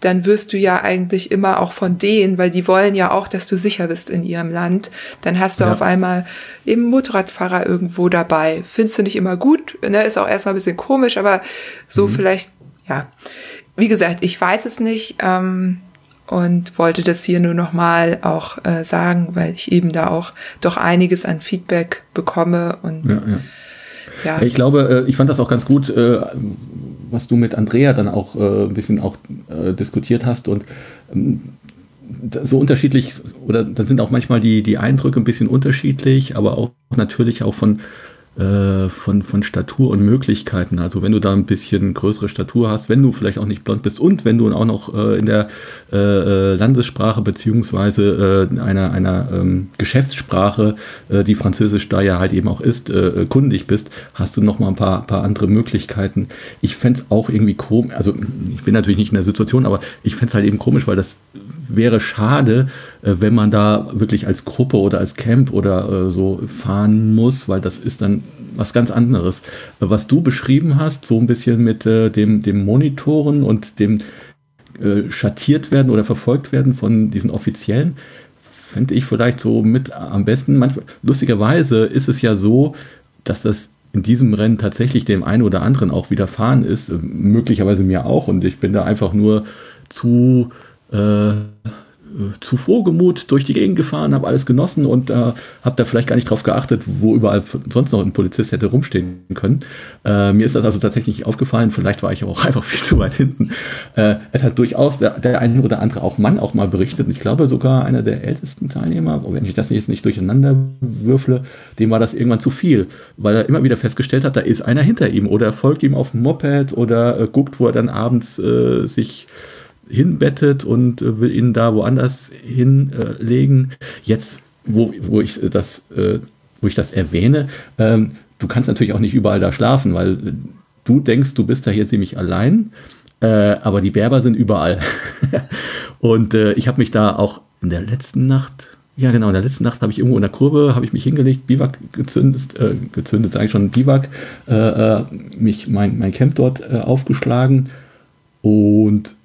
dann wirst du ja eigentlich immer auch von denen, weil die wollen ja auch, dass du sicher bist in ihrem Land. Dann hast du ja. auf einmal eben Motorradfahrer irgendwo dabei. Findest du nicht immer gut, ne? Ist auch erstmal ein bisschen komisch, aber so mhm. vielleicht, ja. Wie gesagt, ich weiß es nicht. Ähm, und wollte das hier nur nochmal auch äh, sagen, weil ich eben da auch doch einiges an Feedback bekomme und ja, ja.
ja. Ich glaube, äh, ich fand das auch ganz gut, äh, was du mit Andrea dann auch äh, ein bisschen auch äh, diskutiert hast und ähm, so unterschiedlich oder da sind auch manchmal die, die Eindrücke ein bisschen unterschiedlich, aber auch natürlich auch von äh, von, von Statur und Möglichkeiten. Also wenn du da ein bisschen größere Statur hast, wenn du vielleicht auch nicht blond bist und wenn du auch noch äh, in der äh, äh Landessprache beziehungsweise äh, einer, einer ähm, Geschäftssprache, die Französisch da ja halt eben auch ist, kundig bist, hast du noch mal ein paar, paar andere Möglichkeiten. Ich fände es auch irgendwie komisch, also ich bin natürlich nicht in der Situation, aber ich fände es halt eben komisch, weil das wäre schade, wenn man da wirklich als Gruppe oder als Camp oder äh, so fahren muss, weil das ist dann was ganz anderes. Äh, was du beschrieben hast, so ein bisschen mit dem, dem Monitoren und dem schattiert werden oder verfolgt werden von diesen Offiziellen, fände ich vielleicht so mit am besten. Manchmal, lustigerweise ist es ja so, dass das in diesem Rennen tatsächlich dem einen oder anderen auch widerfahren ist, möglicherweise mir auch. Und ich bin da einfach nur zu äh, zu frohgemut durch die Gegend gefahren, habe alles genossen und äh, habe da vielleicht gar nicht drauf geachtet, wo überall sonst noch ein Polizist hätte rumstehen können. Äh, mir ist das also tatsächlich nicht aufgefallen, vielleicht war ich auch *laughs* einfach viel zu weit hinten. Äh, es hat durchaus der, der eine oder andere auch Mann auch mal berichtet, und ich glaube sogar einer der ältesten Teilnehmer, wenn ich das jetzt nicht durcheinander würfle, dem war das irgendwann zu viel, weil er immer wieder festgestellt hat, da ist einer hinter ihm oder er folgt ihm auf dem Moped oder äh, guckt, wo er dann abends äh, sich hinbettet und äh, will ihn da woanders hinlegen. Jetzt, wo, wo ich das, äh, wo ich das erwähne, ähm, du kannst natürlich auch nicht überall da schlafen, weil du denkst, du bist da hier ziemlich allein, äh, aber die Berber sind überall. *laughs* und äh, ich habe mich da auch in der letzten Nacht, ja genau, in der letzten Nacht habe ich irgendwo in der Kurve, habe ich mich hingelegt, Biwak gezündet, äh, gezündet, sage ich schon, Biwak, äh, äh, mich mein, mein Camp dort äh, aufgeschlagen und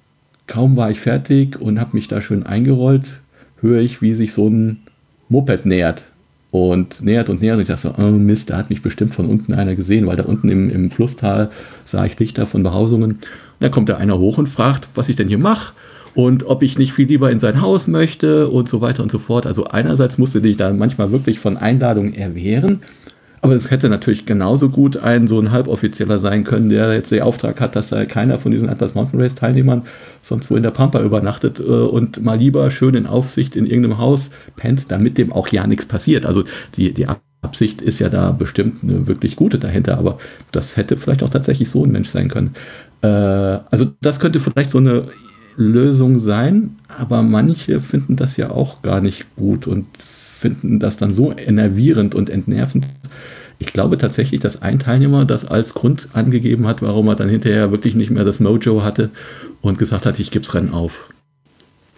kaum war ich fertig und habe mich da schön eingerollt, höre ich, wie sich so ein Moped nähert. Und nähert und nähert. Und ich dachte so, oh Mist, da hat mich bestimmt von unten einer gesehen, weil da unten im, im Flusstal sah ich Lichter von Behausungen. Da kommt da einer hoch und fragt, was ich denn hier mache und ob ich nicht viel lieber in sein Haus möchte und so weiter und so fort. Also einerseits musste ich da manchmal wirklich von Einladungen erwehren aber es hätte natürlich genauso gut ein so ein Halboffizieller sein können, der jetzt den Auftrag hat, dass er keiner von diesen Atlas Mountain Race Teilnehmern sonst wo in der Pampa übernachtet äh, und mal lieber schön in Aufsicht in irgendeinem Haus pennt, damit dem auch ja nichts passiert. Also die, die Absicht ist ja da bestimmt eine wirklich gute dahinter, aber das hätte vielleicht auch tatsächlich so ein Mensch sein können. Äh, also das könnte vielleicht so eine Lösung sein, aber manche finden das ja auch gar nicht gut und finden das dann so enervierend und entnervend. Ich glaube tatsächlich, dass ein Teilnehmer das als Grund angegeben hat, warum er dann hinterher wirklich nicht mehr das Mojo hatte und gesagt hat, ich gebe das Rennen auf.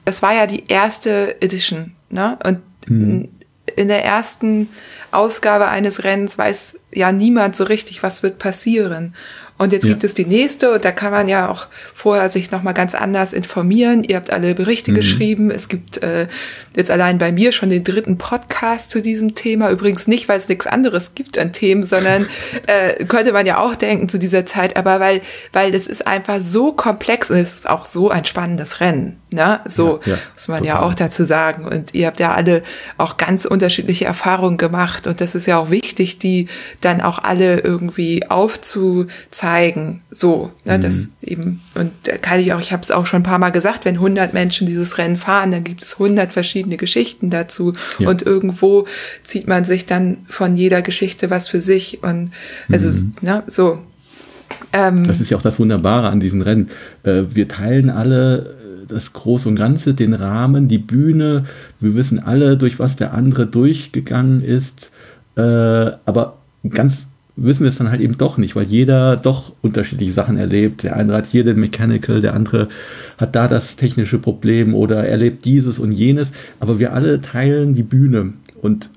Das war ja die erste Edition, ne? Und mhm. in der ersten Ausgabe eines Rennens weiß ja niemand so richtig, was wird passieren. Und jetzt ja. gibt es die nächste und da kann man ja auch vorher sich nochmal ganz anders informieren. Ihr habt alle Berichte mhm. geschrieben. Es gibt äh, jetzt allein bei mir schon den dritten Podcast zu diesem Thema. Übrigens nicht, weil es nichts anderes gibt an Themen, sondern *laughs* äh, könnte man ja auch denken zu dieser Zeit, aber weil, weil das ist einfach so komplex und es ist auch so ein spannendes Rennen. Ne? So ja, ja, muss man total. ja auch dazu sagen. Und ihr habt ja alle auch ganz unterschiedliche Erfahrungen gemacht und das ist ja auch wichtig, die dann auch alle irgendwie aufzuzeigen zeigen. So, ne, mhm. das eben. Und da kann ich auch, ich habe es auch schon ein paar Mal gesagt, wenn 100 Menschen dieses Rennen fahren, dann gibt es 100 verschiedene Geschichten dazu. Ja. Und irgendwo zieht man sich dann von jeder Geschichte was für sich. Und also, mhm. ne, so.
Ähm, das ist ja auch das Wunderbare an diesen Rennen. Äh, wir teilen alle äh, das Große und Ganze, den Rahmen, die Bühne. Wir wissen alle, durch was der andere durchgegangen ist. Äh, aber ganz wissen wir es dann halt eben doch nicht, weil jeder doch unterschiedliche Sachen erlebt. Der eine hat hier den Mechanical, der andere hat da das technische Problem oder erlebt dieses und jenes. Aber wir alle teilen die Bühne und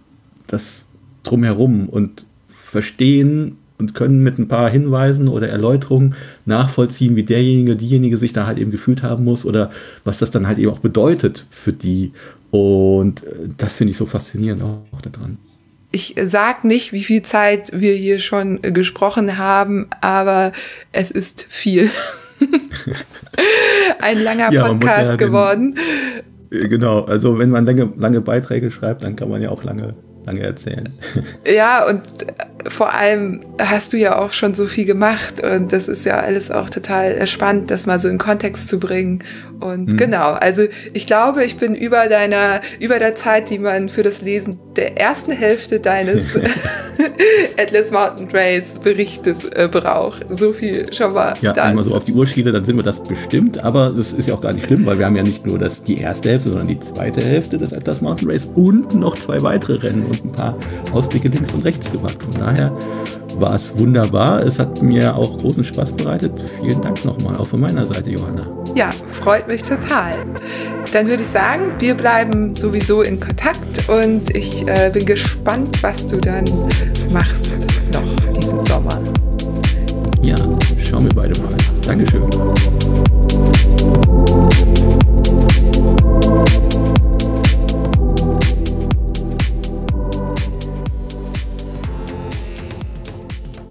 das drumherum und verstehen und können mit ein paar Hinweisen oder Erläuterungen nachvollziehen, wie derjenige, diejenige sich da halt eben gefühlt haben muss oder was das dann halt eben auch bedeutet für die. Und äh, das finde ich so faszinierend auch daran
ich sag nicht, wie viel Zeit wir hier schon gesprochen haben, aber es ist viel. *laughs* Ein langer ja, Podcast ja geworden.
Den, genau, also wenn man lange, lange Beiträge schreibt, dann kann man ja auch lange, lange erzählen.
Ja, und vor allem hast du ja auch schon so viel gemacht und das ist ja alles auch total spannend, das mal so in Kontext zu bringen. Und mhm. genau, also ich glaube, ich bin über deiner, über der Zeit, die man für das Lesen der ersten Hälfte deines *laughs* *laughs* Atlas Mountain Race Berichtes äh, braucht. So viel schon mal.
Ja, wenn man so auf die Uhr schiele, dann sind wir das bestimmt, aber das ist ja auch gar nicht schlimm, weil wir haben ja nicht nur das, die erste Hälfte, sondern die zweite Hälfte des Atlas Mountain Race und noch zwei weitere Rennen und ein paar Ausblicke links und rechts gemacht. Von daher war es wunderbar. Es hat mir auch großen Spaß bereitet. Vielen Dank nochmal, auch von meiner Seite, Johanna.
Ja, freut mich total. Dann würde ich sagen, wir bleiben sowieso in Kontakt und ich äh, bin gespannt, was du dann machst noch diesen Sommer.
Ja, schauen wir beide mal. Dankeschön.